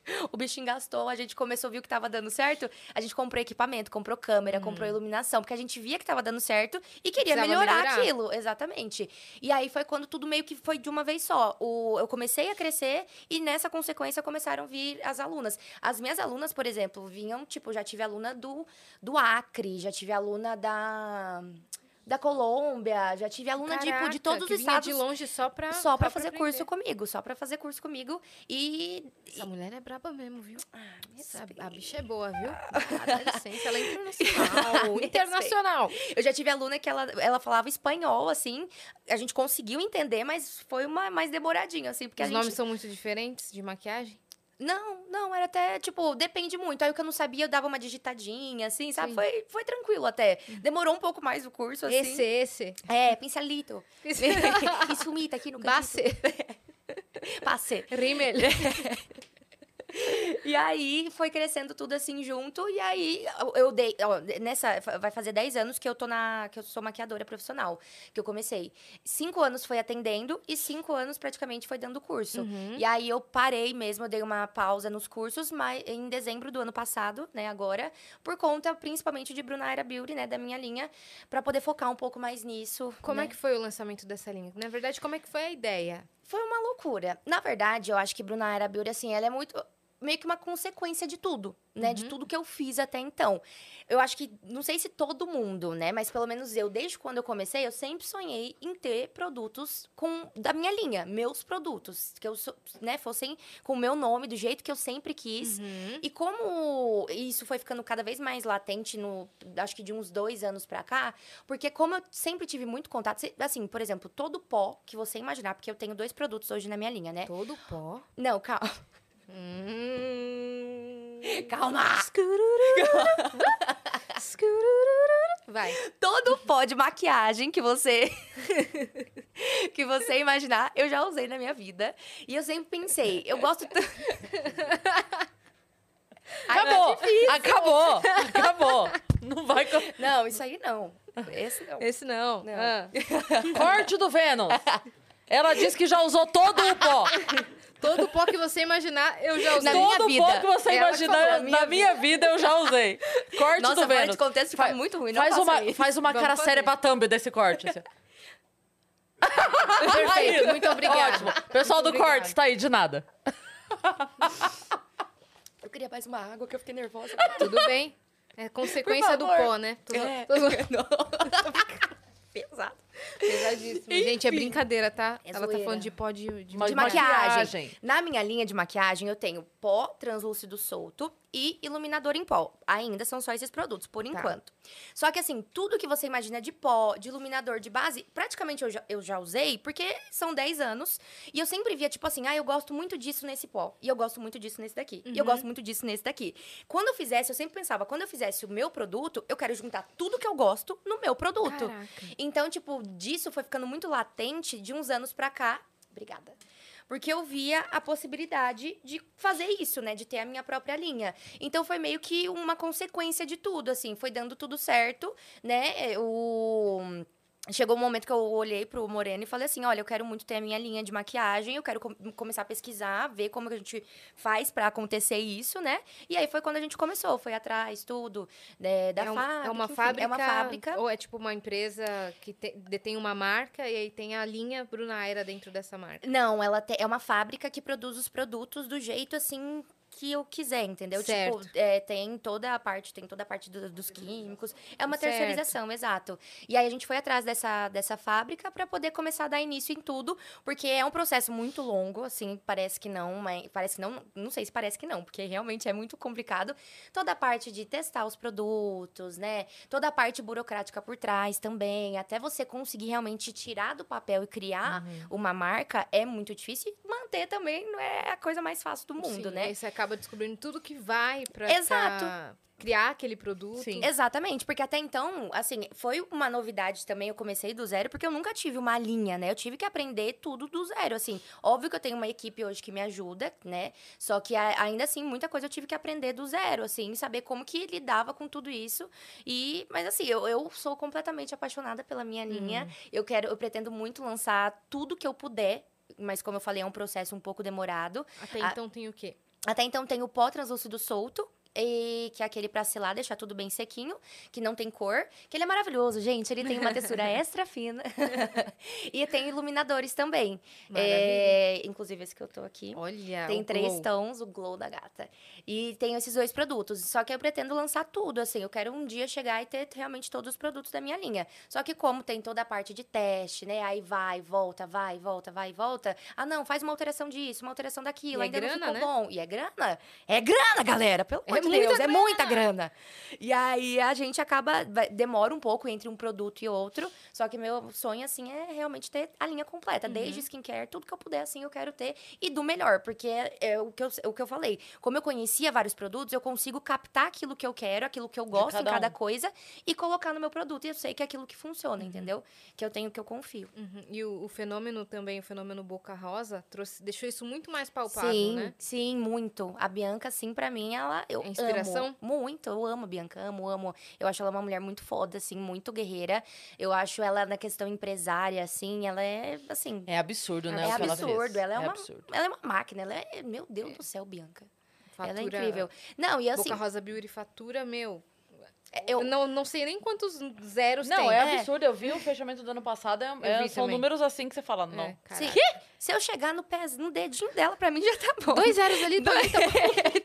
[SPEAKER 3] [LAUGHS] O bichinho gastou, a gente começou, viu que tava dando certo. A gente comprou equipamento, comprou câmera, comprou iluminação, porque a gente via que tava dando certo e queria melhorar,
[SPEAKER 2] melhorar.
[SPEAKER 3] aquilo. Exatamente. E aí foi quando tudo meio que foi de uma vez só. O, eu comecei a crescer e nessa consequência começaram a vir as alunas. As minhas alunas, por exemplo, vinham, tipo, já tive aluna do, do Acre, já tive aluna da. Da Colômbia, já tive aluna, tipo,
[SPEAKER 2] Caraca,
[SPEAKER 3] de todos
[SPEAKER 2] que
[SPEAKER 3] os estados.
[SPEAKER 2] de longe só pra
[SPEAKER 3] só pra fazer
[SPEAKER 2] aprender.
[SPEAKER 3] curso comigo, só pra fazer curso comigo. E.
[SPEAKER 2] Essa mulher é braba mesmo, viu? Essa-
[SPEAKER 3] respeita.
[SPEAKER 2] a bicha é boa, viu? Ah, [LAUGHS] dá licença, ela é [LAUGHS] internacional. internacional.
[SPEAKER 3] Eu já tive aluna que ela, ela falava espanhol, assim. A gente conseguiu entender, mas foi uma mais demoradinho, assim, porque
[SPEAKER 2] Os
[SPEAKER 3] a gente.
[SPEAKER 2] nomes são muito diferentes de maquiagem?
[SPEAKER 3] Não, não, era até, tipo, depende muito. Aí o que eu não sabia, eu dava uma digitadinha, assim, sabe?
[SPEAKER 2] Sim.
[SPEAKER 3] Foi, foi tranquilo até. Demorou um pouco mais o curso, assim.
[SPEAKER 2] Esse, esse.
[SPEAKER 3] É, pincelito.
[SPEAKER 2] Esse. [LAUGHS]
[SPEAKER 3] Esfumita aqui no canto.
[SPEAKER 2] Basse. [LAUGHS]
[SPEAKER 3] Passe.
[SPEAKER 2] Rímel. [LAUGHS] [LAUGHS]
[SPEAKER 3] E aí foi crescendo tudo assim junto. E aí eu- dei. ó, nessa. Vai fazer 10 anos que eu tô na. que eu sou maquiadora profissional. Que eu comecei. Cinco anos foi atendendo e cinco anos praticamente foi dando curso.
[SPEAKER 2] Uhum.
[SPEAKER 3] E aí eu parei mesmo, eu dei uma pausa nos cursos, mas em dezembro do ano passado, né, agora, por conta principalmente de Bruna Era Beauty, né, da minha linha, pra poder focar um pouco mais nisso.
[SPEAKER 2] Como
[SPEAKER 3] né?
[SPEAKER 2] é que foi o lançamento dessa linha? Na verdade, como é que foi a ideia?
[SPEAKER 3] Foi uma loucura. Na verdade, eu acho que Bruna Era Beauty, assim, ela é muito. Meio que uma consequência de tudo, né? De tudo que eu fiz até então. Eu acho que, não sei se todo mundo, né? Mas pelo menos eu, desde quando eu comecei, eu sempre sonhei em ter produtos com da minha linha, meus produtos. Que eu, né, fossem com o meu nome, do jeito que eu sempre quis.
[SPEAKER 2] Uhum.
[SPEAKER 3] E como isso foi ficando cada vez mais latente no, acho que de uns dois anos pra cá, porque como eu sempre tive muito contato, assim, por exemplo, todo pó que você imaginar, porque eu tenho dois produtos hoje na minha linha, né?
[SPEAKER 2] Todo pó.
[SPEAKER 3] Não, calma.
[SPEAKER 2] Hum.
[SPEAKER 3] Calma!
[SPEAKER 2] Vai.
[SPEAKER 3] Todo pó de maquiagem que você que você imaginar, eu já usei na minha vida. E eu sempre pensei, eu gosto tanto.
[SPEAKER 1] Acabou! Acabou! Acabou! Não vai.
[SPEAKER 3] Não, isso aí não. Esse não.
[SPEAKER 2] Esse não.
[SPEAKER 3] Não.
[SPEAKER 2] Ah.
[SPEAKER 1] Corte do Vênus! Ela disse que já usou todo o pó.
[SPEAKER 2] Todo pó que você imaginar, eu já usei.
[SPEAKER 3] Na minha
[SPEAKER 1] Todo
[SPEAKER 3] vida.
[SPEAKER 1] pó que você
[SPEAKER 2] Ela que
[SPEAKER 1] imaginar
[SPEAKER 2] falou,
[SPEAKER 1] na
[SPEAKER 2] minha
[SPEAKER 1] minha vida eu já usei. Corte
[SPEAKER 3] Nossa,
[SPEAKER 1] do Vênus.
[SPEAKER 3] de contexto fica
[SPEAKER 1] Faz-
[SPEAKER 3] muito ruim. Não
[SPEAKER 1] Faz uma,
[SPEAKER 3] isso.
[SPEAKER 1] faz uma
[SPEAKER 2] Vamos
[SPEAKER 1] cara
[SPEAKER 2] fazer.
[SPEAKER 1] séria pra thumb desse corte. assim. [LAUGHS]
[SPEAKER 2] Perfeito, muito obrigada.
[SPEAKER 1] Ótimo. Pessoal do
[SPEAKER 2] Muito obrigada.
[SPEAKER 1] corte, tá aí, de nada.
[SPEAKER 3] Eu queria mais uma água que eu fiquei nervosa.
[SPEAKER 2] Tudo bem. É consequência do pó, né? Tô-
[SPEAKER 3] É.
[SPEAKER 2] tô- [LAUGHS] [LAUGHS]
[SPEAKER 3] Pesado.
[SPEAKER 2] Pesadíssimo. Gente, é brincadeira, tá?
[SPEAKER 3] É
[SPEAKER 2] Ela tá
[SPEAKER 3] zoeira.
[SPEAKER 2] falando de pó de, de
[SPEAKER 3] de
[SPEAKER 1] maquiagem.
[SPEAKER 3] maquiagem. Na minha linha de maquiagem, eu tenho pó translúcido solto e iluminador em pó. Ainda são só esses produtos, por enquanto. Só que, assim, tudo que você imagina de pó, de iluminador, de base, praticamente eu já, eu já usei, porque são 10 anos. E eu sempre via, tipo assim, ah, eu gosto muito disso nesse pó. E eu gosto muito disso nesse daqui. E eu gosto muito disso nesse daqui. Quando eu fizesse, eu sempre pensava, quando eu fizesse o meu produto, eu quero juntar tudo que eu gosto no meu produto.
[SPEAKER 2] Caraca.
[SPEAKER 3] Então, tipo, disso foi ficando muito latente de uns anos pra cá. Obrigada. Porque eu via a possibilidade de fazer isso, né? De ter a minha própria linha. Então foi meio que uma consequência de tudo, assim. Foi dando tudo certo, né? O. Chegou um momento que eu olhei pro Moreno e falei assim: olha, eu quero muito ter a minha linha de maquiagem, eu quero com- começar a pesquisar, ver como que a gente faz pra acontecer isso, né? E aí foi quando a gente começou, foi atrás, tudo, né, da
[SPEAKER 2] é, um-
[SPEAKER 3] fábrica.
[SPEAKER 2] é uma
[SPEAKER 3] enfim,
[SPEAKER 2] fábrica.
[SPEAKER 3] É uma fábrica.
[SPEAKER 2] Ou é tipo uma empresa que te- detém uma marca e aí tem a linha Brunaera dentro dessa marca.
[SPEAKER 3] Não, ela te- é uma fábrica que produz os produtos do jeito assim que eu quiser, entendeu?
[SPEAKER 2] Certo.
[SPEAKER 3] Tipo, é, tem toda a parte, tem toda a parte do- dos químicos. É uma
[SPEAKER 2] Certo.
[SPEAKER 3] terceirização, exato. E aí a gente foi atrás dessa, dessa fábrica para poder começar a dar início em tudo, porque é um processo muito longo, assim, parece que não, mas parece que não, não sei se parece que não, porque realmente é muito complicado. Toda a parte de testar os produtos, né? Toda a parte burocrática por trás também, até você conseguir realmente tirar do papel e criar uma marca é muito difícil manter também não é a coisa mais fácil do mundo,
[SPEAKER 2] Sim,
[SPEAKER 3] né?
[SPEAKER 2] Aí você acaba descobrindo tudo que vai pra
[SPEAKER 3] Exato.
[SPEAKER 2] pra criar aquele produto.
[SPEAKER 1] Sim.
[SPEAKER 3] Exatamente, porque até então, assim, foi uma novidade também, eu comecei do zero, porque eu nunca tive uma linha, né? Eu tive que aprender tudo do zero, assim. Óbvio que eu tenho uma equipe hoje que me ajuda, né? Só que a- ainda assim, muita coisa eu tive que aprender do zero, assim, saber como que lidava com tudo isso. E, mas assim, eu, eu sou completamente apaixonada pela minha linha. Eu quero, eu pretendo muito lançar tudo que eu puder. Mas como eu falei, é um processo um pouco demorado.
[SPEAKER 2] Até então tem o quê?
[SPEAKER 3] Até então tem o pó translúcido solto. E que é aquele pra selar, deixar tudo bem sequinho, que não tem cor. Que ele é maravilhoso, gente. Ele tem uma textura [LAUGHS] extra fina. [LAUGHS] e tem iluminadores também. É, inclusive esse que eu tô aqui.
[SPEAKER 2] Olha,
[SPEAKER 3] Tem três
[SPEAKER 2] glow.
[SPEAKER 3] tons, o glow da gata. E tem esses dois produtos. Só que eu pretendo lançar tudo, assim. Eu quero um dia chegar e ter realmente todos os produtos da minha linha. Só que como tem toda a parte de teste, né? Aí vai, volta, vai, volta, vai, volta. Ah, não, faz uma alteração disso, uma alteração daquilo.
[SPEAKER 2] E é
[SPEAKER 3] ainda
[SPEAKER 2] grana,
[SPEAKER 3] não ficou
[SPEAKER 2] né?
[SPEAKER 3] bom. E é grana? É grana, galera! Pelo amor de
[SPEAKER 2] muita
[SPEAKER 3] Deus, é
[SPEAKER 2] grana!
[SPEAKER 3] muita grana. E aí a gente acaba... vai- demora um pouco entre um produto e outro. Só que meu sonho, assim, é realmente ter a linha completa.
[SPEAKER 2] Uhum.
[SPEAKER 3] Desde skincare, tudo que eu puder, assim, eu quero ter. E do melhor, porque é, é o, que eu, o que eu falei. Como eu conhecia vários produtos, eu consigo captar aquilo que eu quero, aquilo que eu gosto em
[SPEAKER 1] cada
[SPEAKER 3] cada
[SPEAKER 1] um.
[SPEAKER 3] coisa e colocar no meu produto. E eu sei que é aquilo que funciona,
[SPEAKER 2] Uhum.
[SPEAKER 3] entendeu? Que eu tenho, que eu confio.
[SPEAKER 2] Uhum. E o, o fenômeno também, o fenômeno Boca Rosa, trouxe, deixou isso muito mais palpável,
[SPEAKER 3] sim,
[SPEAKER 2] né?
[SPEAKER 3] sim, muito. A Bianca, sim, pra mim, ela. Eu
[SPEAKER 2] É inspiração?
[SPEAKER 3] amo muito. Eu amo a Bianca, amo, amo. Eu acho ela uma mulher muito foda, assim, muito guerreira. Eu acho ela na questão empresária, assim, ela é, assim.
[SPEAKER 1] É absurdo, né?
[SPEAKER 3] É
[SPEAKER 1] o que ela
[SPEAKER 3] absurdo,
[SPEAKER 1] fez.
[SPEAKER 3] ela é uma-
[SPEAKER 1] absurdo.
[SPEAKER 3] Ela é uma máquina, ela é. Meu Deus do céu, Bianca. Ela é
[SPEAKER 2] Fatura-
[SPEAKER 3] incrível. Não, e assim.
[SPEAKER 2] Boca Rosa Beauty fatura, meu.
[SPEAKER 3] Eu,
[SPEAKER 2] Eu não, não sei nem quantos zeros
[SPEAKER 1] Não,
[SPEAKER 2] tem.
[SPEAKER 1] é
[SPEAKER 3] É.
[SPEAKER 1] absurdo. Eu vi o fechamento do ano passado. é- é- são
[SPEAKER 2] também.
[SPEAKER 1] números assim que você fala, não.
[SPEAKER 2] É, cara.
[SPEAKER 3] Sim. Se eu chegar no pé, no dedinho dela, pra mim já tá bom.
[SPEAKER 2] Dois zeros ali, dois. [LAUGHS] [LAUGHS]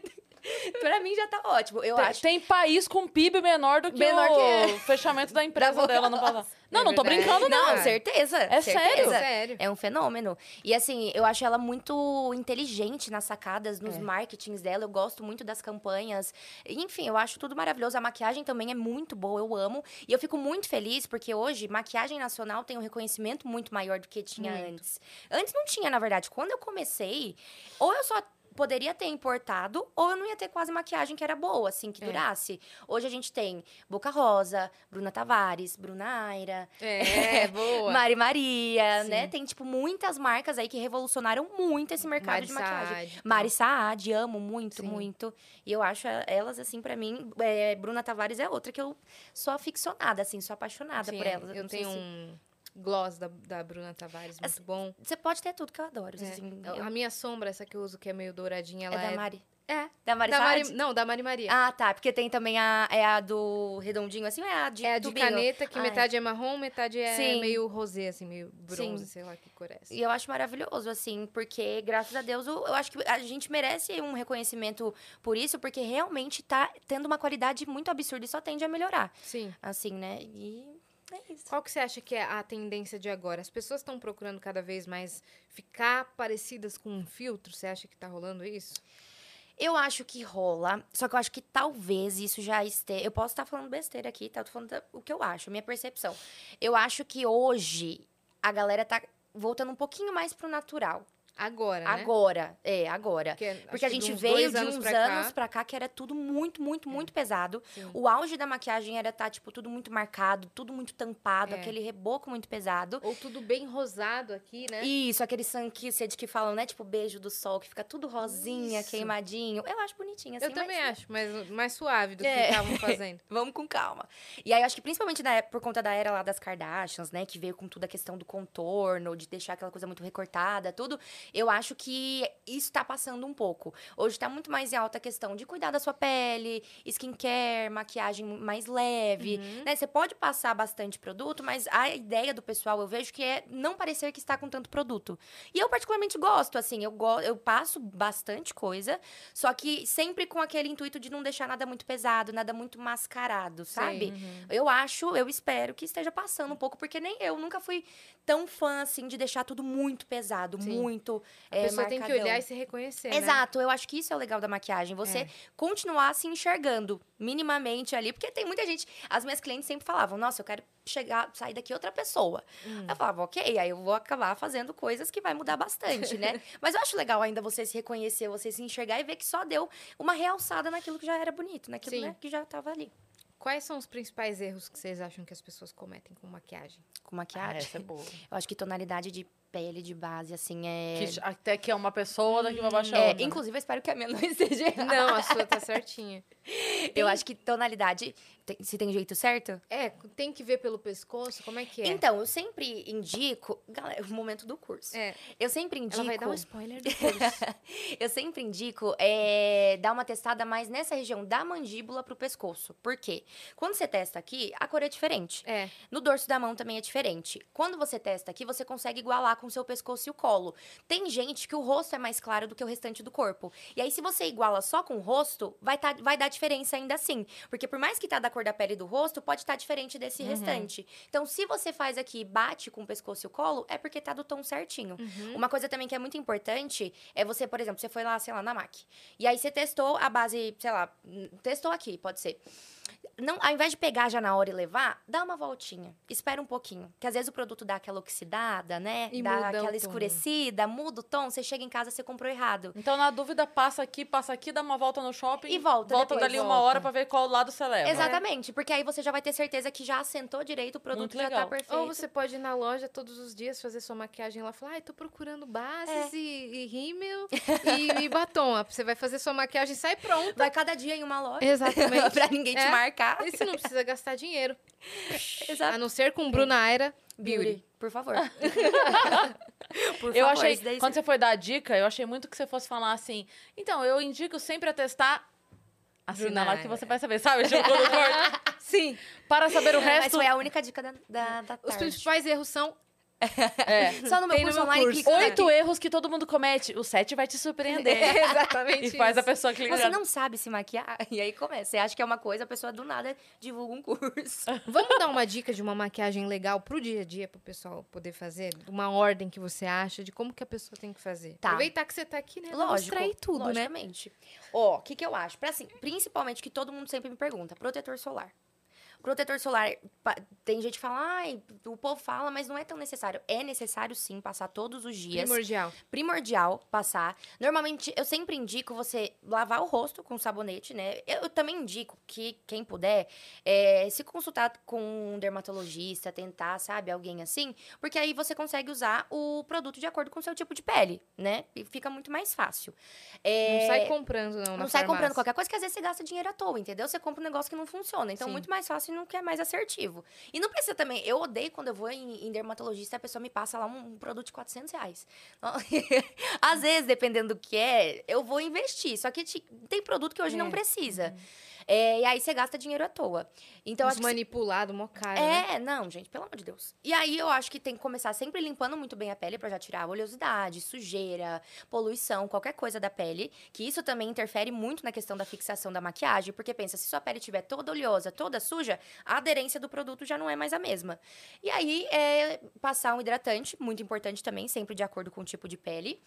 [SPEAKER 2] [LAUGHS]
[SPEAKER 3] pra mim já tá ótimo. Eu
[SPEAKER 1] Tem,
[SPEAKER 3] acho.
[SPEAKER 1] tem país com PIB menor do que
[SPEAKER 3] Menor
[SPEAKER 1] o
[SPEAKER 3] que-
[SPEAKER 1] fechamento da empresa
[SPEAKER 3] Da
[SPEAKER 1] dela no passado. Não,
[SPEAKER 2] É
[SPEAKER 1] não tô
[SPEAKER 2] verdade.
[SPEAKER 1] brincando, não.
[SPEAKER 3] Não, certeza.
[SPEAKER 1] É
[SPEAKER 3] certeza.
[SPEAKER 1] sério?
[SPEAKER 2] Sério.
[SPEAKER 3] É um fenômeno. E assim, eu acho ela muito inteligente nas sacadas, nos
[SPEAKER 2] É.
[SPEAKER 3] marketings dela. Eu gosto muito das campanhas. Enfim, eu acho tudo maravilhoso. A maquiagem também é muito boa, eu amo. E eu fico muito feliz porque hoje maquiagem nacional tem um reconhecimento muito maior do que tinha
[SPEAKER 2] Muito.
[SPEAKER 3] antes. Antes não tinha, na verdade. Quando eu comecei, ou eu só poderia ter importado, ou eu não ia ter quase maquiagem que era boa, assim, que
[SPEAKER 2] É.
[SPEAKER 3] durasse. Hoje a gente tem Boca Rosa, Bruna Tavares, Bruna Aira,
[SPEAKER 2] É, [LAUGHS] boa.
[SPEAKER 3] Mari Maria,
[SPEAKER 2] Sim.
[SPEAKER 3] né? Tem, tipo, muitas marcas aí que revolucionaram muito esse mercado
[SPEAKER 2] Mari
[SPEAKER 3] de maquiagem.
[SPEAKER 2] Saad, tá.
[SPEAKER 3] Mari Saad, amo muito,
[SPEAKER 2] Sim.
[SPEAKER 3] muito. E eu acho elas, assim, pra mim, é, Bruna Tavares é outra que eu sou aficionada, assim, sou apaixonada
[SPEAKER 2] Sim,
[SPEAKER 3] por elas.
[SPEAKER 2] Eu
[SPEAKER 3] não
[SPEAKER 2] tenho
[SPEAKER 3] se-
[SPEAKER 2] um gloss da, da Bruna Tavares, muito bom.
[SPEAKER 3] Você pode ter tudo que eu adoro,
[SPEAKER 2] É.
[SPEAKER 3] assim.
[SPEAKER 2] A
[SPEAKER 3] eu-
[SPEAKER 2] minha sombra, essa que eu uso, que é meio douradinha,
[SPEAKER 3] É
[SPEAKER 2] ela
[SPEAKER 3] da
[SPEAKER 2] é...
[SPEAKER 3] Mari.
[SPEAKER 2] É,
[SPEAKER 3] Da Mari
[SPEAKER 2] da? Mari... Não, da Mari Maria.
[SPEAKER 3] Ah, tá. Porque tem também a, é a do redondinho, assim, ou é a de
[SPEAKER 2] é a de caneta, que
[SPEAKER 3] Ah, é.
[SPEAKER 2] metade é marrom, metade é
[SPEAKER 3] Sim.
[SPEAKER 2] meio rosé, assim, meio bronze,
[SPEAKER 3] Sim.
[SPEAKER 2] sei lá que cor é essa.
[SPEAKER 3] E eu acho maravilhoso, assim, porque, graças a Deus, eu, eu acho que a gente merece um reconhecimento por isso, porque realmente tá tendo uma qualidade muito absurda e só tende a melhorar.
[SPEAKER 2] Sim.
[SPEAKER 3] Assim, né? E é isso.
[SPEAKER 2] Qual que você acha que é a tendência de agora? As pessoas estão procurando cada vez mais ficar parecidas com um filtro? Você acha que tá rolando isso?
[SPEAKER 3] Eu acho que rola, só que eu acho que talvez isso já esteja. Eu posso estar falando besteira aqui, tá? Eu tô falando da- o que eu acho, minha percepção. Eu acho que hoje a galera tá voltando um pouquinho mais pro natural.
[SPEAKER 2] Agora, né?
[SPEAKER 3] Agora, é, agora.
[SPEAKER 2] Porque,
[SPEAKER 3] Porque a gente veio de
[SPEAKER 2] anos
[SPEAKER 3] uns
[SPEAKER 2] pra cá-
[SPEAKER 3] anos pra cá que era tudo muito, muito, muito pesado.
[SPEAKER 2] Sim.
[SPEAKER 3] O auge da maquiagem era tá, tipo, tudo muito marcado, tudo muito tampado,
[SPEAKER 2] É.
[SPEAKER 3] aquele reboco muito pesado.
[SPEAKER 2] Ou tudo bem rosado aqui, né?
[SPEAKER 3] Isso, aquele sunkiss que falam, né? Tipo, beijo do sol, que fica tudo rosinha,
[SPEAKER 2] Isso.
[SPEAKER 3] queimadinho. Eu acho bonitinho, assim.
[SPEAKER 2] eu também
[SPEAKER 3] mas-
[SPEAKER 2] acho, mas mais suave do
[SPEAKER 3] É.
[SPEAKER 2] que estavam fazendo. [LAUGHS]
[SPEAKER 3] Vamos com calma. E aí, acho que principalmente na época, por conta da era lá das Kardashians, né? Que veio com toda a questão do contorno, de deixar aquela coisa muito recortada, tudo. Eu acho que isso tá passando um pouco. Hoje tá muito mais em alta a questão de cuidar da sua pele, skincare, maquiagem mais leve,
[SPEAKER 2] Uhum.
[SPEAKER 3] né? Você pode passar bastante produto, mas a ideia do pessoal, eu vejo que é não parecer que está com tanto produto. E eu particularmente gosto, assim, eu, go eu passo bastante coisa, só que sempre com aquele intuito de não deixar nada muito pesado, nada muito mascarado, sabe?
[SPEAKER 2] Uhum.
[SPEAKER 3] Eu acho, eu espero que esteja passando um pouco, porque nem eu nunca fui tão fã, assim, de deixar tudo muito pesado,
[SPEAKER 2] Sim.
[SPEAKER 3] muito
[SPEAKER 2] A
[SPEAKER 3] é,
[SPEAKER 2] pessoa tem que
[SPEAKER 3] marcadão.
[SPEAKER 2] olhar e se reconhecer, né?
[SPEAKER 3] Exato, eu acho que isso é o legal da maquiagem. Você
[SPEAKER 2] É.
[SPEAKER 3] continuar se enxergando minimamente ali. Porque tem muita gente. As minhas clientes sempre falavam: Nossa, eu quero chegar, sair daqui outra pessoa.
[SPEAKER 2] Hum.
[SPEAKER 3] Eu falava, ok, aí eu vou acabar fazendo coisas que vai mudar bastante, né? [LAUGHS] Mas eu acho legal ainda você se reconhecer, você se enxergar e ver que só deu uma realçada naquilo que já era bonito, naquilo né, que já tava ali.
[SPEAKER 2] Quais são os principais erros que vocês acham que as pessoas cometem com maquiagem?
[SPEAKER 3] Com
[SPEAKER 1] Ah,
[SPEAKER 3] maquiagem.
[SPEAKER 1] essa é boa.
[SPEAKER 3] Eu acho que tonalidade de pele, de base, assim, é.
[SPEAKER 1] Que até que é uma pessoa, daqui uma baixa
[SPEAKER 3] É,
[SPEAKER 1] onda.
[SPEAKER 3] inclusive, eu espero que a minha [LAUGHS] não esteja errada.
[SPEAKER 2] Não, a sua tá certinha.
[SPEAKER 3] Eu acho que tonalidade. tem- se tem jeito certo?
[SPEAKER 2] É, tem que ver pelo pescoço, como é que é?
[SPEAKER 3] Então, eu sempre indico. Galera, o momento do curso.
[SPEAKER 2] É,
[SPEAKER 3] Eu sempre indico.
[SPEAKER 2] ela vai dar um spoiler do curso. [LAUGHS]
[SPEAKER 3] eu sempre indico é, dar uma testada mais nessa região da mandíbula pro pescoço. Por quê? Quando você testa aqui, a cor é diferente.
[SPEAKER 2] é,
[SPEAKER 3] No dorso da mão também é diferente. Quando você testa aqui, você consegue igualar com o seu pescoço e o colo. Tem gente que o rosto é mais claro do que o restante do corpo. E aí, se você iguala só com o rosto, vai, tá, vai dar diferença ainda assim. Porque por mais que tá da cor da pele do rosto, pode estar diferente desse restante. Então, se você faz aqui e bate com o pescoço e o colo, é porque tá do tom certinho.
[SPEAKER 2] Uhum.
[SPEAKER 3] Uma coisa também que é muito importante é você, por exemplo, você foi lá, sei lá, na MAC. E aí você testou a base, sei lá, testou aqui, pode ser. Não, ao invés de pegar já na hora e levar, dá uma voltinha. Espera um pouquinho. Que às vezes o produto dá aquela oxidada, né?
[SPEAKER 2] E
[SPEAKER 3] dá
[SPEAKER 2] muda o
[SPEAKER 3] aquela
[SPEAKER 2] tom.
[SPEAKER 3] escurecida, muda o tom. Você chega em casa, você comprou errado.
[SPEAKER 1] Então, na dúvida, passa aqui, passa aqui, dá uma volta no shopping.
[SPEAKER 3] E volta
[SPEAKER 1] Volta
[SPEAKER 3] depois,
[SPEAKER 1] dali uma
[SPEAKER 2] volta.
[SPEAKER 1] hora pra ver qual lado você leva.
[SPEAKER 3] Exatamente, porque aí você já vai ter certeza que já assentou direito, o produto
[SPEAKER 1] Muito
[SPEAKER 3] já
[SPEAKER 1] legal.
[SPEAKER 3] tá perfeito.
[SPEAKER 2] Ou você pode ir na loja todos os dias fazer sua maquiagem lá e falar, ai, tô procurando bases
[SPEAKER 3] É.
[SPEAKER 2] e, e rímel e, e batom. Você vai fazer sua maquiagem e sai pronto.
[SPEAKER 3] Vai cada dia em uma loja.
[SPEAKER 2] Exatamente. [LAUGHS]
[SPEAKER 3] pra ninguém te
[SPEAKER 2] É.
[SPEAKER 3] marcar.
[SPEAKER 2] E você não precisa gastar dinheiro. [LAUGHS]
[SPEAKER 3] Exato.
[SPEAKER 2] A não ser com Bruna Aira Beauty.
[SPEAKER 3] Beauty, por favor. [LAUGHS] por
[SPEAKER 1] Eu
[SPEAKER 3] favor,
[SPEAKER 1] achei,
[SPEAKER 3] isso daí
[SPEAKER 1] quando você foi dar a dica, eu achei muito que você fosse falar assim, então, eu indico sempre a testar, assina lá que você vai saber, sabe? [LAUGHS]
[SPEAKER 2] Sim.
[SPEAKER 1] Para saber o
[SPEAKER 3] Mas
[SPEAKER 1] resto,
[SPEAKER 3] foi a única dica da, da, da
[SPEAKER 2] Os principais erros são
[SPEAKER 1] é.
[SPEAKER 3] Só no meu
[SPEAKER 2] Tem no
[SPEAKER 3] curso
[SPEAKER 2] meu
[SPEAKER 3] online.
[SPEAKER 2] curso.
[SPEAKER 3] clica
[SPEAKER 1] Oito erros que todo mundo comete. O sete vai te surpreender. [LAUGHS]
[SPEAKER 2] exatamente
[SPEAKER 1] e faz a
[SPEAKER 2] isso.
[SPEAKER 1] pessoa clicar.
[SPEAKER 3] Você não sabe se maquiar, [LAUGHS] e aí começa. Você acha que é uma coisa, a pessoa do nada divulga um curso. [LAUGHS]
[SPEAKER 2] Vamos dar uma dica de uma maquiagem legal pro dia a dia pro pessoal poder fazer? Uma ordem que você acha de como que a pessoa tem que fazer.
[SPEAKER 3] Tá.
[SPEAKER 2] Aproveitar que você tá aqui, né?
[SPEAKER 3] Lógico.
[SPEAKER 2] Mostrar tudo, né?
[SPEAKER 3] logicamente. Ó, o que que eu acho? Pra, assim, principalmente que todo mundo sempre me pergunta, protetor solar. Protetor solar, tem gente que fala, ai, o povo fala, mas não é tão necessário. É necessário sim passar todos os dias.
[SPEAKER 2] Primordial.
[SPEAKER 3] primordial passar. Normalmente, eu sempre indico você lavar o rosto com sabonete, né? Eu, eu também indico que quem puder é, se consultar com um dermatologista, tentar, sabe, alguém assim, porque aí você consegue usar o produto de acordo com o seu tipo de pele, né? E fica muito mais fácil. É,
[SPEAKER 2] Não sai comprando, não.
[SPEAKER 3] não sai comprando
[SPEAKER 2] farmácia.
[SPEAKER 3] qualquer coisa que às vezes você gasta dinheiro à toa, entendeu? Você compra um negócio que não funciona. Então,
[SPEAKER 2] Sim.
[SPEAKER 3] muito mais fácil e não quer mais assertivo. E não precisa também. Eu odeio quando eu vou em, em dermatologista e a pessoa me passa lá um, um produto de 400 reais. [LAUGHS] às vezes, dependendo do que é, eu vou investir. Só que tem produto que hoje
[SPEAKER 2] É.
[SPEAKER 3] não precisa. É, e aí você gasta dinheiro à toa. Então,
[SPEAKER 2] Uns
[SPEAKER 3] acho
[SPEAKER 2] manipulado, mó caro, né?
[SPEAKER 3] é, não, gente, pelo amor de Deus. E aí eu acho que tem que começar sempre limpando muito bem a pele pra já tirar a oleosidade, sujeira, poluição, qualquer coisa da pele. Que isso também interfere muito na questão da fixação da maquiagem, porque pensa, se sua pele estiver toda oleosa, toda suja, a aderência do produto já não é mais a mesma. E aí é passar um hidratante, muito importante também, sempre de acordo com o tipo de pele.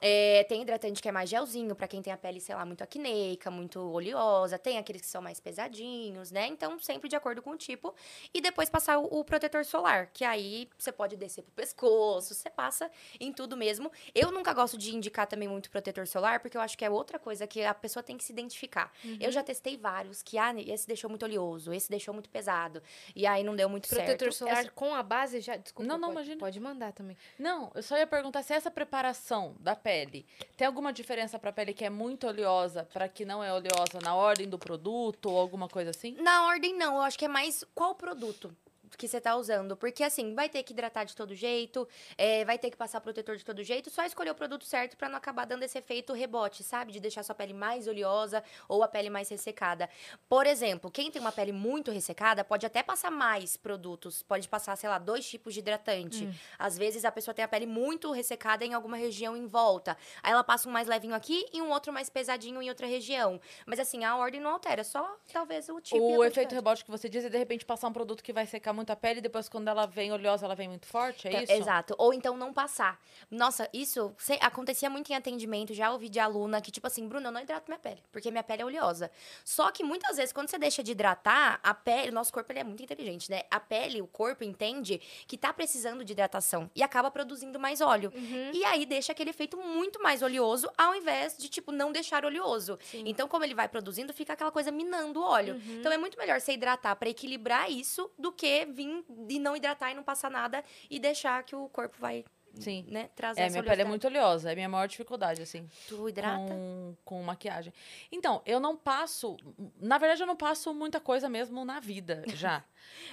[SPEAKER 3] É, tem hidratante que é mais gelzinho, pra quem tem a pele, sei lá, muito acneica, muito oleosa. Tem aqueles que são mais pesadinhos, né? Então, sempre de acordo com o tipo. E depois passar o, o protetor solar, que aí você pode descer pro pescoço, você passa em tudo mesmo. Eu nunca gosto de indicar também muito protetor solar, porque eu acho que é outra coisa que a pessoa tem que se identificar. Eu já testei vários, que ah, esse deixou muito oleoso, esse deixou muito pesado. E aí não deu muito
[SPEAKER 2] Protetor
[SPEAKER 3] certo.
[SPEAKER 2] solar
[SPEAKER 3] Essa-
[SPEAKER 2] com a base já. Desculpa.
[SPEAKER 1] Não, não,
[SPEAKER 2] pode,
[SPEAKER 1] imagina.
[SPEAKER 2] Pode mandar também.
[SPEAKER 1] Não, eu só ia perguntar se essa preparação da pele tem alguma diferença pra pele que é muito oleosa pra que não é oleosa na ordem do produto ou alguma coisa assim?
[SPEAKER 3] Na ordem, não. Eu acho que é mais qual produto que você tá usando. Porque, assim, vai ter que hidratar de todo jeito, é, vai ter que passar protetor de todo jeito. Só escolher o produto certo pra não acabar dando esse efeito rebote, sabe? De deixar sua pele mais oleosa ou a pele mais ressecada. Por exemplo, quem tem uma pele muito ressecada pode até passar mais produtos. Pode passar, sei lá, dois tipos de hidratante. Às vezes a pessoa tem a pele muito ressecada em alguma região em volta. Aí ela passa um mais levinho aqui e um outro mais pesadinho em outra região. Mas assim, a ordem não altera, só talvez o tipo.
[SPEAKER 1] o efeito rebote que você diz é de repente passar um produto que vai secar muito a pele e depois quando ela vem oleosa ela vem muito forte, é
[SPEAKER 3] Tá,
[SPEAKER 1] isso?
[SPEAKER 3] Exato. Ou então não passar. Nossa, isso se- acontecia muito em atendimento. Já ouvi de aluna que, tipo assim, Bruno, eu não hidrato minha pele, porque minha pele é oleosa. Só que muitas vezes, quando você deixa de hidratar, a pele, o nosso corpo ele é muito inteligente, né? A pele, o corpo entende que tá precisando de hidratação e acaba produzindo mais óleo. E aí deixa aquele efeito muito mais oleoso, ao invés de, tipo, não deixar oleoso. Então, como ele vai produzindo, fica aquela coisa minando o óleo. Então, é muito melhor você hidratar pra equilibrar isso do que vir e não hidratar e não passar nada e deixar que o corpo vai,
[SPEAKER 1] Sim.
[SPEAKER 3] né, trazer
[SPEAKER 1] É, minha pele é muito oleosa, é a minha maior dificuldade, assim.
[SPEAKER 3] Tu hidrata?
[SPEAKER 1] com, com maquiagem. Então, eu não passo. Na verdade, eu não passo muita coisa mesmo na vida [LAUGHS] já.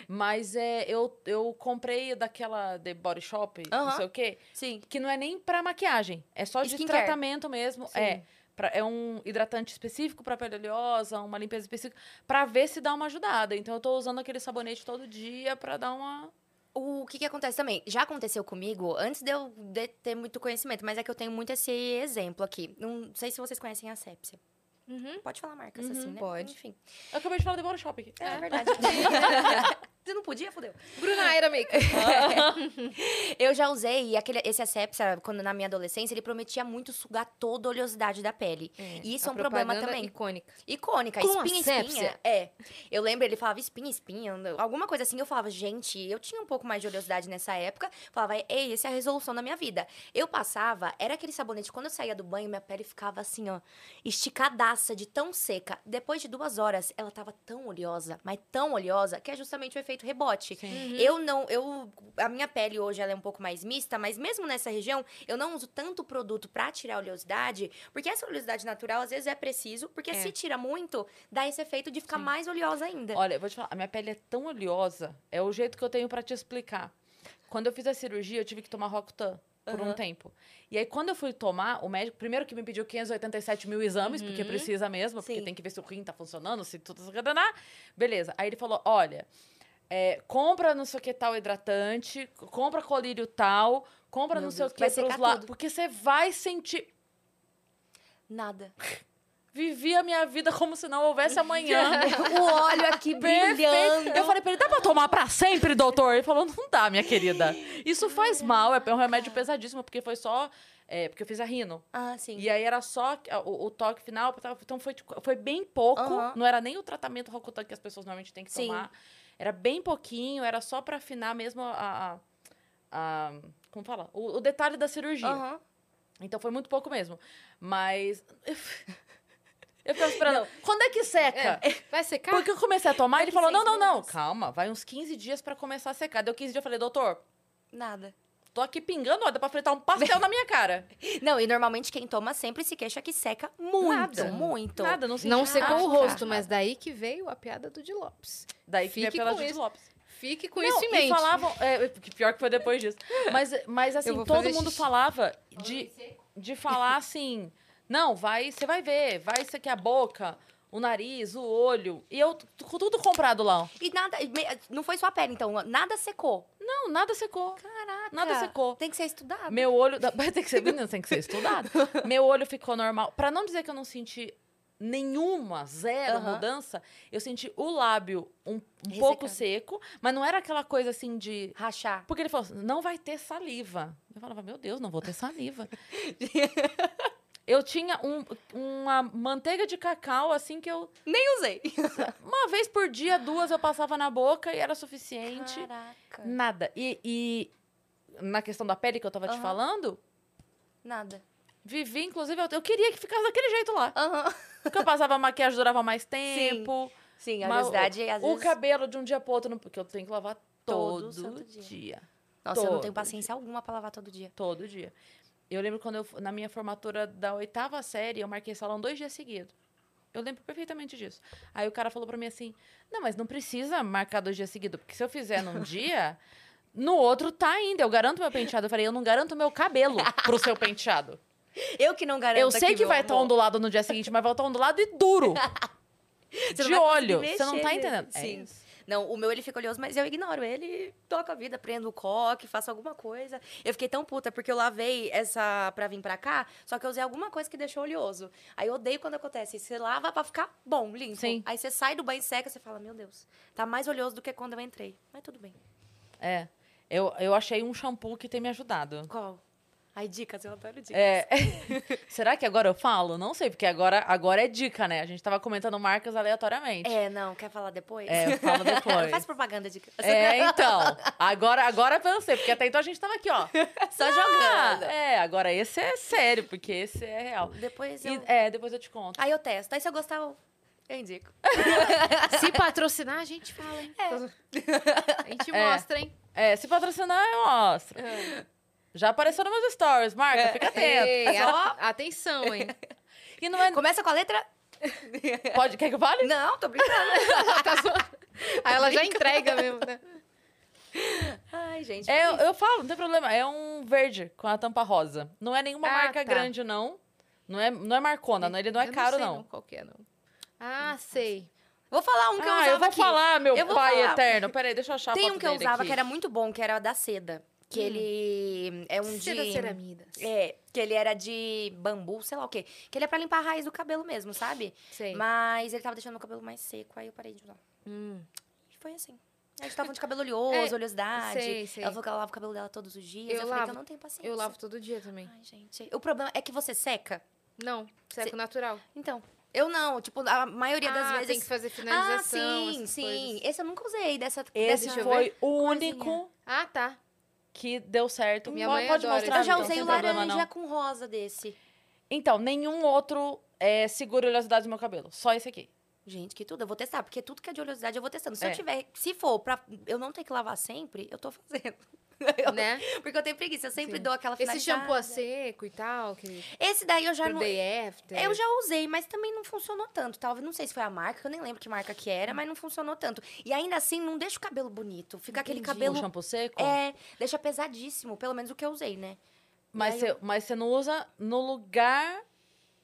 [SPEAKER 1] Mas é, eu, eu comprei daquela The Body Shop, não
[SPEAKER 3] Aham.
[SPEAKER 1] sei o quê,
[SPEAKER 3] Sim.
[SPEAKER 1] que não é nem pra maquiagem. É só de
[SPEAKER 3] Skincare.
[SPEAKER 1] tratamento mesmo.
[SPEAKER 2] Sim.
[SPEAKER 1] É. pra- é um hidratante específico pra pele oleosa, uma limpeza específica, pra ver se dá uma ajudada. Então, eu tô usando aquele sabonete todo dia pra dar uma.
[SPEAKER 3] O que que acontece também? Já aconteceu comigo, antes de eu de ter muito conhecimento, mas é que eu tenho muito esse exemplo aqui. Não sei se vocês conhecem a Sepsia.
[SPEAKER 2] Uhum.
[SPEAKER 3] Pode falar marcas
[SPEAKER 1] Uhum.
[SPEAKER 3] assim, né?
[SPEAKER 2] Pode.
[SPEAKER 3] Enfim.
[SPEAKER 1] Eu acabei de falar de Body Shop aqui.
[SPEAKER 3] É, verdade. [LAUGHS] Você não podia, fodeu.
[SPEAKER 2] Bruna era Makeup. [LAUGHS]
[SPEAKER 3] Eu já usei, aquele, esse Asepsia, quando na minha adolescência, ele prometia muito sugar toda a oleosidade da pele. e isso é um problema também.
[SPEAKER 2] icônica.
[SPEAKER 3] Icônica,
[SPEAKER 2] Com
[SPEAKER 3] espinha, espinha. É. Eu lembro, ele falava espinha, espinha, alguma coisa assim. Eu falava, gente, eu tinha um pouco mais de oleosidade nessa época. Falava, ei, essa é a resolução da minha vida. Eu passava, era aquele sabonete, quando eu saía do banho, minha pele ficava assim, ó, esticadaça, de tão seca. Depois de duas horas, ela tava tão oleosa, mas tão oleosa, que é justamente o efeito rebote.
[SPEAKER 1] Sim.
[SPEAKER 3] Eu não, eu, a minha pele hoje ela é um pouco mais mista, mas mesmo nessa região, eu não uso tanto produto pra tirar a oleosidade, porque essa oleosidade natural às vezes é preciso, porque
[SPEAKER 2] É.
[SPEAKER 3] se tira muito, dá esse efeito de ficar
[SPEAKER 1] Sim.
[SPEAKER 3] mais oleosa ainda.
[SPEAKER 1] Olha, eu vou te falar, a minha pele é tão oleosa, é o jeito que eu tenho pra te explicar. Quando eu fiz a cirurgia, eu tive que tomar Rocutan por um
[SPEAKER 3] Aham.
[SPEAKER 1] tempo. E aí, quando eu fui tomar, o médico, primeiro que me pediu 587 mil exames, porque precisa mesmo, porque
[SPEAKER 3] Sim.
[SPEAKER 1] tem que ver se o rim tá funcionando, se tudo... Beleza. Aí ele falou, olha, é, compra não sei o que tal hidratante, compra colírio tal, compra
[SPEAKER 3] Meu
[SPEAKER 1] não sei
[SPEAKER 3] Deus,
[SPEAKER 1] o que pros lados, porque você vai sentir...
[SPEAKER 3] Nada. [LAUGHS]
[SPEAKER 1] Vivi a minha vida como se não houvesse amanhã. [LAUGHS]
[SPEAKER 3] o óleo aqui brilhando.
[SPEAKER 1] Eu falei pra ele, dá pra tomar pra sempre, doutor? Ele falou, não dá, minha querida. Isso faz mal, é um remédio pesadíssimo, porque foi só... é, porque eu fiz a rino.
[SPEAKER 3] Ah, sim.
[SPEAKER 1] E aí era só o, o toque final, então foi, foi bem pouco.
[SPEAKER 3] Aham.
[SPEAKER 1] Não era nem o tratamento Rocutan que as pessoas normalmente têm que
[SPEAKER 3] Sim.
[SPEAKER 1] tomar. Era bem pouquinho, era só pra afinar mesmo a. a- a- como fala? O, o detalhe da cirurgia.
[SPEAKER 3] Aham.
[SPEAKER 1] Então foi muito pouco mesmo. Mas. [LAUGHS] Eu ficava esperando. Quando é que seca?
[SPEAKER 2] É, vai secar?
[SPEAKER 1] Porque eu comecei a tomar,
[SPEAKER 3] Daqui
[SPEAKER 1] ele falou: não, não, não,
[SPEAKER 3] meses.
[SPEAKER 1] calma, vai uns 15 dias pra começar a secar. Deu 15 dias, eu falei, doutor,
[SPEAKER 3] Nada.
[SPEAKER 1] tô aqui pingando, ó, dá pra fritar um pastel na minha cara. [LAUGHS]
[SPEAKER 3] Não, e normalmente quem toma sempre se queixa que seca muito,
[SPEAKER 1] Nada.
[SPEAKER 3] muito.
[SPEAKER 1] Nada, não senti
[SPEAKER 2] Não
[SPEAKER 1] nada.
[SPEAKER 2] secou o rosto, mas daí que veio a piada do Di Lopes.
[SPEAKER 1] Daí que
[SPEAKER 2] Fique
[SPEAKER 1] veio pela
[SPEAKER 2] com
[SPEAKER 1] Judy
[SPEAKER 2] isso.
[SPEAKER 1] Lopes.
[SPEAKER 2] Fique com
[SPEAKER 1] Não,
[SPEAKER 2] isso em
[SPEAKER 1] e
[SPEAKER 2] mente.
[SPEAKER 1] falavam, é, pior que foi depois disso. Mas, mas assim, todo mundo
[SPEAKER 2] xixi.
[SPEAKER 1] falava de, de falar assim, não, vai, você vai ver, vai isso aqui a boca, o nariz, o olho. E eu, tudo comprado lá.
[SPEAKER 3] E nada, não foi sua pele, então, nada secou.
[SPEAKER 1] Não, nada secou.
[SPEAKER 3] Caraca.
[SPEAKER 1] Nada secou.
[SPEAKER 3] Tem que ser estudado.
[SPEAKER 1] Meu olho. [LAUGHS] Tem que ser, menino, tem que ser estudado. [LAUGHS] Meu olho ficou normal. Pra não dizer que eu não senti nenhuma, zero
[SPEAKER 3] Aham.
[SPEAKER 1] mudança, eu senti o lábio um, um pouco seco, mas não era aquela coisa assim de.
[SPEAKER 3] Rachar.
[SPEAKER 1] Porque ele falou assim, não vai ter saliva. Eu falava, meu Deus, não vou ter saliva. [LAUGHS] eu tinha um- uma manteiga de cacau, assim, que eu...
[SPEAKER 3] Nem usei. [LAUGHS]
[SPEAKER 1] Uma vez por dia, duas, eu passava na boca e era suficiente.
[SPEAKER 3] Caraca.
[SPEAKER 1] Nada. E, e na questão da pele que eu tava te
[SPEAKER 3] Aham.
[SPEAKER 1] falando,
[SPEAKER 3] Nada.
[SPEAKER 1] vivi, inclusive, eu, eu queria que ficasse daquele jeito lá.
[SPEAKER 3] Aham.
[SPEAKER 1] Porque eu passava maquiagem, durava mais tempo.
[SPEAKER 3] Sim, a
[SPEAKER 1] mas
[SPEAKER 3] velocidade, às
[SPEAKER 1] o,
[SPEAKER 3] vezes...
[SPEAKER 1] o cabelo de um dia pro outro, porque eu tenho que lavar
[SPEAKER 3] Todo
[SPEAKER 1] todo,
[SPEAKER 3] dia.
[SPEAKER 1] dia.
[SPEAKER 3] Nossa, eu não
[SPEAKER 1] todo
[SPEAKER 3] tenho paciência alguma pra lavar todo dia.
[SPEAKER 1] Todo dia. Eu lembro quando eu, na minha formatura da oitava série, eu marquei salão dois dias seguidos. Eu lembro perfeitamente disso. Aí o cara falou pra mim assim: Não, mas não precisa marcar dois dias seguidos, porque se eu fizer num [LAUGHS] dia, no outro tá ainda. Eu garanto meu penteado. Eu falei: Eu não garanto meu cabelo pro seu penteado. [LAUGHS]
[SPEAKER 3] Eu que não garanto
[SPEAKER 1] Eu sei que
[SPEAKER 3] meu
[SPEAKER 1] vai estar
[SPEAKER 3] amor.
[SPEAKER 1] ondulado no dia seguinte, mas vai estar ondulado e duro. [LAUGHS] De olho. Você não tá
[SPEAKER 3] nele.
[SPEAKER 1] entendendo. É
[SPEAKER 3] Sim.
[SPEAKER 1] isso.
[SPEAKER 3] Não, o meu ele fica oleoso, mas eu ignoro ele toco a vida, prendo o coque, faço alguma coisa. Eu fiquei tão puta porque eu lavei essa pra vir pra cá, só que eu usei alguma coisa que deixou oleoso. Aí eu odeio quando acontece. Você lava pra ficar bom, limpo.
[SPEAKER 1] Sim.
[SPEAKER 3] Aí você sai do banho seca, você fala, meu Deus, tá mais oleoso do que quando eu entrei. Mas tudo bem.
[SPEAKER 1] É. Eu, eu achei um shampoo que tem me ajudado.
[SPEAKER 3] Qual? Ai, dicas, eu adoro dicas.
[SPEAKER 1] É. [LAUGHS] Será que agora eu falo? Não sei, porque agora, agora é dica, né? A gente tava comentando marcas aleatoriamente.
[SPEAKER 3] É, não, quer falar depois?
[SPEAKER 1] É, eu falo [LAUGHS] depois.
[SPEAKER 3] Faz propaganda de
[SPEAKER 1] É, então. Agora, agora eu pensei, porque até então a gente tava aqui, ó.
[SPEAKER 3] Só
[SPEAKER 1] Ah,
[SPEAKER 3] jogando.
[SPEAKER 1] é, agora esse é sério, porque esse é real.
[SPEAKER 3] Depois
[SPEAKER 1] E-
[SPEAKER 3] eu...
[SPEAKER 1] é, depois eu te conto.
[SPEAKER 3] Aí eu testo. Aí se eu gostar, eu, eu indico. [LAUGHS]
[SPEAKER 2] Se patrocinar, a gente fala, hein? A gente
[SPEAKER 1] É.
[SPEAKER 2] mostra, hein?
[SPEAKER 1] É, se patrocinar, eu mostro. Já apareceu nos meus stories, Marca, fica atento.
[SPEAKER 2] Ei,
[SPEAKER 3] Só-
[SPEAKER 2] a- atenção, hein? [LAUGHS]
[SPEAKER 1] E não é.
[SPEAKER 3] Começa com a letra... [LAUGHS]
[SPEAKER 1] Pode, quer que eu fale?
[SPEAKER 3] Não, tô brincando. [LAUGHS]
[SPEAKER 2] Tá. Aí ela já entrega mesmo, né?
[SPEAKER 3] Ai, gente.
[SPEAKER 1] É, eu, eu falo, não tem problema. É um verde com a tampa rosa. Não é nenhuma
[SPEAKER 2] Ah,
[SPEAKER 1] marca
[SPEAKER 2] tá.
[SPEAKER 1] grande, não. Não é, não é marcona, não, ele não é
[SPEAKER 2] Eu
[SPEAKER 1] caro,
[SPEAKER 2] sei
[SPEAKER 1] não.
[SPEAKER 2] Qual que é, não. Ah, sei.
[SPEAKER 3] Vou falar um que eu
[SPEAKER 1] ah,
[SPEAKER 3] usava
[SPEAKER 1] eu vou
[SPEAKER 3] aqui.
[SPEAKER 1] falar, meu
[SPEAKER 3] Eu vou
[SPEAKER 1] pai
[SPEAKER 3] falar.
[SPEAKER 1] eterno. Peraí, deixa eu achar
[SPEAKER 3] Tem um que eu usava
[SPEAKER 1] aqui.
[SPEAKER 3] que era muito bom, que era da seda. Que ele é um de...
[SPEAKER 2] ceramidas.
[SPEAKER 3] É, que ele era de bambu, sei lá o quê. Que ele é pra limpar a raiz do cabelo mesmo, sabe?
[SPEAKER 2] Sei.
[SPEAKER 3] Mas ele tava deixando meu cabelo mais seco, aí eu parei de usar.
[SPEAKER 2] Hum.
[SPEAKER 3] E foi assim. A gente tava falando de cabelo oleoso,
[SPEAKER 2] É,
[SPEAKER 3] oleosidade.
[SPEAKER 2] sei, sei.
[SPEAKER 3] Ela falou que ela lava o cabelo dela todos os dias.
[SPEAKER 2] Eu
[SPEAKER 3] Eu, falei que
[SPEAKER 2] lavo-
[SPEAKER 3] eu não tenho paciência.
[SPEAKER 2] Eu lavo todo dia também.
[SPEAKER 3] Ai, gente. O problema é que você seca.
[SPEAKER 2] Não, seco natural.
[SPEAKER 3] Então, eu não. Tipo, a maioria das
[SPEAKER 2] ah,
[SPEAKER 3] vezes...
[SPEAKER 2] tem que fazer
[SPEAKER 3] Ah,
[SPEAKER 2] finalização,
[SPEAKER 3] sim,
[SPEAKER 2] essas
[SPEAKER 3] sim.
[SPEAKER 2] coisas.
[SPEAKER 3] Esse eu nunca usei dessa.
[SPEAKER 1] Esse
[SPEAKER 3] dessa...
[SPEAKER 1] foi o único
[SPEAKER 2] Ah, tá.
[SPEAKER 1] Que deu certo.
[SPEAKER 2] Minha
[SPEAKER 1] pode,
[SPEAKER 2] mãe
[SPEAKER 1] pode
[SPEAKER 2] adora
[SPEAKER 1] mostrar.
[SPEAKER 2] esse
[SPEAKER 3] Eu já
[SPEAKER 1] então,
[SPEAKER 3] usei o
[SPEAKER 1] problema,
[SPEAKER 3] laranja
[SPEAKER 1] não.
[SPEAKER 3] com rosa desse.
[SPEAKER 1] Então, nenhum outro é, segura a oleosidade do meu cabelo. Só esse aqui.
[SPEAKER 3] Gente, que tudo. Eu vou testar, porque tudo que é de oleosidade eu vou testando. Se
[SPEAKER 1] É.
[SPEAKER 3] eu tiver, se for pra eu não ter que lavar sempre, eu tô fazendo. [LAUGHS] Eu-
[SPEAKER 2] Né?
[SPEAKER 3] Porque eu tenho preguiça, eu sempre
[SPEAKER 2] Sim.
[SPEAKER 3] dou aquela
[SPEAKER 2] Esse
[SPEAKER 3] finalizada.
[SPEAKER 2] shampoo a seco e tal, que
[SPEAKER 3] Esse daí eu já
[SPEAKER 2] pro
[SPEAKER 3] não.
[SPEAKER 2] day after.
[SPEAKER 3] Eu já usei, mas também não funcionou tanto. Talvez, não sei se foi a marca, eu nem lembro que marca que era, mas não funcionou tanto. E ainda assim, não deixa o cabelo bonito. Fica aquele
[SPEAKER 2] Entendi.
[SPEAKER 3] cabelo.
[SPEAKER 1] O shampoo seco?
[SPEAKER 3] É, deixa pesadíssimo, pelo menos o que eu usei, né?
[SPEAKER 1] Mas você mas você não usa no lugar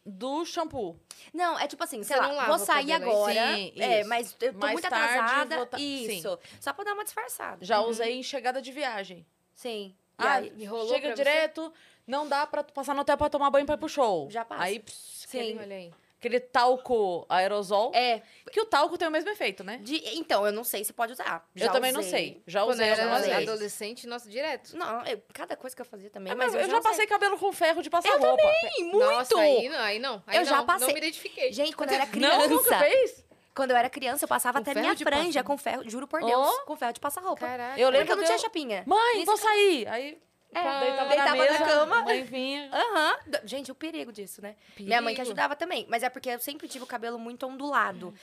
[SPEAKER 1] do shampoo.
[SPEAKER 3] Não, é tipo assim, sei
[SPEAKER 2] Você
[SPEAKER 3] lá, vou sair
[SPEAKER 2] aí?
[SPEAKER 3] agora.
[SPEAKER 1] Sim,
[SPEAKER 3] é,
[SPEAKER 1] isso.
[SPEAKER 3] mas eu tô
[SPEAKER 1] Mais
[SPEAKER 3] muito
[SPEAKER 1] tarde,
[SPEAKER 3] atrasada.
[SPEAKER 1] vou tá-
[SPEAKER 3] Isso. Só pra dar uma disfarçada.
[SPEAKER 1] Já usei em chegada de viagem.
[SPEAKER 3] Sim. E
[SPEAKER 1] Ah,
[SPEAKER 3] aí,
[SPEAKER 2] E rolou
[SPEAKER 1] chega
[SPEAKER 2] pra você?
[SPEAKER 1] direto, não dá pra passar no hotel pra tomar banho pra ir pro show.
[SPEAKER 3] Já passa.
[SPEAKER 1] Aí, pss,
[SPEAKER 3] Sim.
[SPEAKER 2] Olha aí.
[SPEAKER 1] Aquele talco aerosol.
[SPEAKER 3] é,
[SPEAKER 1] Que o talco tem o mesmo efeito, né?
[SPEAKER 3] de- então, eu não sei se pode usar.
[SPEAKER 1] eu
[SPEAKER 3] Já
[SPEAKER 1] também não
[SPEAKER 3] usei.
[SPEAKER 1] sei. Já
[SPEAKER 2] Quando
[SPEAKER 1] usei
[SPEAKER 2] eu era adolescente, nossa, direto.
[SPEAKER 3] Não, eu- cada coisa que eu fazia também,
[SPEAKER 1] É,
[SPEAKER 3] mas eu,
[SPEAKER 1] eu já
[SPEAKER 3] usei.
[SPEAKER 1] passei cabelo com ferro de passar
[SPEAKER 3] Eu
[SPEAKER 1] roupa.
[SPEAKER 3] Sim, muito!
[SPEAKER 2] Nossa, aí não, aí não. Aí
[SPEAKER 3] Eu já
[SPEAKER 2] não,
[SPEAKER 3] passei.
[SPEAKER 2] Não me identifiquei.
[SPEAKER 3] Gente, quando eu era [LAUGHS]
[SPEAKER 1] Não,
[SPEAKER 3] criança.
[SPEAKER 1] nunca fez?
[SPEAKER 3] Quando eu era criança, eu passava
[SPEAKER 2] Com
[SPEAKER 3] até minha franja
[SPEAKER 2] passar-
[SPEAKER 3] com ferro, juro por Deus,
[SPEAKER 1] Ó.
[SPEAKER 3] com ferro de passar roupa.
[SPEAKER 2] Caraca.
[SPEAKER 1] Eu
[SPEAKER 3] Porque
[SPEAKER 1] lembro
[SPEAKER 3] eu não
[SPEAKER 1] que
[SPEAKER 3] tinha
[SPEAKER 1] eu-
[SPEAKER 3] chapinha.
[SPEAKER 1] Mãe,
[SPEAKER 3] Nem
[SPEAKER 1] vou sair. Aí
[SPEAKER 3] É,
[SPEAKER 1] deitava,
[SPEAKER 3] deitava
[SPEAKER 1] na, mesa,
[SPEAKER 3] na cama.
[SPEAKER 1] Mãe vinha.
[SPEAKER 3] Aham. D- Gente, o perigo disso, né? Minha mãe que
[SPEAKER 2] Perigo.
[SPEAKER 3] ajudava também. Mas é porque eu sempre tive o cabelo muito ondulado.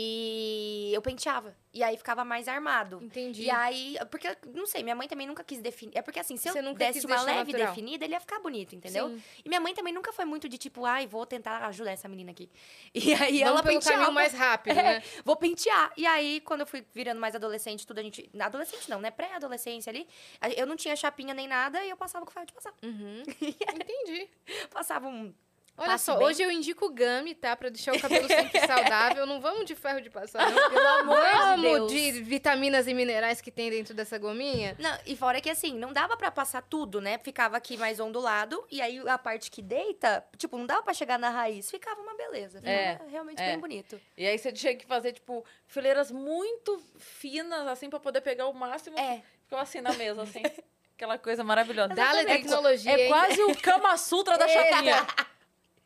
[SPEAKER 3] E eu penteava. E aí ficava mais armado.
[SPEAKER 2] Entendi.
[SPEAKER 3] E aí, porque, não sei, minha mãe também nunca quis definir. É porque assim, se eu
[SPEAKER 2] Você nunca
[SPEAKER 3] desse uma leve
[SPEAKER 2] natural.
[SPEAKER 3] definida, ele ia ficar bonito, entendeu?
[SPEAKER 2] Sim.
[SPEAKER 3] E minha mãe também nunca foi muito de tipo, ai, vou tentar ajudar essa menina aqui. [LAUGHS] E aí
[SPEAKER 2] Vamos
[SPEAKER 3] ela
[SPEAKER 2] pelo
[SPEAKER 3] penteava.
[SPEAKER 2] caminho mais rápido,
[SPEAKER 3] É,
[SPEAKER 2] né?
[SPEAKER 3] Vou pentear. E aí, quando eu fui virando mais adolescente, tudo a gente. Adolescente não, né? Pré-adolescência ali. Eu não tinha chapinha nem nada e eu passava com ferro de passar.
[SPEAKER 2] Uhum. [LAUGHS] Entendi.
[SPEAKER 3] Passava um.
[SPEAKER 2] Olha
[SPEAKER 3] Passe
[SPEAKER 2] só,
[SPEAKER 3] bem.
[SPEAKER 2] hoje eu indico o Gami, tá? Pra deixar o cabelo sempre [LAUGHS] saudável. Não vamos de ferro de passar, não. Pelo
[SPEAKER 3] amor de
[SPEAKER 2] vamos
[SPEAKER 3] Deus.
[SPEAKER 2] de vitaminas e minerais que tem dentro dessa gominha.
[SPEAKER 3] Não, e fora que assim, não dava pra passar tudo, né? Ficava aqui mais ondulado. E aí a parte que deita, tipo, não dava pra chegar na raiz. Ficava uma beleza. Ficava
[SPEAKER 1] É,
[SPEAKER 3] realmente
[SPEAKER 1] é.
[SPEAKER 3] bem bonito.
[SPEAKER 1] E aí você tinha que fazer, tipo, fileiras muito finas, assim, pra poder pegar o máximo.
[SPEAKER 3] É.
[SPEAKER 1] Ficava assim na mesa, assim. [LAUGHS] Aquela coisa maravilhosa.
[SPEAKER 2] Dá-lhe
[SPEAKER 1] É
[SPEAKER 2] tecnologia,
[SPEAKER 1] É
[SPEAKER 2] hein?
[SPEAKER 1] quase o Kama Sutra da [LAUGHS] chapinha.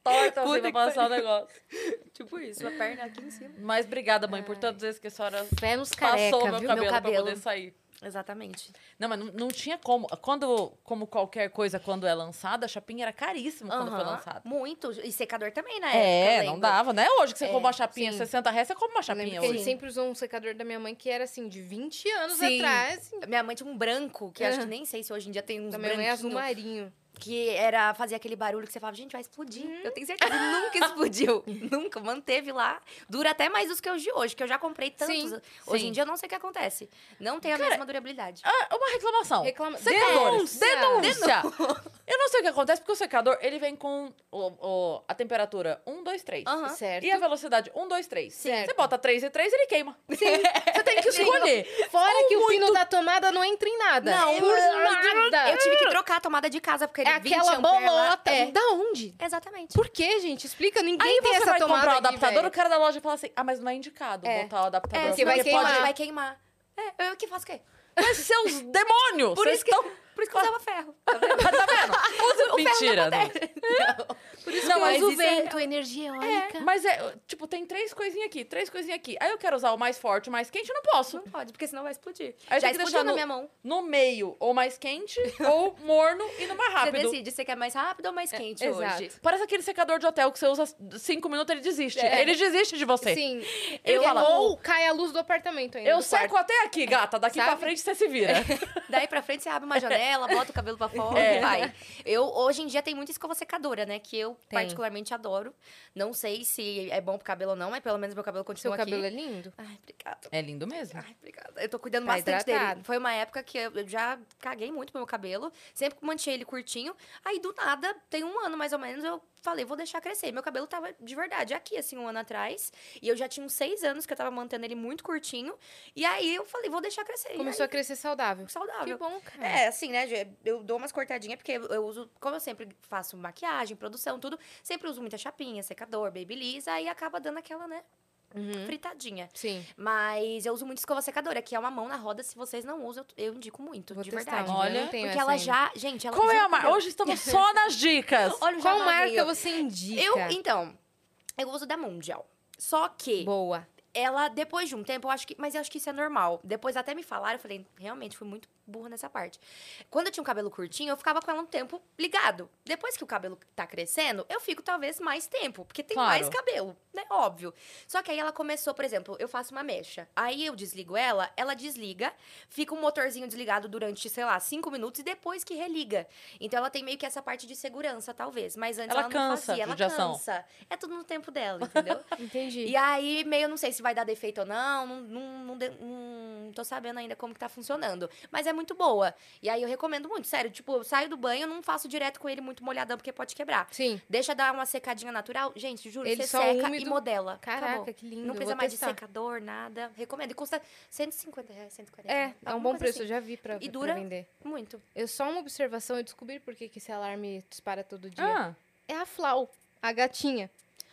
[SPEAKER 1] Torta, assim,
[SPEAKER 3] Puta
[SPEAKER 1] pra passar o negócio.
[SPEAKER 3] Tipo isso, a perna aqui em cima.
[SPEAKER 1] Mas obrigada, mãe, por tantas vezes que a senhora
[SPEAKER 2] Fé nos careca,
[SPEAKER 1] passou meu
[SPEAKER 2] viu?
[SPEAKER 1] cabelo,
[SPEAKER 3] Meu
[SPEAKER 1] pra
[SPEAKER 3] cabelo.
[SPEAKER 1] poder sair.
[SPEAKER 3] Exatamente.
[SPEAKER 1] Não, mas não, não tinha como. Quando, como qualquer coisa, quando é lançada, a chapinha era caríssimo quando foi lançada.
[SPEAKER 3] Muito. E secador também época.
[SPEAKER 1] É,
[SPEAKER 3] eu
[SPEAKER 1] não dava, né? Hoje que você
[SPEAKER 3] É,
[SPEAKER 1] compra uma chapinha
[SPEAKER 2] sim.
[SPEAKER 1] 60 reais, você compra uma
[SPEAKER 2] Eu
[SPEAKER 1] chapinha
[SPEAKER 2] gente
[SPEAKER 1] hoje.
[SPEAKER 2] sempre usou um secador da minha mãe que era assim, de 20 anos
[SPEAKER 3] Sim.
[SPEAKER 2] atrás.
[SPEAKER 3] Minha mãe tinha um branco, que acho que nem sei se hoje em dia tem uns
[SPEAKER 2] Da minha mãe é azul marinho.
[SPEAKER 3] Que era fazer aquele barulho que você falava, gente, vai explodir.
[SPEAKER 2] Uhum.
[SPEAKER 3] Eu tenho certeza que nunca explodiu. [LAUGHS] nunca, manteve lá. Dura até mais dos que os de hoje, que eu já comprei tantos.
[SPEAKER 2] Sim,
[SPEAKER 3] hoje
[SPEAKER 1] sim.
[SPEAKER 3] em dia eu não sei o que acontece. Não tem a mesma durabilidade.
[SPEAKER 1] Ah, uma reclamação.
[SPEAKER 2] Reclama-
[SPEAKER 1] Secadores.
[SPEAKER 2] Denúncia.
[SPEAKER 1] Denúncia. [LAUGHS] Eu não sei o que acontece, porque o secador, ele vem com o, o- a temperatura 1, 2, 3.
[SPEAKER 3] Aham.
[SPEAKER 2] Certo.
[SPEAKER 1] E a velocidade 1, 2, 3.
[SPEAKER 2] Certo.
[SPEAKER 1] Você bota 3 e 3, ele queima. [LAUGHS]
[SPEAKER 2] Você tem que
[SPEAKER 1] Escolher.
[SPEAKER 2] Fora que o
[SPEAKER 1] muito-
[SPEAKER 2] pino da tomada não entra em nada.
[SPEAKER 3] Não,
[SPEAKER 2] Por nada.
[SPEAKER 3] Eu tive que trocar a tomada de casa, porque ele
[SPEAKER 2] É
[SPEAKER 3] 20
[SPEAKER 2] aquela bolota.
[SPEAKER 3] É,
[SPEAKER 2] Da onde?
[SPEAKER 3] exatamente.
[SPEAKER 2] Por quê, gente? Explica. Ninguém
[SPEAKER 1] Aí
[SPEAKER 2] tem
[SPEAKER 1] você
[SPEAKER 2] essa
[SPEAKER 1] vai
[SPEAKER 2] tomada
[SPEAKER 1] comprar o
[SPEAKER 2] aqui,
[SPEAKER 1] adaptador,
[SPEAKER 2] velho.
[SPEAKER 1] o cara da loja fala assim, ah, mas não é indicado
[SPEAKER 2] É.
[SPEAKER 1] botar o adaptador.
[SPEAKER 3] É,
[SPEAKER 2] porque vai queimar.
[SPEAKER 3] pode- vai queimar. É, eu que faço o quê?
[SPEAKER 1] Mas seus demônios!
[SPEAKER 3] Por isso que,
[SPEAKER 1] estão...
[SPEAKER 3] por isso que eu usava ferro. [LAUGHS] Tá vendo?
[SPEAKER 1] tá vendo? Usa... Mentira. Não. [LAUGHS]
[SPEAKER 3] Por isso
[SPEAKER 1] Não,
[SPEAKER 3] que eu uso
[SPEAKER 1] é-
[SPEAKER 3] vento, energia eólica.
[SPEAKER 1] Mas é, tipo, tem três coisinhas aqui, três coisinhas aqui. Aí eu quero usar o mais forte, o mais quente, eu não posso.
[SPEAKER 3] Não pode, porque senão vai explodir.
[SPEAKER 1] Aí
[SPEAKER 3] Já
[SPEAKER 1] tem que deixar
[SPEAKER 3] na
[SPEAKER 1] no-
[SPEAKER 3] minha mão.
[SPEAKER 1] No meio, ou mais quente, [LAUGHS] ou morno e no mais
[SPEAKER 3] Você
[SPEAKER 1] rápido.
[SPEAKER 3] decide se quer mais rápido ou mais quente
[SPEAKER 2] exato.
[SPEAKER 3] hoje.
[SPEAKER 1] Parece aquele secador de hotel que você usa cinco minutos ele desiste.
[SPEAKER 2] É.
[SPEAKER 1] Ele desiste de você.
[SPEAKER 2] Sim.
[SPEAKER 1] Eu
[SPEAKER 2] ou cai a luz do apartamento ainda.
[SPEAKER 1] Eu seco
[SPEAKER 2] quarto.
[SPEAKER 1] até aqui, gata. Daqui pra
[SPEAKER 2] Sabe?
[SPEAKER 1] frente você se vira.
[SPEAKER 3] Daí pra frente você abre uma janela, bota o cabelo pra [LAUGHS] fora
[SPEAKER 1] É.
[SPEAKER 3] e vai. Eu, hoje em dia, tem muita escova secadora, né? Que eu
[SPEAKER 2] Tem.
[SPEAKER 3] particularmente adoro. Não sei se é bom pro cabelo ou não, mas pelo menos meu cabelo
[SPEAKER 2] Seu
[SPEAKER 3] continua
[SPEAKER 2] cabelo é
[SPEAKER 3] aqui.
[SPEAKER 2] lindo?
[SPEAKER 3] Ai, obrigada.
[SPEAKER 1] É lindo mesmo.
[SPEAKER 3] Ai, obrigada. Eu tô cuidando
[SPEAKER 2] Tá
[SPEAKER 3] bastante
[SPEAKER 2] hidratado.
[SPEAKER 3] dele. Foi uma época que eu já caguei muito pro meu cabelo. Sempre mantinha ele curtinho. Aí, do nada, tem um ano mais ou menos, eu falei, vou deixar crescer. Meu cabelo tava de verdade aqui, assim, um ano atrás. E eu já tinha uns seis anos que eu tava mantendo ele muito curtinho. E aí eu falei, vou deixar crescer.
[SPEAKER 2] Começou a
[SPEAKER 3] aí,
[SPEAKER 2] crescer saudável.
[SPEAKER 3] saudável.
[SPEAKER 2] Que bom, cara.
[SPEAKER 3] É, assim, né? Gê, Eu dou umas cortadinhas, porque eu- eu uso, como eu sempre faço maquiagem, produção, tudo, sempre uso muita chapinha, secador, babyliss, aí acaba dando aquela, né,
[SPEAKER 2] Uhum.
[SPEAKER 3] fritadinha.
[SPEAKER 2] Sim.
[SPEAKER 3] Mas eu uso muito escova secadora, que é uma mão na roda, se vocês não usam, eu, eu indico muito,
[SPEAKER 2] Vou
[SPEAKER 3] de
[SPEAKER 2] testar.
[SPEAKER 3] verdade.
[SPEAKER 1] Olha,
[SPEAKER 3] Porque ela
[SPEAKER 2] ainda.
[SPEAKER 3] já, gente, ela
[SPEAKER 1] Qual é a marca? Hoje estamos só nas dicas. [LAUGHS]
[SPEAKER 3] Olha o
[SPEAKER 2] Qual marca você indica?
[SPEAKER 3] Eu, então, eu uso da Mundial. Só que
[SPEAKER 2] Boa.
[SPEAKER 3] ela, depois de um tempo, eu acho que. Mas eu acho que isso é normal. Depois até me falaram, eu falei, realmente, fui muito burra nessa parte. Quando eu tinha um cabelo curtinho, eu ficava com ela um tempo ligado. Depois que o cabelo tá crescendo, eu fico talvez mais tempo, porque tem
[SPEAKER 1] Claro.
[SPEAKER 3] mais cabelo, né? Óbvio. Só que aí ela começou, por exemplo, eu faço uma mecha. Aí eu desligo ela, ela desliga, fica um motorzinho desligado durante, sei lá, cinco minutos e depois que religa. Então ela tem meio que essa parte de segurança, talvez. Mas antes
[SPEAKER 1] Ela
[SPEAKER 3] ela, não
[SPEAKER 1] cansa,
[SPEAKER 3] fazia. Ela
[SPEAKER 1] judiação.
[SPEAKER 3] cansa. É tudo no tempo dela, entendeu? [LAUGHS]
[SPEAKER 2] Entendi.
[SPEAKER 3] E aí, meio, não sei se vai dar defeito ou não, não, não, não, não tô sabendo ainda como que tá funcionando. Mas é muito boa. E aí eu recomendo muito, sério. Tipo, eu saio do banho, não faço direto com ele muito molhadão, porque pode quebrar.
[SPEAKER 2] Sim.
[SPEAKER 3] Deixa dar uma secadinha natural. Gente, juro,
[SPEAKER 2] Ele
[SPEAKER 3] você seca
[SPEAKER 2] úmido.
[SPEAKER 3] e modela.
[SPEAKER 2] Caraca,
[SPEAKER 3] Acabou.
[SPEAKER 2] que lindo.
[SPEAKER 3] Não precisa mais
[SPEAKER 2] testar.
[SPEAKER 3] de secador, nada. Recomendo. E custa 150 reais, 140
[SPEAKER 2] É, é um bom preço, eu
[SPEAKER 3] assim.
[SPEAKER 2] já vi pra,
[SPEAKER 3] E
[SPEAKER 2] pra
[SPEAKER 3] dura?
[SPEAKER 2] vender.
[SPEAKER 3] Muito.
[SPEAKER 2] Eu só uma observação, eu descobri por que, que esse alarme dispara todo dia.
[SPEAKER 1] Ah,
[SPEAKER 2] É a Flau, a gatinha.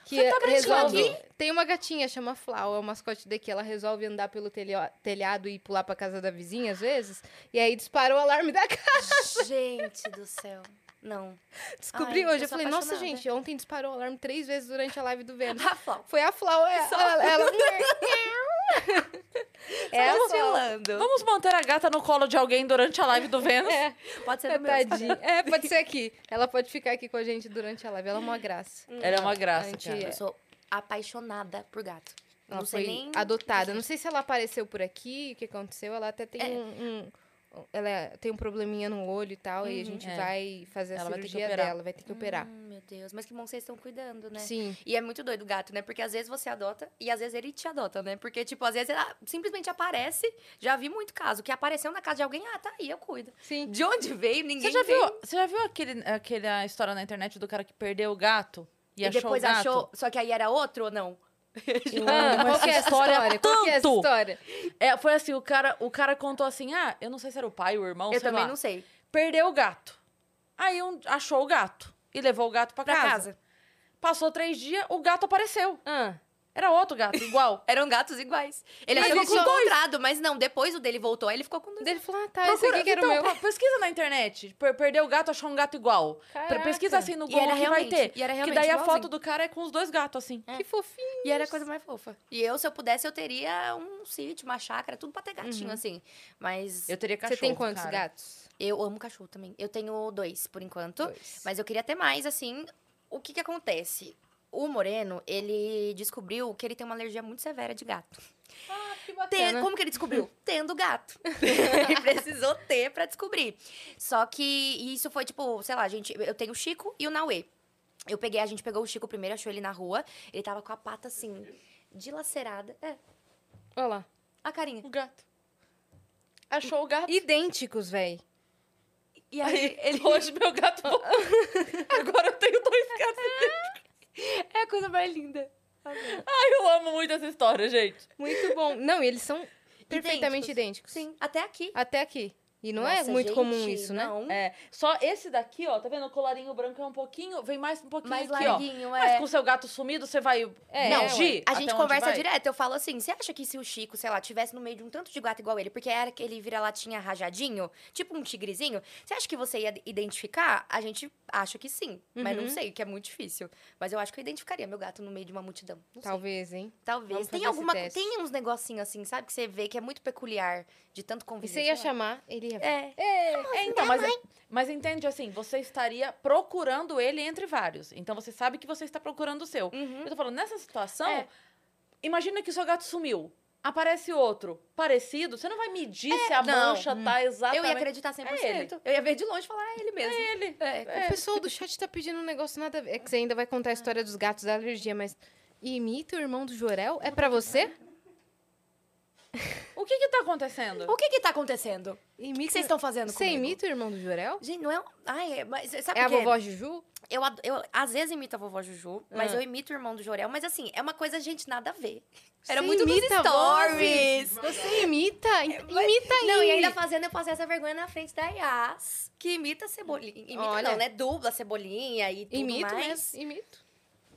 [SPEAKER 2] Que
[SPEAKER 1] Você tá
[SPEAKER 2] resolve. Tem uma gatinha, chama Flau, é o mascote daqui. Ela resolve andar pelo telha- telhado e pular pra casa da vizinha às vezes. E aí disparou o alarme da [LAUGHS] casa.
[SPEAKER 3] Gente do céu. Não.
[SPEAKER 2] Descobri
[SPEAKER 3] Ai,
[SPEAKER 2] hoje.
[SPEAKER 3] eu
[SPEAKER 2] Eu falei, nossa,
[SPEAKER 3] apaixonada."
[SPEAKER 2] gente, ontem disparou o alarme três vezes durante a live do Vênus.
[SPEAKER 3] A Flau.
[SPEAKER 2] Foi a Flau, é, ela. ela... [LAUGHS] [LAUGHS] [LAUGHS] é.
[SPEAKER 3] Vacilando.
[SPEAKER 1] Vamos manter a gata no colo de alguém durante a live do Vênus? [LAUGHS]
[SPEAKER 2] É,
[SPEAKER 3] Pode ser
[SPEAKER 2] é tadinha. [LAUGHS] É, pode ser aqui. Ela pode ficar aqui com a gente durante a live. Ela é uma graça.
[SPEAKER 1] Ela é uma graça,
[SPEAKER 2] gente
[SPEAKER 1] cara.
[SPEAKER 3] Eu sou apaixonada por gato.
[SPEAKER 2] Ela
[SPEAKER 3] não sei
[SPEAKER 2] foi
[SPEAKER 3] nem...
[SPEAKER 2] adotada. Não sei se ela apareceu por aqui, o que aconteceu. Ela até tem
[SPEAKER 3] É.
[SPEAKER 2] um, um- Ela é- tem um probleminha no olho e tal, e a gente
[SPEAKER 1] É.
[SPEAKER 2] vai fazer a
[SPEAKER 1] Ela vai ter que
[SPEAKER 2] cirurgia
[SPEAKER 1] operar.
[SPEAKER 2] dela, vai ter que operar.
[SPEAKER 3] Hum, meu Deus, mas que bom que vocês estão cuidando, né?
[SPEAKER 2] Sim.
[SPEAKER 3] E é muito doido o gato, né? Porque às vezes você adota e às vezes ele te adota, né? Porque, tipo, às vezes ela simplesmente aparece. Já vi muito caso que apareceu na casa de alguém, ah, tá aí, eu cuido.
[SPEAKER 2] Sim.
[SPEAKER 3] De onde veio, ninguém
[SPEAKER 1] Você já
[SPEAKER 3] veio.
[SPEAKER 1] viu, você já viu aquele, aquela história na internet do cara que perdeu o gato e,
[SPEAKER 3] E
[SPEAKER 1] achou
[SPEAKER 3] depois
[SPEAKER 1] o gato?
[SPEAKER 3] achou. Só que aí era outro ou não? [LAUGHS]
[SPEAKER 2] Ah, qual que é essa
[SPEAKER 1] história
[SPEAKER 2] história? Qual que é essa
[SPEAKER 1] tanto.
[SPEAKER 2] história?
[SPEAKER 1] É, foi assim, o cara, o cara contou assim, ah, eu não sei se era o pai ou o irmão,
[SPEAKER 3] eu
[SPEAKER 1] sei
[SPEAKER 3] também
[SPEAKER 1] lá.
[SPEAKER 3] não sei.
[SPEAKER 1] Perdeu o gato. Aí um, achou o gato e levou o gato pra,
[SPEAKER 3] Pra
[SPEAKER 1] casa.
[SPEAKER 3] casa.
[SPEAKER 1] Passou três dias, o gato apareceu.
[SPEAKER 2] Ah,
[SPEAKER 1] Era outro gato, igual. [LAUGHS]
[SPEAKER 3] Eram gatos iguais. Ele
[SPEAKER 2] Mas
[SPEAKER 3] achou
[SPEAKER 2] ele
[SPEAKER 3] que tinha encontrado, mas não, depois o dele voltou, aí ele ficou com dois.
[SPEAKER 2] Daí ele falou, ah, tá, esse aqui que era o
[SPEAKER 1] então,
[SPEAKER 2] meu.
[SPEAKER 1] pa- pesquisa na internet. Per- Perdeu o gato, achou um gato igual.
[SPEAKER 2] Caraca.
[SPEAKER 1] Pesquisa assim no
[SPEAKER 3] E
[SPEAKER 1] Google
[SPEAKER 3] era
[SPEAKER 1] que vai ter.
[SPEAKER 3] e era
[SPEAKER 1] que
[SPEAKER 3] realmente
[SPEAKER 1] daí a
[SPEAKER 3] igualzinho.
[SPEAKER 1] foto do cara é com os dois gatos, assim.
[SPEAKER 2] Que fofinho.
[SPEAKER 3] E era a coisa mais fofa. E eu, se eu pudesse, eu teria um sítio, uma chácara, tudo pra ter gatinho, assim. Mas
[SPEAKER 1] Eu teria
[SPEAKER 2] Você
[SPEAKER 1] cachorro,
[SPEAKER 2] tem quantos
[SPEAKER 1] cara.
[SPEAKER 2] gatos?
[SPEAKER 3] eu amo cachorro também. Eu tenho dois, por enquanto.
[SPEAKER 2] Dois.
[SPEAKER 3] Mas eu queria ter mais, assim. O que que acontece? O Moreno, ele descobriu que ele tem uma alergia muito severa de gato.
[SPEAKER 2] Ah, que
[SPEAKER 3] Tem-
[SPEAKER 2] bacana.
[SPEAKER 3] como que ele descobriu? [LAUGHS] Tendo gato. [LAUGHS] ele precisou ter pra descobrir. Só que isso foi tipo, sei lá, gente, eu tenho o Chico e o Nauê. Eu peguei, a gente pegou o Chico primeiro, achou ele na rua. Ele tava com a pata assim, dilacerada. É,
[SPEAKER 2] Olha lá.
[SPEAKER 3] a carinha.
[SPEAKER 1] O gato. Achou o gato.
[SPEAKER 2] Idênticos, véi.
[SPEAKER 3] E aí, ele. [LAUGHS]
[SPEAKER 1] Hoje meu gato. Agora eu tenho dois gatos. [LAUGHS]
[SPEAKER 3] É a coisa mais linda.
[SPEAKER 1] Ai, eu amo muito essa história, gente.
[SPEAKER 2] Muito bom. Não, e eles são perfeitamente idênticos.
[SPEAKER 3] Sim, até aqui.
[SPEAKER 2] Até aqui. E não é
[SPEAKER 3] Nossa,
[SPEAKER 2] muito comum
[SPEAKER 3] gente,
[SPEAKER 2] isso, né?
[SPEAKER 3] Não.
[SPEAKER 1] É, só esse daqui, ó, tá vendo? O colarinho branco é um pouquinho, vem mais um pouquinho
[SPEAKER 3] Mais
[SPEAKER 1] aqui,
[SPEAKER 3] larguinho,
[SPEAKER 1] ó.
[SPEAKER 3] é.
[SPEAKER 1] Mas com o seu gato sumido, você vai
[SPEAKER 2] É,
[SPEAKER 3] não,
[SPEAKER 1] medir
[SPEAKER 3] a gente conversa direto. Eu falo assim: você acha que se o Chico, sei lá, tivesse no meio de um tanto de gato igual ele, porque era aquele vira-latinha rajadinho, tipo um tigrezinho, você acha que você ia identificar? A gente acha que sim, mas não
[SPEAKER 2] Uhum.
[SPEAKER 3] sei, que é muito difícil. Mas eu acho que eu identificaria meu gato no meio de uma multidão. Não sei.
[SPEAKER 2] Talvez, hein?
[SPEAKER 3] Talvez.
[SPEAKER 2] Vamos
[SPEAKER 3] Tem alguma. Tem uns negocinhos assim, sabe? Que você vê que é muito peculiar de tanto
[SPEAKER 2] E
[SPEAKER 3] conviver.
[SPEAKER 2] você ia
[SPEAKER 3] sei
[SPEAKER 2] chamar, ele ia...
[SPEAKER 3] É.
[SPEAKER 1] É, então, mas, mas entende assim, você estaria procurando ele entre vários. Então você sabe que você está procurando o seu.
[SPEAKER 3] Uhum.
[SPEAKER 1] Eu tô falando, nessa situação,
[SPEAKER 3] É.
[SPEAKER 1] imagina que o seu gato sumiu. Aparece outro parecido, você não vai medir se a
[SPEAKER 3] É, não.
[SPEAKER 1] mancha tá exatamente.
[SPEAKER 3] Eu ia acreditar 100%.
[SPEAKER 1] É ele.
[SPEAKER 3] eu ia ver de longe e falar, é ele mesmo.
[SPEAKER 1] É ele.
[SPEAKER 3] É.
[SPEAKER 2] O pessoal do chat tá pedindo um negócio nada a ver. É que você ainda vai contar a história dos gatos da alergia, mas... Imita o irmão do Jorel? É pra você?
[SPEAKER 1] O que que tá acontecendo?
[SPEAKER 3] O que que tá acontecendo? O que vocês estão fazendo
[SPEAKER 2] Você
[SPEAKER 3] comigo?
[SPEAKER 2] imita o irmão do Jorel?
[SPEAKER 3] Gente, não é um... Ai, é- mas sabe
[SPEAKER 2] É a
[SPEAKER 3] por quê?
[SPEAKER 2] vovó Juju?
[SPEAKER 3] Eu, ad- eu às vezes imito a vovó Juju, mas
[SPEAKER 2] Ah.
[SPEAKER 3] eu imito o irmão do Jorel. Mas assim, é uma coisa, gente, nada a ver. Era
[SPEAKER 2] Você
[SPEAKER 3] muito dos
[SPEAKER 2] imita
[SPEAKER 3] stories.
[SPEAKER 2] vozes? Você imita? Im- Imita aí.
[SPEAKER 3] Não, e ainda fazendo eu passei essa vergonha na frente da Yas, que imita a Cebolinha. Imita
[SPEAKER 2] Olha.
[SPEAKER 3] não, né? Dubla a Cebolinha e tudo
[SPEAKER 2] Imito
[SPEAKER 3] mais.
[SPEAKER 2] mesmo, imito.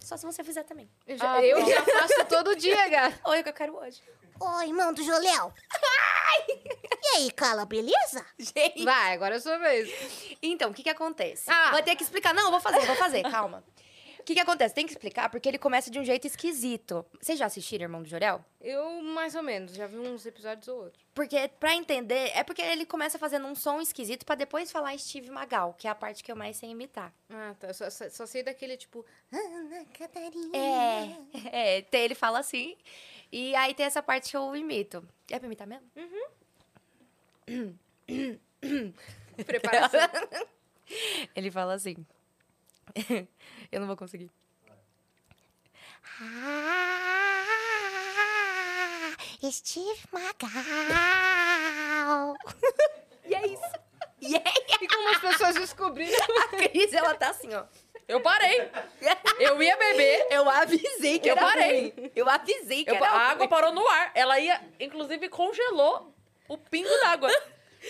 [SPEAKER 3] Só se você fizer também.
[SPEAKER 2] Eu já,
[SPEAKER 1] Ah,
[SPEAKER 2] eu já faço todo dia, gata.
[SPEAKER 3] Oi, o que eu quero hoje.
[SPEAKER 5] Oi, irmão do Joléu. E aí, Cala, beleza?
[SPEAKER 3] Gente.
[SPEAKER 2] Vai, agora é a sua vez.
[SPEAKER 3] Então, o que que acontece?
[SPEAKER 2] Ah.
[SPEAKER 3] Vou ter que explicar. Não, eu vou fazer, vou fazer, calma. O que que acontece? Tem que explicar porque ele começa de um jeito esquisito. Vocês já assistiram Irmão do Jorel?
[SPEAKER 2] Eu, mais ou menos, já vi uns episódios ou outros.
[SPEAKER 3] Porque, pra entender, é porque ele começa fazendo um som esquisito pra depois falar Steve Magal, que é a parte que eu mais sei imitar.
[SPEAKER 2] Ah, tá. Só, só- só sei daquele, tipo...
[SPEAKER 5] Ana Catarina.
[SPEAKER 3] É, [LAUGHS] é, tem- ele fala assim. E aí tem essa parte que eu imito. É pra imitar mesmo? [COUGHS]
[SPEAKER 2] Preparação. [LAUGHS]
[SPEAKER 3] Ele fala assim. [LAUGHS] eu não vou conseguir.
[SPEAKER 5] Ah, Steve Magal. [LAUGHS]
[SPEAKER 3] E é isso. E é
[SPEAKER 2] e como as pessoas descobriram...
[SPEAKER 3] a Cris, ela tá assim, ó.
[SPEAKER 1] Eu parei. Eu ia beber.
[SPEAKER 3] Eu avisei que
[SPEAKER 1] Eu
[SPEAKER 3] era
[SPEAKER 1] parei.
[SPEAKER 3] ruim. Eu avisei que
[SPEAKER 1] eu-
[SPEAKER 3] era
[SPEAKER 1] a água parou no ar. Ela ia, inclusive, congelou o pingo d'água.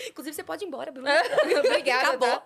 [SPEAKER 3] Inclusive, você pode ir embora, Bruno. [LAUGHS]
[SPEAKER 2] Obrigada,
[SPEAKER 3] Acabou.
[SPEAKER 2] tá?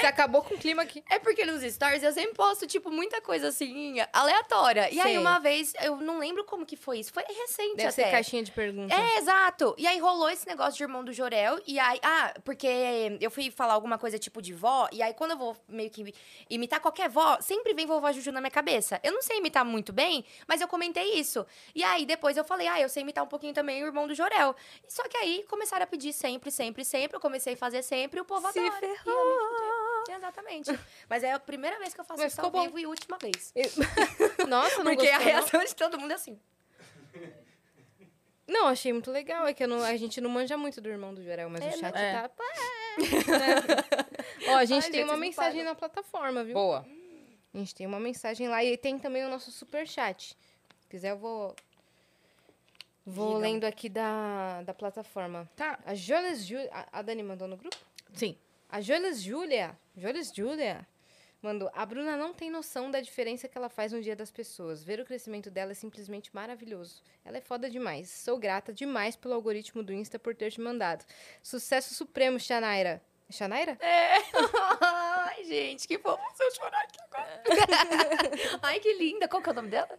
[SPEAKER 2] Você [LAUGHS] acabou com o clima aqui.
[SPEAKER 3] É porque nos stories eu sempre posto, tipo, muita coisa assim, aleatória. E aí,
[SPEAKER 2] Sei.
[SPEAKER 3] uma vez, eu não lembro como que foi isso. Foi recente
[SPEAKER 2] Deve
[SPEAKER 3] até.
[SPEAKER 2] ser caixinha de perguntas.
[SPEAKER 3] É, exato. E aí rolou esse negócio de irmão do Jorel. E aí, ah, porque eu fui falar alguma coisa tipo de vó. E aí, quando eu vou meio que imitar qualquer vó, sempre vem vovó Juju na minha cabeça. Eu não sei imitar muito bem, mas eu comentei isso. E aí, depois eu falei, ah, eu sei imitar um pouquinho também o irmão do Jorel. Só que aí começaram a pedir sempre, sempre, sempre. Eu comecei a fazer sempre e o povo
[SPEAKER 2] Se
[SPEAKER 3] adora.
[SPEAKER 2] ferrou.
[SPEAKER 3] E eu me fudei. Exatamente. Mas é a primeira vez que eu faço
[SPEAKER 2] Mas
[SPEAKER 3] isso ao
[SPEAKER 2] bom.
[SPEAKER 3] vivo e última vez. [LAUGHS]
[SPEAKER 2] Nossa, não
[SPEAKER 3] Porque
[SPEAKER 2] gostou,
[SPEAKER 3] a
[SPEAKER 2] não?
[SPEAKER 3] reação de todo mundo é assim.
[SPEAKER 2] Não, achei muito legal. É que eu não- a gente não manja muito do irmão do Jorel, mas
[SPEAKER 3] É,
[SPEAKER 2] o chat
[SPEAKER 1] não- é.
[SPEAKER 2] tá. [LAUGHS] Ó, a gente
[SPEAKER 3] Ai,
[SPEAKER 2] tem
[SPEAKER 3] gente,
[SPEAKER 2] uma
[SPEAKER 3] não
[SPEAKER 2] mensagem
[SPEAKER 3] param.
[SPEAKER 2] na plataforma, viu?
[SPEAKER 1] Boa.
[SPEAKER 2] A gente tem uma mensagem lá e tem também o nosso super chat. Se quiser, eu vou. Vou lendo aqui da, da plataforma.
[SPEAKER 1] Tá.
[SPEAKER 2] A Joles Júlia. A, Dani mandou no grupo?
[SPEAKER 1] Sim.
[SPEAKER 2] A Joles Júlia. Joles Júlia. Mandou. A Bruna não tem noção da diferença que ela faz no dia das pessoas. Ver o crescimento dela é simplesmente maravilhoso. Ela é foda demais. Sou grata demais pelo algoritmo do Insta por ter te mandado. Sucesso supremo, Xanaira. Xanaira? [LAUGHS]
[SPEAKER 3] Ai, gente, que fofo. Se eu chorar aqui agora. [LAUGHS] Ai, que linda. Qual que é o nome dela?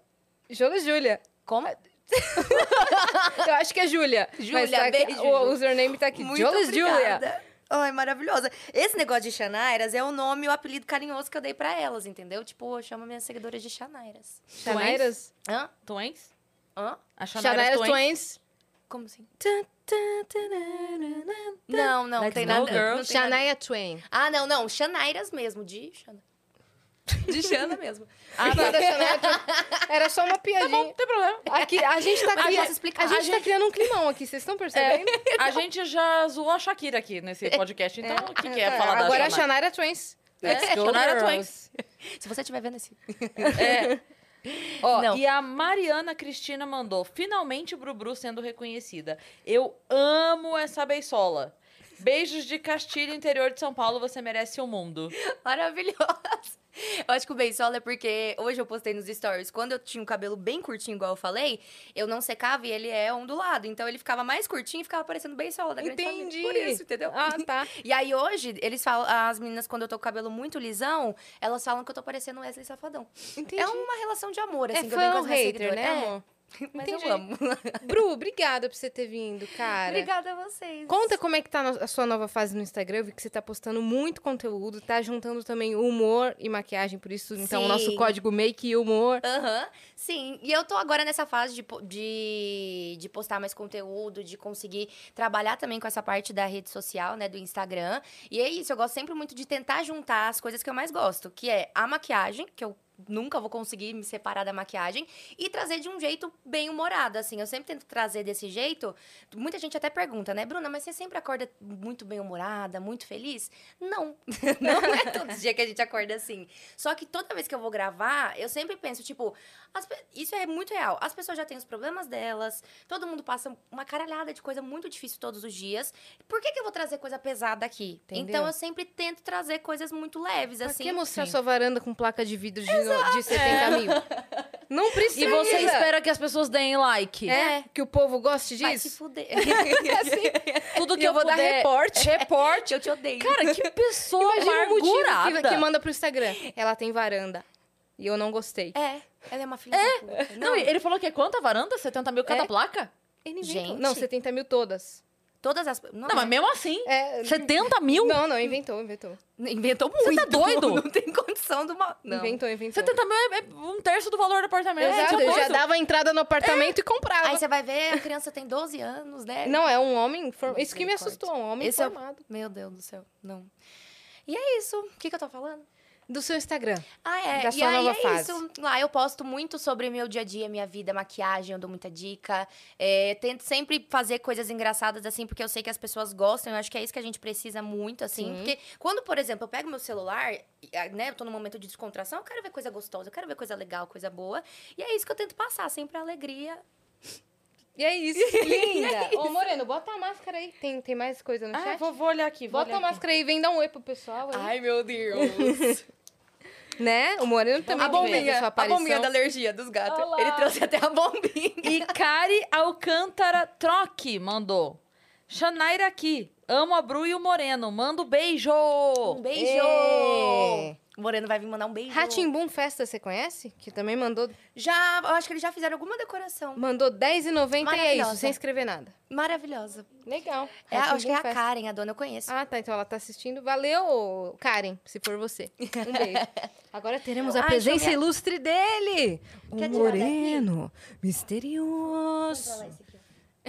[SPEAKER 2] Joles Júlia.
[SPEAKER 3] Como? [LAUGHS]
[SPEAKER 2] Eu acho que é Júlia.
[SPEAKER 3] Júlia,
[SPEAKER 2] tá
[SPEAKER 3] beijo,
[SPEAKER 2] O username tá aqui.
[SPEAKER 3] Muito
[SPEAKER 2] Joles Júlia.
[SPEAKER 3] Ai, maravilhosa. Esse negócio de Xanairas é o nome e o apelido carinhoso que eu dei pra elas, entendeu? Tipo, eu chamo minhas seguidoras de Xanairas.
[SPEAKER 2] Xanairas.
[SPEAKER 3] Hã?
[SPEAKER 1] Twins?
[SPEAKER 3] Hã?
[SPEAKER 1] A
[SPEAKER 2] Xanairas
[SPEAKER 1] Twins?
[SPEAKER 2] Twins.
[SPEAKER 3] Como assim? Não, não, tem nada.
[SPEAKER 1] girl.
[SPEAKER 3] Não tem nada.
[SPEAKER 2] Shania Twain.
[SPEAKER 3] Ah, não, não. Xanairas mesmo, de Xana. [LAUGHS] De Xana mesmo.
[SPEAKER 2] Ah, tá. Twain. Era só uma piadinha.
[SPEAKER 1] Não tem problema.
[SPEAKER 2] Aqui, a gente tá
[SPEAKER 3] posso explicar.
[SPEAKER 2] A gente
[SPEAKER 1] A
[SPEAKER 2] tá criando um climão aqui, vocês estão percebendo?
[SPEAKER 1] A gente já zoou a Shakira aqui nesse podcast, então o que, que é
[SPEAKER 2] Tá,
[SPEAKER 1] falar
[SPEAKER 2] Agora
[SPEAKER 1] da
[SPEAKER 2] a?
[SPEAKER 1] Shania
[SPEAKER 2] Twins.
[SPEAKER 1] Let's go,
[SPEAKER 2] Shania
[SPEAKER 1] girls.
[SPEAKER 2] Twins.
[SPEAKER 3] Se você estiver vendo esse.
[SPEAKER 1] É. E a Mariana Cristina mandou, finalmente Brubru sendo reconhecida. Eu amo essa beisola. Beijos de Castilho, interior de São Paulo, você merece o mundo.
[SPEAKER 3] Maravilhosa. [LAUGHS] Eu acho que o Beisola é porque hoje eu postei nos stories. Quando eu tinha um cabelo bem curtinho, igual eu falei, eu não secava e ele é ondulado. Então ele ficava mais curtinho e ficava parecendo Beisola da grande.
[SPEAKER 2] Entendi.
[SPEAKER 3] Por isso, entendeu?
[SPEAKER 2] Ah, tá. [LAUGHS]
[SPEAKER 3] E aí hoje, eles falam, as meninas, quando eu tô com o cabelo muito lisão, elas falam que eu tô parecendo Wesley Safadão.
[SPEAKER 2] Entendi.
[SPEAKER 3] É uma relação de amor, assim,
[SPEAKER 2] É
[SPEAKER 3] que eu tenho com as
[SPEAKER 2] hater, né,
[SPEAKER 3] seguidoras.
[SPEAKER 2] amor? [LAUGHS]
[SPEAKER 3] Mas
[SPEAKER 2] Entendi.
[SPEAKER 3] eu amo.
[SPEAKER 2] Bru, obrigada por você ter vindo, cara.
[SPEAKER 3] Obrigada a vocês.
[SPEAKER 2] Conta como é que tá a sua nova fase no Instagram. Eu vi que você tá postando muito conteúdo, tá juntando também humor e maquiagem, por isso, então, o nosso
[SPEAKER 3] Sim.
[SPEAKER 2] código Make Humor.
[SPEAKER 3] Aham, sim. E eu tô agora nessa fase de, de, de postar mais conteúdo, de conseguir trabalhar também com essa parte da rede social, né, do Instagram. E é isso, eu gosto sempre muito de tentar juntar as coisas que eu mais gosto, que é a maquiagem, que eu nunca vou conseguir me separar da maquiagem, e trazer de um jeito bem humorado, assim. Eu sempre tento trazer desse jeito. Muita gente até pergunta, né, Bruna, mas você sempre acorda muito bem humorada, muito feliz? Não. [LAUGHS] Não é todo dia que a gente acorda assim. Só que toda vez que eu vou gravar, eu sempre penso, tipo, as isso é muito real. As pessoas já têm os problemas delas, todo mundo passa uma caralhada de coisa muito difícil todos os dias. Por que, que eu vou trazer coisa pesada aqui?
[SPEAKER 2] Entendeu?
[SPEAKER 3] Então eu sempre tento trazer coisas muito leves,
[SPEAKER 2] Pra
[SPEAKER 3] assim.
[SPEAKER 2] que mostrar
[SPEAKER 1] sim.
[SPEAKER 2] sua varanda com placa de vidro de, no- de 70 mil? Não precisa.
[SPEAKER 1] E você espera que as pessoas deem like.
[SPEAKER 2] É, que o povo goste
[SPEAKER 3] Vai se
[SPEAKER 2] disso?
[SPEAKER 3] fuder. [LAUGHS] [LAUGHS]
[SPEAKER 1] Tudo que
[SPEAKER 2] E eu
[SPEAKER 1] eu,
[SPEAKER 2] vou dar
[SPEAKER 1] puder-
[SPEAKER 2] reporte. [LAUGHS]
[SPEAKER 1] Reporte.
[SPEAKER 3] eu te odeio.
[SPEAKER 1] Cara, que pessoa amargurada.
[SPEAKER 2] que, que manda pro Instagram. Ela tem varanda. E eu não gostei.
[SPEAKER 3] É, ela é uma filha da puta.
[SPEAKER 1] Não, ele falou que é quanta varanda? 70 mil cada
[SPEAKER 2] É.
[SPEAKER 1] placa?
[SPEAKER 3] Gente.
[SPEAKER 2] Não, 70 mil todas.
[SPEAKER 3] Todas as...
[SPEAKER 1] Não, mas mesmo assim.
[SPEAKER 2] É,
[SPEAKER 1] 70 mil?
[SPEAKER 2] Não, não, inventou, inventou.
[SPEAKER 3] Inventou muito.
[SPEAKER 1] tá doido? [LAUGHS]
[SPEAKER 3] Não tem condição de uma... Não.
[SPEAKER 2] Inventou, inventou.
[SPEAKER 1] 70 mil é, é um terço do valor do apartamento.
[SPEAKER 2] Exato,
[SPEAKER 1] Tipo
[SPEAKER 2] eu já dava a entrada no apartamento e comprava.
[SPEAKER 3] Aí você vai ver, a criança tem 12 anos, né?
[SPEAKER 2] Não, é um homem. form- Isso que me assustou, um homem
[SPEAKER 3] Esse é
[SPEAKER 2] formado.
[SPEAKER 3] Meu Deus do céu, não. E é isso. O que, que eu tô falando?
[SPEAKER 2] Do seu Instagram.
[SPEAKER 3] Ah, é.
[SPEAKER 2] Da
[SPEAKER 3] e
[SPEAKER 2] sua
[SPEAKER 3] aí
[SPEAKER 2] nova
[SPEAKER 3] é
[SPEAKER 2] fase.
[SPEAKER 3] isso. Lá eu posto muito sobre meu dia a dia, minha vida, maquiagem, eu dou muita dica. É, tento sempre fazer coisas engraçadas, assim, porque eu sei que as pessoas gostam. Eu acho que é isso que a gente precisa muito, assim.
[SPEAKER 2] Sim.
[SPEAKER 3] Porque quando, por exemplo, eu pego meu celular, e, ah, né, eu tô num momento de descontração, eu quero ver coisa gostosa, eu quero ver coisa legal, coisa boa. E é isso que eu tento passar, sempre alegria.
[SPEAKER 2] E é isso. [LAUGHS] Linda. Ô, Moreno, bota a máscara aí. Tem, tem mais coisa no
[SPEAKER 1] Ah,
[SPEAKER 2] chat?
[SPEAKER 1] vou, vou olhar aqui. Vou
[SPEAKER 2] Bota a
[SPEAKER 1] olhar aqui.
[SPEAKER 2] máscara aí, vem dar um oi pro pessoal aí.
[SPEAKER 3] meu Deus. [LAUGHS]
[SPEAKER 2] Né? O Moreno também
[SPEAKER 3] a bombinha,
[SPEAKER 2] sua
[SPEAKER 3] a bombinha da alergia dos gatos.
[SPEAKER 2] Olá.
[SPEAKER 3] Ele trouxe até a bombinha.
[SPEAKER 1] E Cari Alcântara Troque mandou. Xanaira aqui. Amo a Bru e o Moreno. Manda um beijo.
[SPEAKER 3] Um beijo!
[SPEAKER 2] Ê.
[SPEAKER 3] O Moreno vai vir mandar um beijo.
[SPEAKER 2] Ratimbum Festa, você conhece? Que também mandou,
[SPEAKER 3] Já, eu acho que eles já fizeram alguma decoração.
[SPEAKER 2] mandou R$10,90 e é isso, sem escrever nada.
[SPEAKER 3] Maravilhosa.
[SPEAKER 2] Legal.
[SPEAKER 3] É, acho que é a
[SPEAKER 2] Festa.
[SPEAKER 3] Karen, a dona eu conheço.
[SPEAKER 2] Ah, tá. Então ela tá assistindo. Valeu, Karen, se for você. Um beijo. [LAUGHS] Agora teremos a
[SPEAKER 3] Ai,
[SPEAKER 2] presença ilustre dele. O
[SPEAKER 3] Quer daqui?
[SPEAKER 2] moreno, misterioso.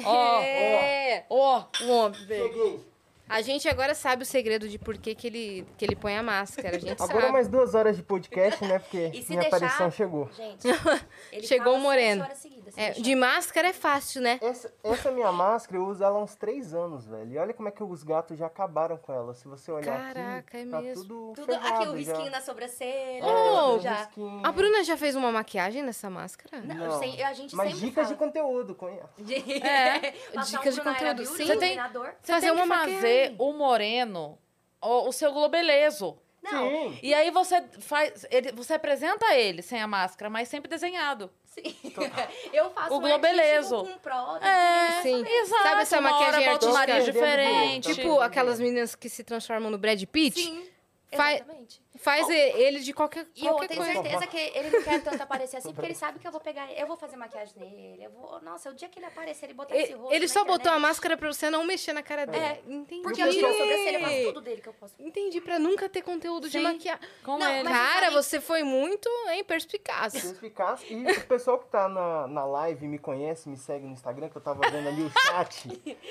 [SPEAKER 1] Ó,
[SPEAKER 2] É.
[SPEAKER 1] ó.
[SPEAKER 2] O homem. A gente agora sabe o segredo de por que, que, ele, que ele põe a máscara. A gente
[SPEAKER 6] Agora
[SPEAKER 2] sabe.
[SPEAKER 6] mais duas horas de podcast, né? Porque
[SPEAKER 3] E se
[SPEAKER 6] minha
[SPEAKER 3] deixar-
[SPEAKER 6] aparição chegou.
[SPEAKER 3] Gente, [LAUGHS] ele
[SPEAKER 2] Chegou
[SPEAKER 3] fala
[SPEAKER 2] o Moreno.
[SPEAKER 3] seguidas, se
[SPEAKER 2] É, de máscara é fácil, né?
[SPEAKER 6] Essa, essa minha máscara, eu uso ela há uns três anos, velho. E olha como é que os gatos já acabaram com ela. Se você olhar
[SPEAKER 2] Caraca,
[SPEAKER 6] aqui,
[SPEAKER 2] é
[SPEAKER 6] tá
[SPEAKER 2] mesmo.
[SPEAKER 6] tudo
[SPEAKER 3] Tudo
[SPEAKER 6] ferrado
[SPEAKER 3] aqui, o risquinho
[SPEAKER 6] já.
[SPEAKER 3] na sobrancelha,
[SPEAKER 2] Oh,
[SPEAKER 3] tudo já.
[SPEAKER 6] risquinho.
[SPEAKER 2] A Bruna já fez uma maquiagem nessa máscara?
[SPEAKER 3] Não, eu sei, a gente
[SPEAKER 6] Mas
[SPEAKER 3] sempre
[SPEAKER 6] dicas de
[SPEAKER 3] fala.
[SPEAKER 6] conteúdo, conhece? [LAUGHS]
[SPEAKER 3] É,
[SPEAKER 2] dicas
[SPEAKER 3] um
[SPEAKER 2] de conteúdo,
[SPEAKER 3] Beauty,
[SPEAKER 2] sim.
[SPEAKER 1] Você tem-. Você
[SPEAKER 2] Fazer
[SPEAKER 1] tem
[SPEAKER 2] uma
[SPEAKER 1] fazer o Moreno, o, o seu globelezo.
[SPEAKER 3] Não,
[SPEAKER 6] Sim.
[SPEAKER 1] E aí você faz. Ele, você apresenta ele sem a máscara, mas sempre desenhado.
[SPEAKER 3] sim. [LAUGHS] eu faço
[SPEAKER 1] O
[SPEAKER 3] um
[SPEAKER 1] globelezo.
[SPEAKER 3] com prótese.
[SPEAKER 1] É,
[SPEAKER 2] Sim.
[SPEAKER 1] exato.
[SPEAKER 2] Sabe essa maquiagem
[SPEAKER 1] um
[SPEAKER 2] artística?
[SPEAKER 6] Tô entendendo
[SPEAKER 1] diferente.
[SPEAKER 6] bem,
[SPEAKER 2] Tipo aquelas meninas que se transformam no Brad Pitt?
[SPEAKER 3] Sim,
[SPEAKER 2] Fa-
[SPEAKER 3] exatamente.
[SPEAKER 2] Faz ele de qualquer,
[SPEAKER 3] E eu
[SPEAKER 2] qualquer
[SPEAKER 3] tenho
[SPEAKER 2] coisa.
[SPEAKER 3] certeza que ele não quer tanto aparecer assim, porque ele sabe que eu vou pegar, eu vou fazer maquiagem nele, eu vou, nossa, o dia que ele aparecer, ele botar esse
[SPEAKER 2] Ele,
[SPEAKER 3] rosto
[SPEAKER 2] ele só botou a
[SPEAKER 3] internet,
[SPEAKER 2] máscara pra você não mexer na cara dele.
[SPEAKER 3] É,
[SPEAKER 2] Entendi.
[SPEAKER 3] Porque eu tiro a sobrancelha, eu faço tudo dele que eu posso.
[SPEAKER 2] Entendi, pra nunca ter conteúdo de
[SPEAKER 1] Sim.
[SPEAKER 2] maquiagem.
[SPEAKER 1] Com
[SPEAKER 3] Não,
[SPEAKER 1] ele.
[SPEAKER 3] mas-
[SPEAKER 2] Cara, você foi muito, hein, perspicaz.
[SPEAKER 6] Perspicaz. E o pessoal que tá na, na live me conhece, me segue no Instagram, que eu tava vendo ali o [LAUGHS] chat.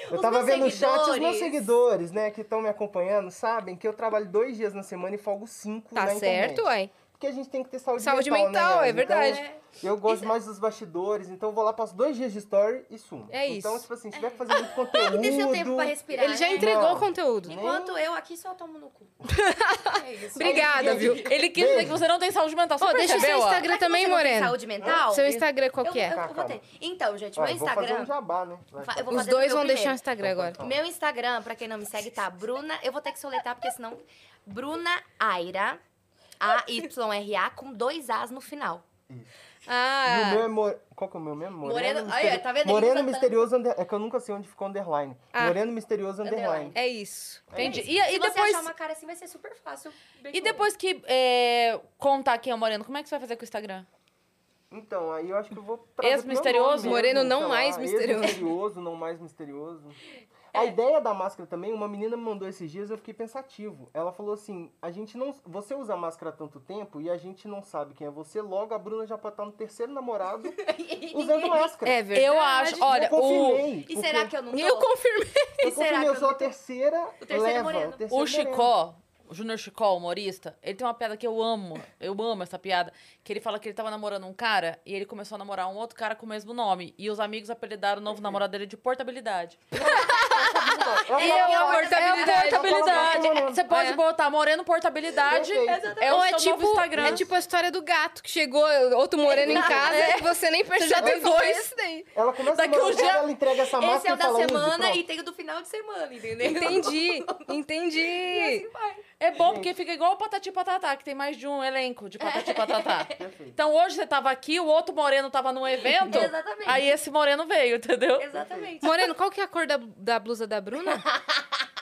[SPEAKER 6] Eu
[SPEAKER 3] Os
[SPEAKER 6] tava vendo o chat, os meus
[SPEAKER 3] seguidores.
[SPEAKER 6] seguidores, né, que estão me acompanhando, sabem que eu trabalho dois dias na semana e folgo cinco
[SPEAKER 2] Tá
[SPEAKER 6] na
[SPEAKER 2] certo,
[SPEAKER 6] internet.
[SPEAKER 2] uai.
[SPEAKER 6] Porque a gente tem que ter saúde,
[SPEAKER 2] Saúde
[SPEAKER 6] mental,
[SPEAKER 2] mental,
[SPEAKER 6] né?
[SPEAKER 2] é verdade.
[SPEAKER 6] Então, eu gosto mais dos bastidores, então eu vou lá, passo dois dias de story e sumo.
[SPEAKER 2] É
[SPEAKER 6] Então,
[SPEAKER 2] isso.
[SPEAKER 6] tipo assim, se tiver que fazer muito [LAUGHS] conteúdo...
[SPEAKER 3] Deixa eu tempo pra respirar.
[SPEAKER 2] Ele já
[SPEAKER 3] né?
[SPEAKER 2] entregou
[SPEAKER 6] Não.
[SPEAKER 2] o conteúdo.
[SPEAKER 3] Enquanto eu aqui só tomo no cu. [LAUGHS] É isso.
[SPEAKER 2] Obrigada, viu?
[SPEAKER 1] Ele quis dizer que você não tem saúde mental.
[SPEAKER 2] Ô, deixa o seu? Instagram também,
[SPEAKER 3] você não tem
[SPEAKER 2] Moreno.
[SPEAKER 3] Saúde mental?
[SPEAKER 2] Seu Instagram qual que é?
[SPEAKER 3] eu, eu vou ter. Então, gente,
[SPEAKER 6] Ah,
[SPEAKER 3] meu
[SPEAKER 6] eu vou fazer
[SPEAKER 3] Instagram.
[SPEAKER 6] um jabá, né?
[SPEAKER 2] Os dois vão deixar o. Instagram agora.
[SPEAKER 3] Meu Instagram, pra quem não me segue, tá Bruna. Eu vou ter que soletrar, porque senão. Bruna Aira. A-Y-R-A com dois As no final.
[SPEAKER 6] E o
[SPEAKER 2] Ah,
[SPEAKER 6] meu é... Mor... Qual que é o meu mesmo?
[SPEAKER 3] Moreno-
[SPEAKER 6] Misteri-
[SPEAKER 3] Aí, ó, tá vendo?
[SPEAKER 6] Moreno
[SPEAKER 3] soltando.
[SPEAKER 6] Misterioso Under... É que eu nunca sei onde ficou underline.
[SPEAKER 2] Ah.
[SPEAKER 6] Moreno Misterioso Underline.
[SPEAKER 2] É isso.
[SPEAKER 1] Entendi.
[SPEAKER 3] É isso.
[SPEAKER 1] E,
[SPEAKER 3] Se
[SPEAKER 1] e
[SPEAKER 3] você
[SPEAKER 1] depois,
[SPEAKER 3] achar uma cara assim, vai ser super fácil. Bem
[SPEAKER 1] e depois que é, contar quem é o Moreno, como é que você vai fazer com o Instagram?
[SPEAKER 6] Então, aí eu acho que eu vou
[SPEAKER 1] Ex-misterioso?
[SPEAKER 2] Moreno não mais misterioso.
[SPEAKER 6] Ex-misterioso, não mais misterioso. [LAUGHS] A ideia da máscara também, uma menina me mandou esses dias, eu fiquei pensativo. Ela falou assim, a gente não... Você usa máscara há tanto tempo e a gente não sabe quem é você, logo a Bruna já pode estar no terceiro namorado [LAUGHS] usando máscara.
[SPEAKER 2] É verdade.
[SPEAKER 1] Eu acho, olha,
[SPEAKER 6] eu
[SPEAKER 1] o,
[SPEAKER 6] confirmei.
[SPEAKER 3] E
[SPEAKER 6] porque
[SPEAKER 3] será que eu não tô?
[SPEAKER 2] Eu confirmei.
[SPEAKER 6] Eu
[SPEAKER 3] E será
[SPEAKER 6] confirmei, eu
[SPEAKER 3] eu
[SPEAKER 6] sou a terceira
[SPEAKER 3] terceiro
[SPEAKER 6] leva.
[SPEAKER 3] moreno.
[SPEAKER 6] o terceiro
[SPEAKER 1] o
[SPEAKER 6] moreno.
[SPEAKER 1] Chicó, o Júnior Chicó, humorista, ele tem uma piada que eu amo. Eu amo essa piada. Que ele fala que ele tava namorando um cara e ele começou a namorar um outro cara com o mesmo nome. E os amigos apelidaram o novo namorado dele de portabilidade. E é a
[SPEAKER 6] ela-
[SPEAKER 1] portabilidade. portabilidade. Você pode
[SPEAKER 2] É.
[SPEAKER 1] botar Moreno Portabilidade. É o
[SPEAKER 2] é tipo,
[SPEAKER 1] novo Instagram.
[SPEAKER 2] é tipo a história do gato que chegou outro moreno em casa e você nem percebeu
[SPEAKER 1] já tem dois.
[SPEAKER 6] Ela começa
[SPEAKER 1] Daqui
[SPEAKER 6] a
[SPEAKER 1] um dia-
[SPEAKER 6] ela entrega essa máscara
[SPEAKER 3] Esse é o da semana e tem o do final de semana, entendeu?
[SPEAKER 2] Entendi, [LAUGHS] entendi.
[SPEAKER 1] É bom porque fica igual o Patati Patatá, que tem mais de um elenco de Patati Patatá. [LAUGHS]
[SPEAKER 6] Perfeito.
[SPEAKER 1] Então hoje você tava aqui, o outro moreno tava num evento.
[SPEAKER 3] Exatamente.
[SPEAKER 1] Aí esse moreno veio, entendeu?
[SPEAKER 3] Exatamente.
[SPEAKER 2] Moreno, qual que é a cor da, da blusa da Bruna? [LAUGHS]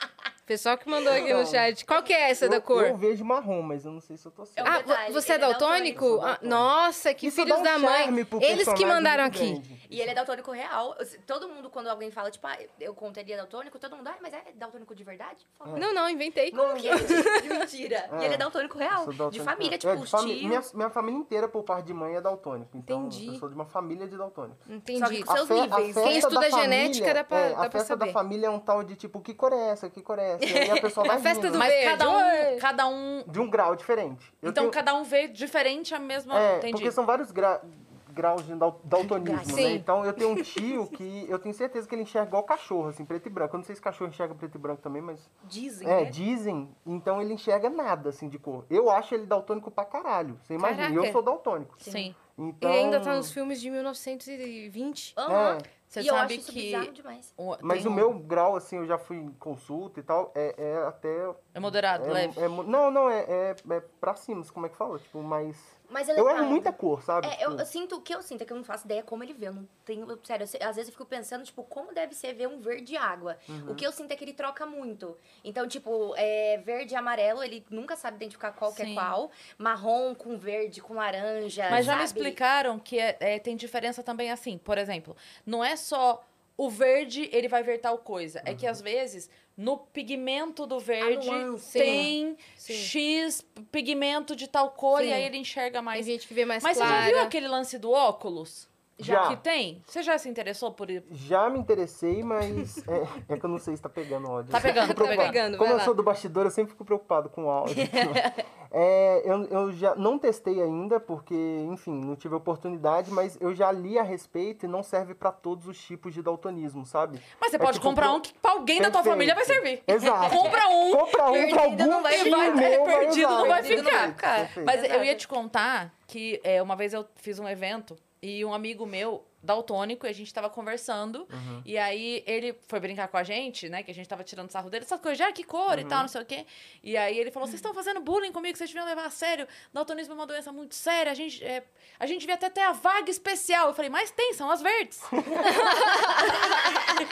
[SPEAKER 2] Pessoal que mandou aqui no chat. Qual que é essa
[SPEAKER 6] eu,
[SPEAKER 2] da cor?
[SPEAKER 6] Eu vejo marrom, mas eu não sei se eu tô certo.
[SPEAKER 3] É
[SPEAKER 2] Ah,
[SPEAKER 3] detalhe,
[SPEAKER 2] você é
[SPEAKER 3] é
[SPEAKER 2] daltônico?
[SPEAKER 6] daltônico.
[SPEAKER 2] Ah, nossa, que
[SPEAKER 6] Isso
[SPEAKER 2] filhos
[SPEAKER 6] dá um
[SPEAKER 2] da mãe. Eles que mandaram aqui.
[SPEAKER 6] grande.
[SPEAKER 3] E ele é daltônico real. Todo mundo, quando alguém fala, tipo, ah, eu é daltônico, todo mundo, ah, mas é daltônico de verdade? Falo,
[SPEAKER 2] Não, não, inventei.
[SPEAKER 6] Não,
[SPEAKER 3] que é de, de mentira.
[SPEAKER 6] É.
[SPEAKER 3] E ele é daltônico real.
[SPEAKER 6] Sou
[SPEAKER 3] De
[SPEAKER 6] daltônico.
[SPEAKER 3] família,
[SPEAKER 6] É,
[SPEAKER 3] tipo,
[SPEAKER 6] de
[SPEAKER 3] os
[SPEAKER 6] fami-
[SPEAKER 3] tios.
[SPEAKER 6] minha, minha família inteira, por parte de mãe, é daltônico. Então,
[SPEAKER 2] Entendi.
[SPEAKER 6] eu sou de uma família de daltônicos.
[SPEAKER 2] Entendi.
[SPEAKER 3] Só que com seus
[SPEAKER 6] fe-
[SPEAKER 3] níveis.
[SPEAKER 6] festa
[SPEAKER 2] Quem estuda
[SPEAKER 6] da
[SPEAKER 2] genética
[SPEAKER 6] família-
[SPEAKER 2] dá pra-
[SPEAKER 6] é, A festa da família é um tal de tipo, que cor é essa, que cor é essa? E aí a pessoa vai [LAUGHS]
[SPEAKER 2] festa
[SPEAKER 6] rindo.
[SPEAKER 2] do
[SPEAKER 1] Mas
[SPEAKER 2] verde.
[SPEAKER 1] cada um, cada um.
[SPEAKER 6] De um grau diferente. Eu
[SPEAKER 1] Então
[SPEAKER 6] tenho-
[SPEAKER 1] cada um vê diferente a mesma.
[SPEAKER 6] É,
[SPEAKER 1] Entendi.
[SPEAKER 6] porque são vários gra- graus de dal- daltonismo,
[SPEAKER 2] Sim.
[SPEAKER 6] né? Então eu tenho um tio que eu tenho certeza que ele enxerga igual cachorro, assim, preto e branco. Eu não sei se cachorro enxerga preto e branco também, mas.
[SPEAKER 3] Dizem,
[SPEAKER 6] É,
[SPEAKER 3] né?
[SPEAKER 6] dizem. Então ele enxerga nada, assim, de cor. Eu acho ele daltônico pra caralho. Você imagina,
[SPEAKER 2] Caraca.
[SPEAKER 6] eu sou daltônico.
[SPEAKER 1] Sim.
[SPEAKER 6] Então.
[SPEAKER 2] Ele ainda tá nos filmes de 1920.
[SPEAKER 3] Aham.
[SPEAKER 6] É.
[SPEAKER 1] Você
[SPEAKER 3] e eu acho
[SPEAKER 1] sabe
[SPEAKER 3] isso
[SPEAKER 1] que.
[SPEAKER 3] bizarro demais.
[SPEAKER 1] o-
[SPEAKER 6] Mas o
[SPEAKER 1] um-
[SPEAKER 6] meu grau, assim, eu já fui em consulta e tal, é, é até.
[SPEAKER 1] É moderado,
[SPEAKER 6] é-
[SPEAKER 1] leve.
[SPEAKER 6] é não, não, é, é, é pra cima, como é que fala? Tipo, mais.
[SPEAKER 3] Mas é
[SPEAKER 6] Eu erro muita cor, sabe?
[SPEAKER 3] É, eu,
[SPEAKER 6] Tipo,
[SPEAKER 3] eu sinto o que eu sinto é que eu não faço ideia como ele vê. Eu não tenho. Sério, eu às vezes eu fico pensando, tipo, como deve ser ver um verde água.
[SPEAKER 6] Uhum.
[SPEAKER 3] O que eu sinto é que ele troca muito. Então, tipo, é, verde e amarelo, ele nunca sabe identificar qual que é qual. Marrom com verde, com laranja.
[SPEAKER 1] Mas já me
[SPEAKER 3] sabe?
[SPEAKER 1] explicaram que é- é, tem diferença também assim. Por exemplo, não é só o verde, ele vai ver tal coisa. É que
[SPEAKER 6] Uhum.
[SPEAKER 1] às vezes, no pigmento do verde,
[SPEAKER 3] nuance.
[SPEAKER 1] tem
[SPEAKER 2] Sim.
[SPEAKER 1] X pigmento de tal cor
[SPEAKER 2] Sim.
[SPEAKER 1] e aí ele enxerga
[SPEAKER 2] Tem
[SPEAKER 1] mais.
[SPEAKER 2] gente que vê mais
[SPEAKER 1] Mas você já viu aquele lance do óculos?
[SPEAKER 6] Já.
[SPEAKER 1] Que tem? Você já se interessou por isso?
[SPEAKER 6] Já me interessei, mas [LAUGHS] é, é que eu não sei se tá pegando áudio.
[SPEAKER 1] Tá pegando, tá
[SPEAKER 6] preocupado.
[SPEAKER 2] pegando,
[SPEAKER 6] Como
[SPEAKER 2] vai
[SPEAKER 6] eu
[SPEAKER 2] lá.
[SPEAKER 6] sou do bastidor, eu sempre fico preocupado com o áudio. [LAUGHS] É, eu, eu já não testei ainda, porque, enfim, não tive oportunidade, mas eu já li a respeito e não serve pra todos os tipos de daltonismo, sabe?
[SPEAKER 1] Mas você
[SPEAKER 6] É
[SPEAKER 1] pode
[SPEAKER 6] tipo,
[SPEAKER 1] comprar um que pra alguém da tua
[SPEAKER 6] Perfeito.
[SPEAKER 1] família vai servir.
[SPEAKER 6] Exato. [LAUGHS]
[SPEAKER 1] Compra um.
[SPEAKER 6] Compra um pra
[SPEAKER 3] Perdido
[SPEAKER 6] algum
[SPEAKER 3] não vai ficar,
[SPEAKER 6] meu vai
[SPEAKER 1] perdido vai
[SPEAKER 3] não vai
[SPEAKER 1] ficar.
[SPEAKER 3] ficar.
[SPEAKER 6] Perfeito.
[SPEAKER 1] Mas eu ia te contar que é, uma vez eu fiz um evento e um amigo meu, daltônico, e a gente tava conversando.
[SPEAKER 6] Uhum.
[SPEAKER 1] E aí ele foi brincar com a gente, né? Que a gente tava tirando sarro dele, essas coisas, ah, que cor e
[SPEAKER 6] Uhum.
[SPEAKER 1] tal, não sei o quê. E aí ele falou: vocês estão fazendo bullying comigo, vocês deviam levar a sério. Daltonismo é uma doença muito séria. A gente, é, a gente devia até ter a vaga especial. Eu falei, mas tem, são as verdes. [LAUGHS]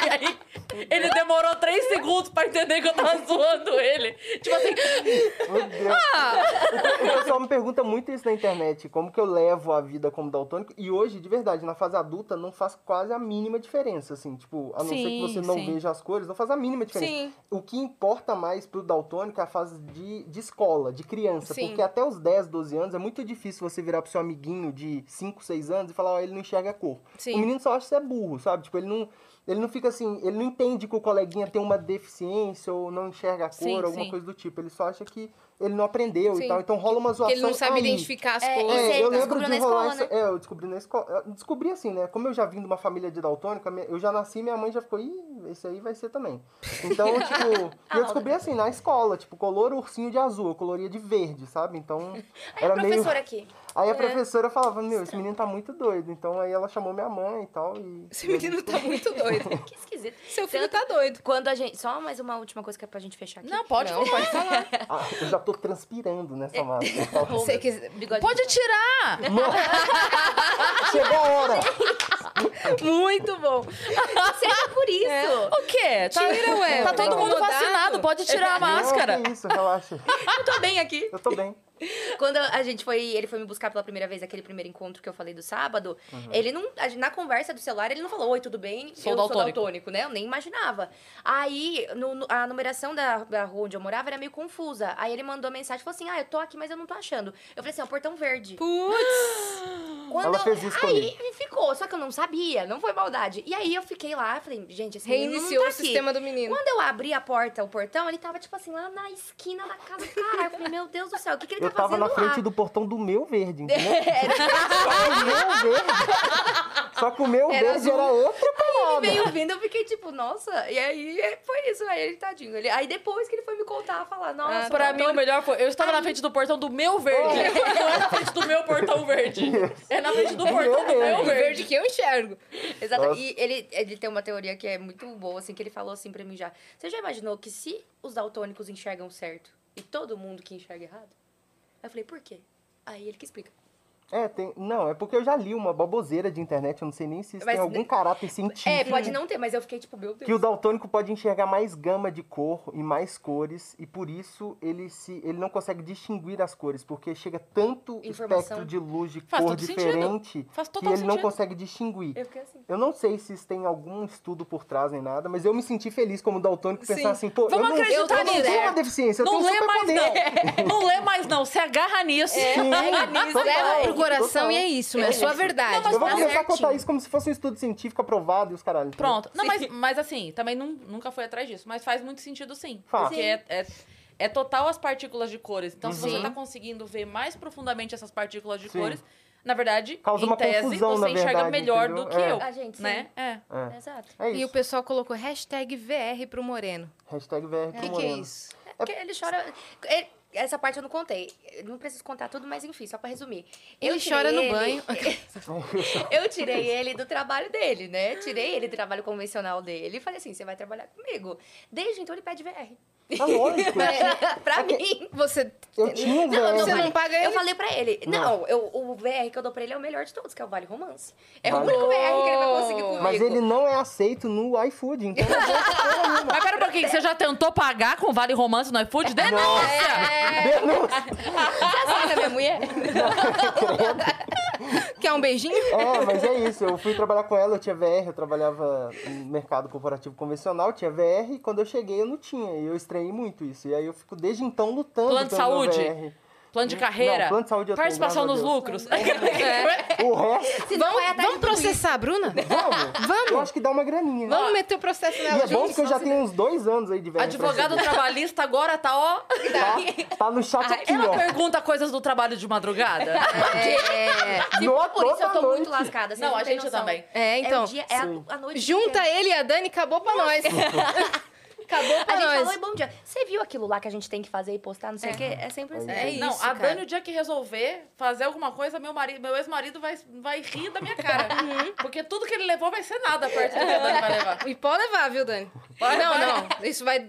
[SPEAKER 1] e aí ele demorou três segundos pra entender que eu tava zoando ele. Tipo assim,
[SPEAKER 6] Meu Deus. O pessoal me pergunta muito isso na internet, como que eu levo a vida como daltônico. E hoje, de verdade, na fase adulta, não faz quase a mínima diferença, assim. Tipo, a não ser que
[SPEAKER 1] Sim,
[SPEAKER 6] você não
[SPEAKER 1] sim.
[SPEAKER 6] veja as cores, não faz a mínima diferença.
[SPEAKER 2] Sim.
[SPEAKER 6] O que importa mais pro daltônico é a fase de, de escola, de criança.
[SPEAKER 2] Sim.
[SPEAKER 6] Porque até os 10, 12 anos é muito difícil você virar pro seu amiguinho de 5, 6 anos e falar, ó, ele não enxerga a cor.
[SPEAKER 2] Sim.
[SPEAKER 6] O menino só acha que você é burro, sabe? Tipo, ele não... Ele não fica assim, ele não entende que o coleguinha tem uma deficiência ou não enxerga a cor,
[SPEAKER 1] Sim,
[SPEAKER 6] alguma
[SPEAKER 1] sim.
[SPEAKER 6] coisa do tipo. Ele só acha que ele não aprendeu
[SPEAKER 2] Sim.
[SPEAKER 6] e tal. Então rola uma zoação
[SPEAKER 2] Que ele não sabe
[SPEAKER 6] aí.
[SPEAKER 2] identificar as
[SPEAKER 3] É,
[SPEAKER 2] cores.
[SPEAKER 3] Você
[SPEAKER 6] É, eu lembro de
[SPEAKER 3] na
[SPEAKER 6] rolar
[SPEAKER 3] escola,
[SPEAKER 6] isso. É, eu descobri na escola. Eu descobri assim, né? Como eu já vim de uma família de daltônica, eu já nasci e minha mãe já ficou, ih, esse aí vai ser também. Então, [LAUGHS] tipo, eu descobri assim, na escola, tipo, color ursinho de azul, eu coloria de verde, sabe? Então, [LAUGHS]
[SPEAKER 3] Aí
[SPEAKER 6] era
[SPEAKER 3] a
[SPEAKER 6] meio...
[SPEAKER 3] professora aqui.
[SPEAKER 6] Aí a
[SPEAKER 2] É.
[SPEAKER 6] professora falava, meu, esse menino tá muito doido. Então aí ela chamou minha mãe e tal. E...
[SPEAKER 2] Esse menino tá muito [LAUGHS] doido.
[SPEAKER 3] Que esquisito.
[SPEAKER 2] Seu filho
[SPEAKER 3] Tanto-
[SPEAKER 2] tá doido.
[SPEAKER 3] Quando a gente. Só mais uma última coisa que é pra gente fechar aqui.
[SPEAKER 1] não, pode
[SPEAKER 2] Não, pode falar.
[SPEAKER 6] Ah, eu já tô transpirando nessa
[SPEAKER 2] quiser-
[SPEAKER 3] Bigode
[SPEAKER 1] Pode tirar!
[SPEAKER 6] Chegou a hora! [LAUGHS]
[SPEAKER 2] Muito bom.
[SPEAKER 3] Seja por isso.
[SPEAKER 1] O quê? Tá,
[SPEAKER 2] Tira, ué.
[SPEAKER 1] tá todo mundo vacinado, pode tirar a máscara.
[SPEAKER 6] Não, que isso, relaxa. [LAUGHS]
[SPEAKER 3] Eu tô bem aqui.
[SPEAKER 6] Eu tô bem.
[SPEAKER 3] Quando a gente foi, ele foi me buscar pela primeira vez, aquele primeiro encontro que eu falei do sábado, ele não, na conversa do celular, ele não falou, oi, tudo bem?
[SPEAKER 1] Sou
[SPEAKER 3] eu
[SPEAKER 1] daltônico."
[SPEAKER 3] sou daltônico, né? Eu nem imaginava. Aí, no- a numeração da, da rua onde eu morava era meio confusa. Aí ele mandou mensagem, falou assim, ah, eu tô aqui, mas eu não tô achando. Eu falei assim, é o portão verde.
[SPEAKER 2] Putz.
[SPEAKER 3] Quando
[SPEAKER 6] Ela
[SPEAKER 3] eu-
[SPEAKER 6] fez isso
[SPEAKER 3] aí
[SPEAKER 6] comigo.
[SPEAKER 3] ficou, só que eu não sabia, não foi maldade. E aí eu fiquei lá, falei, gente, esse menino
[SPEAKER 2] Reiniciou
[SPEAKER 3] não
[SPEAKER 2] o
[SPEAKER 3] tá aqui.
[SPEAKER 2] sistema do menino.
[SPEAKER 3] Quando eu abri a porta, o portão, ele tava, tipo assim, lá na esquina da casa do cara. Eu falei, meu Deus do céu, o que, que ele tá
[SPEAKER 6] tava na
[SPEAKER 3] lá?
[SPEAKER 6] frente do portão do meu verde, [LAUGHS] entendeu? Só o meu verde. Só que o meu
[SPEAKER 2] Era
[SPEAKER 6] verde
[SPEAKER 2] azul.
[SPEAKER 6] era outra parada.
[SPEAKER 3] veio vindo, eu fiquei tipo, nossa. E aí é, foi isso, aí ele tadinho. Ele, aí depois que ele foi me contar, falar, nossa,
[SPEAKER 1] Pra mim, o melhor foi. Eu estava na frente do portão do meu verde. Não é [LAUGHS] na frente do meu portão verde. É na frente do portão do meu
[SPEAKER 2] O verde
[SPEAKER 1] verde.
[SPEAKER 2] que eu enxergo.
[SPEAKER 3] Exato.
[SPEAKER 6] Nossa.
[SPEAKER 3] E ele, ele tem uma teoria que é muito boa, assim, que ele falou assim pra mim já. Você já imaginou que se os daltônicos enxergam certo e todo mundo que enxerga errado? Aí eu falei, por quê? Aí ele que explica.
[SPEAKER 6] É, tem. Não, é porque eu já li uma baboseira de internet, eu não sei nem se isso
[SPEAKER 3] Mas
[SPEAKER 6] tem algum caráter científico.
[SPEAKER 3] É, pode não ter, mas eu fiquei tipo, meu Deus.
[SPEAKER 6] Que o daltônico pode enxergar mais gama de cor e mais cores, e por isso ele, se, ele não consegue distinguir as cores, porque chega tanto
[SPEAKER 3] Informação.
[SPEAKER 6] espectro de luz de
[SPEAKER 1] Faz
[SPEAKER 6] cor diferente que ele não
[SPEAKER 1] sentido.
[SPEAKER 6] consegue distinguir.
[SPEAKER 3] Eu fiquei assim.
[SPEAKER 6] Eu não sei se isso tem algum estudo por trás nem nada, mas eu me senti feliz como daltônico pensar
[SPEAKER 2] Sim.
[SPEAKER 6] assim, pô,
[SPEAKER 1] Vamos
[SPEAKER 6] eu não,
[SPEAKER 1] acreditar
[SPEAKER 6] eu não
[SPEAKER 1] nisso.
[SPEAKER 6] tenho uma deficiência, eu
[SPEAKER 1] Não
[SPEAKER 6] tenho
[SPEAKER 1] lê mais,
[SPEAKER 6] superpoder.
[SPEAKER 1] não. Não lê mais, não. Se agarra nisso. [LAUGHS]
[SPEAKER 6] Sim, total,
[SPEAKER 2] Leva pro coração
[SPEAKER 6] total.
[SPEAKER 2] e é isso, é a sua verdade.
[SPEAKER 1] Não, mas
[SPEAKER 6] Eu vou
[SPEAKER 3] tá
[SPEAKER 6] começar a
[SPEAKER 3] certinho.
[SPEAKER 6] contar isso como se fosse um estudo científico aprovado e os caralho.
[SPEAKER 1] Pronto. Não, mas, mas assim, também nun- nunca fui atrás disso. Mas faz muito sentido sim.
[SPEAKER 6] Faz.
[SPEAKER 1] Porque é, é, é total as partículas de cores. Então, se você
[SPEAKER 2] Sim.
[SPEAKER 1] tá conseguindo ver mais profundamente essas partículas de
[SPEAKER 6] Sim.
[SPEAKER 1] cores, na verdade,
[SPEAKER 6] Causa
[SPEAKER 1] em
[SPEAKER 6] uma
[SPEAKER 1] tese,
[SPEAKER 6] confusão,
[SPEAKER 1] você
[SPEAKER 6] na
[SPEAKER 1] enxerga
[SPEAKER 6] verdade,
[SPEAKER 1] melhor
[SPEAKER 6] entendeu?
[SPEAKER 1] do que
[SPEAKER 6] É.
[SPEAKER 1] eu.
[SPEAKER 3] A gente, sim.
[SPEAKER 1] né? É.
[SPEAKER 6] É,
[SPEAKER 3] Exato.
[SPEAKER 6] é isso.
[SPEAKER 2] E o pessoal colocou hashtag VR pro Moreno.
[SPEAKER 6] Hashtag VR
[SPEAKER 2] O
[SPEAKER 6] pro
[SPEAKER 2] que, que é
[SPEAKER 6] Moreno.
[SPEAKER 2] isso?
[SPEAKER 3] Porque ele chora. ele- essa parte eu não contei. Eu Não preciso contar tudo, mas enfim, só pra resumir. Eu
[SPEAKER 2] Ele chora no
[SPEAKER 3] ele-
[SPEAKER 2] banho. [LAUGHS]
[SPEAKER 3] eu tirei ele do trabalho dele, né? Tirei ele do trabalho convencional dele e falei assim: você vai trabalhar comigo. Desde então ele pede VR. [LAUGHS]
[SPEAKER 6] É lógico.
[SPEAKER 3] pra mim.
[SPEAKER 2] Você,
[SPEAKER 6] Eu tinha um
[SPEAKER 3] Não,
[SPEAKER 2] você não paga ele?
[SPEAKER 3] Eu falei pra ele,
[SPEAKER 6] Não.
[SPEAKER 3] não, eu, o VR que eu dou pra ele é o melhor de todos, que é o Vale Romance. É
[SPEAKER 6] Vale-
[SPEAKER 3] o único VR que ele vai conseguir.
[SPEAKER 6] Mas ele não é aceito no iFood, então não. [LAUGHS]
[SPEAKER 1] Mas pera um pouquinho, você já tentou pagar com Vale Romance no iFood? Denúncia!
[SPEAKER 6] Denúncia.
[SPEAKER 3] Você aceita minha mulher?
[SPEAKER 2] Quer um beijinho?
[SPEAKER 6] É, mas é isso. Eu fui trabalhar com ela, eu tinha VR, eu trabalhava no mercado corporativo convencional, tinha VR, e quando eu cheguei eu não tinha. E eu estranhei muito isso. E aí eu fico desde então lutando
[SPEAKER 1] Plano de saúde?
[SPEAKER 6] VR.
[SPEAKER 1] Plano de carreira?
[SPEAKER 6] Não, plano de saúde
[SPEAKER 1] Participação nos lucros? [LAUGHS]
[SPEAKER 6] O resto,
[SPEAKER 3] não,
[SPEAKER 2] Vamos,
[SPEAKER 3] atrás
[SPEAKER 2] vamos processar a Bruna?
[SPEAKER 6] vamos.
[SPEAKER 2] Vamos?
[SPEAKER 6] Eu acho que dá uma graninha.
[SPEAKER 2] Vamos meter o processo
[SPEAKER 6] E
[SPEAKER 2] nela
[SPEAKER 6] é bom porque eu já tenho uns dois anos aí de pra
[SPEAKER 1] Advogado trabalhista agora tá, ó.
[SPEAKER 6] Tá, tá no chat aqui,
[SPEAKER 1] Ela
[SPEAKER 6] ó.
[SPEAKER 1] pergunta coisas do trabalho de madrugada?
[SPEAKER 2] É, [LAUGHS]
[SPEAKER 3] Se
[SPEAKER 6] No-
[SPEAKER 3] for por isso, eu tô
[SPEAKER 6] toda
[SPEAKER 3] muito
[SPEAKER 6] noite.
[SPEAKER 3] lascada. vocês
[SPEAKER 1] Não, a gente
[SPEAKER 3] noção.
[SPEAKER 1] também.
[SPEAKER 2] é, então.
[SPEAKER 3] é, dia, é a, a noite
[SPEAKER 2] Junta ele e a Dani, acabou pra nós. [LAUGHS] acabou pra
[SPEAKER 3] A gente
[SPEAKER 2] nós.
[SPEAKER 3] falou, e bom dia. Você viu aquilo lá que a gente tem que fazer e postar, não sei o quê? É sempre assim.
[SPEAKER 2] É isso,
[SPEAKER 1] Não, a. Dani, o dia que resolver fazer alguma coisa, meu marido, meu ex-marido vai, vai rir da minha cara. [LAUGHS]
[SPEAKER 2] Uhum.
[SPEAKER 1] Porque tudo que ele levou vai ser nada perto do que a Dani vai levar.
[SPEAKER 2] E pode levar, viu, Dani?
[SPEAKER 1] Vai,
[SPEAKER 2] não,
[SPEAKER 1] vai.
[SPEAKER 2] não. Isso vai.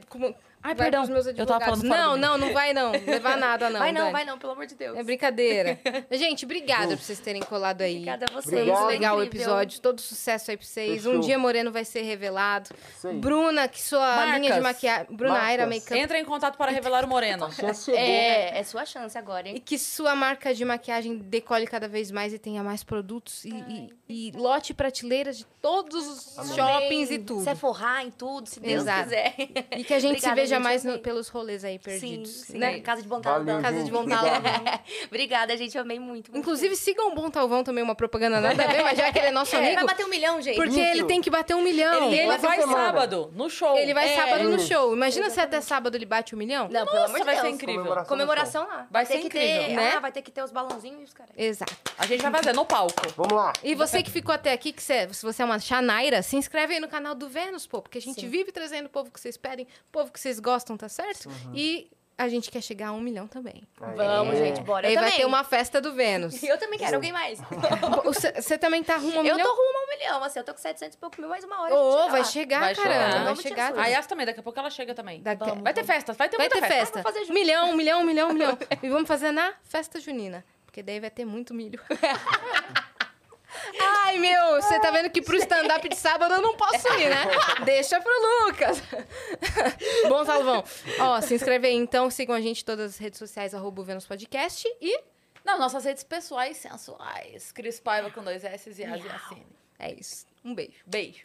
[SPEAKER 1] Ai,
[SPEAKER 2] vai
[SPEAKER 1] perdão,
[SPEAKER 2] meus
[SPEAKER 1] eu tava
[SPEAKER 2] advogados.
[SPEAKER 1] falando
[SPEAKER 2] Não, não, não vai não. Levar nada, não.
[SPEAKER 3] vai não,
[SPEAKER 2] Dani.
[SPEAKER 3] vai não, pelo amor de Deus.
[SPEAKER 2] É brincadeira. [LAUGHS] Gente, obrigada por vocês terem colado aí.
[SPEAKER 3] Obrigada a vocês.
[SPEAKER 2] Foi muito
[SPEAKER 6] Obrigado.
[SPEAKER 2] legal o episódio. Todo sucesso aí pra vocês.
[SPEAKER 6] Fechou.
[SPEAKER 2] Um dia Moreno vai ser revelado.
[SPEAKER 6] Aí.
[SPEAKER 2] Bruna, que sua
[SPEAKER 1] Marcas.
[SPEAKER 2] linha de maquiagem. Bruna. Aira Makeup.
[SPEAKER 1] Entra em contato para revelar o moreno. [LAUGHS]
[SPEAKER 3] É, é sua chance agora,
[SPEAKER 2] E
[SPEAKER 3] hein?
[SPEAKER 2] que sua marca de maquiagem decole cada vez mais e tenha mais produtos e, e- e lote prateleiras de todos os shoppings e tudo.
[SPEAKER 3] Se é forrar em tudo, se Deus
[SPEAKER 2] Exato.
[SPEAKER 3] quiser.
[SPEAKER 2] E que a gente
[SPEAKER 3] Obrigada,
[SPEAKER 2] se veja
[SPEAKER 3] gente,
[SPEAKER 2] mais no- pelos rolês aí
[SPEAKER 3] Sim,
[SPEAKER 2] perdidos.
[SPEAKER 3] sim.
[SPEAKER 2] né?
[SPEAKER 3] Casa de Bom Talvão.
[SPEAKER 6] Valeu,
[SPEAKER 2] Casa de Talvão. [LAUGHS]
[SPEAKER 3] Obrigada, gente. Amei muito. muito
[SPEAKER 2] Inclusive, sigam o Bom Talvão também, uma propaganda nada a ver, mas já que ele é nosso [LAUGHS]
[SPEAKER 3] É,
[SPEAKER 2] amigo.
[SPEAKER 3] vai bater um milhão, gente.
[SPEAKER 2] Porque ele tem que bater um milhão.
[SPEAKER 1] E ele
[SPEAKER 6] Essa
[SPEAKER 1] vai
[SPEAKER 6] semana.
[SPEAKER 1] sábado, no show.
[SPEAKER 2] Ele vai
[SPEAKER 1] É.
[SPEAKER 2] sábado no show. Imagina se até sábado ele bate um milhão.
[SPEAKER 3] Não, pelo amor de
[SPEAKER 1] vai
[SPEAKER 3] Deus.
[SPEAKER 1] ser incrível.
[SPEAKER 6] Comemoração.
[SPEAKER 3] Comemoração lá.
[SPEAKER 1] Vai
[SPEAKER 3] ter
[SPEAKER 1] ser
[SPEAKER 3] que
[SPEAKER 1] incrível,
[SPEAKER 3] ter,
[SPEAKER 2] né?
[SPEAKER 3] Ah, vai ter que ter os balãozinhos e os caras.
[SPEAKER 2] Exato.
[SPEAKER 1] A gente vai fazer no palco.
[SPEAKER 6] Vamos lá.
[SPEAKER 2] E você que ficou até aqui, que se você é uma chanaira, se inscreve aí no canal do Vênus, pô, porque a gente
[SPEAKER 3] Sim.
[SPEAKER 2] vive trazendo o povo que vocês pedem, o povo que vocês gostam, tá certo?
[SPEAKER 6] Uhum.
[SPEAKER 2] E a gente quer chegar a um milhão também.
[SPEAKER 6] Aí.
[SPEAKER 3] Vamos, gente, bora.
[SPEAKER 2] aí
[SPEAKER 3] Eu
[SPEAKER 2] vai
[SPEAKER 3] também.
[SPEAKER 2] ter uma festa do Vênus. [LAUGHS]
[SPEAKER 3] Eu também quero. Alguém mais? [LAUGHS]
[SPEAKER 2] Você também tá rumo a um
[SPEAKER 3] eu
[SPEAKER 2] milhão?
[SPEAKER 3] tô rumo a um milhão, assim. Eu tô com 700 e pouco mil, mais uma hora.
[SPEAKER 2] Ô,
[SPEAKER 3] chega
[SPEAKER 2] vai chegar,
[SPEAKER 1] Vai
[SPEAKER 2] caramba.
[SPEAKER 1] chegar.
[SPEAKER 2] Vai chegar.
[SPEAKER 1] A Yas também, daqui a pouco ela chega também.
[SPEAKER 2] Daqui-
[SPEAKER 3] Vamos.
[SPEAKER 1] Vai ter festa, vai ter
[SPEAKER 2] Vai
[SPEAKER 1] muita
[SPEAKER 2] ter
[SPEAKER 1] festa.
[SPEAKER 2] festa.
[SPEAKER 3] Fazer junto.
[SPEAKER 2] Milhão, milhão, milhão, milhão. [LAUGHS] E vamos fazer na festa junina. Porque daí vai ter muito milho. Ai, meu, você tá vendo que pro stand-up de sábado eu não posso ir, né? Deixa pro Lucas. [LAUGHS] Bom, Salvão. Ó, se inscreve aí então, sigam a gente em todas as redes sociais, arroba o Vênus Podcast. E
[SPEAKER 1] Não, nossas redes pessoais sensuais. Cris Paiva com dois S e a Yacine.
[SPEAKER 2] é isso. Um beijo.
[SPEAKER 1] Beijo.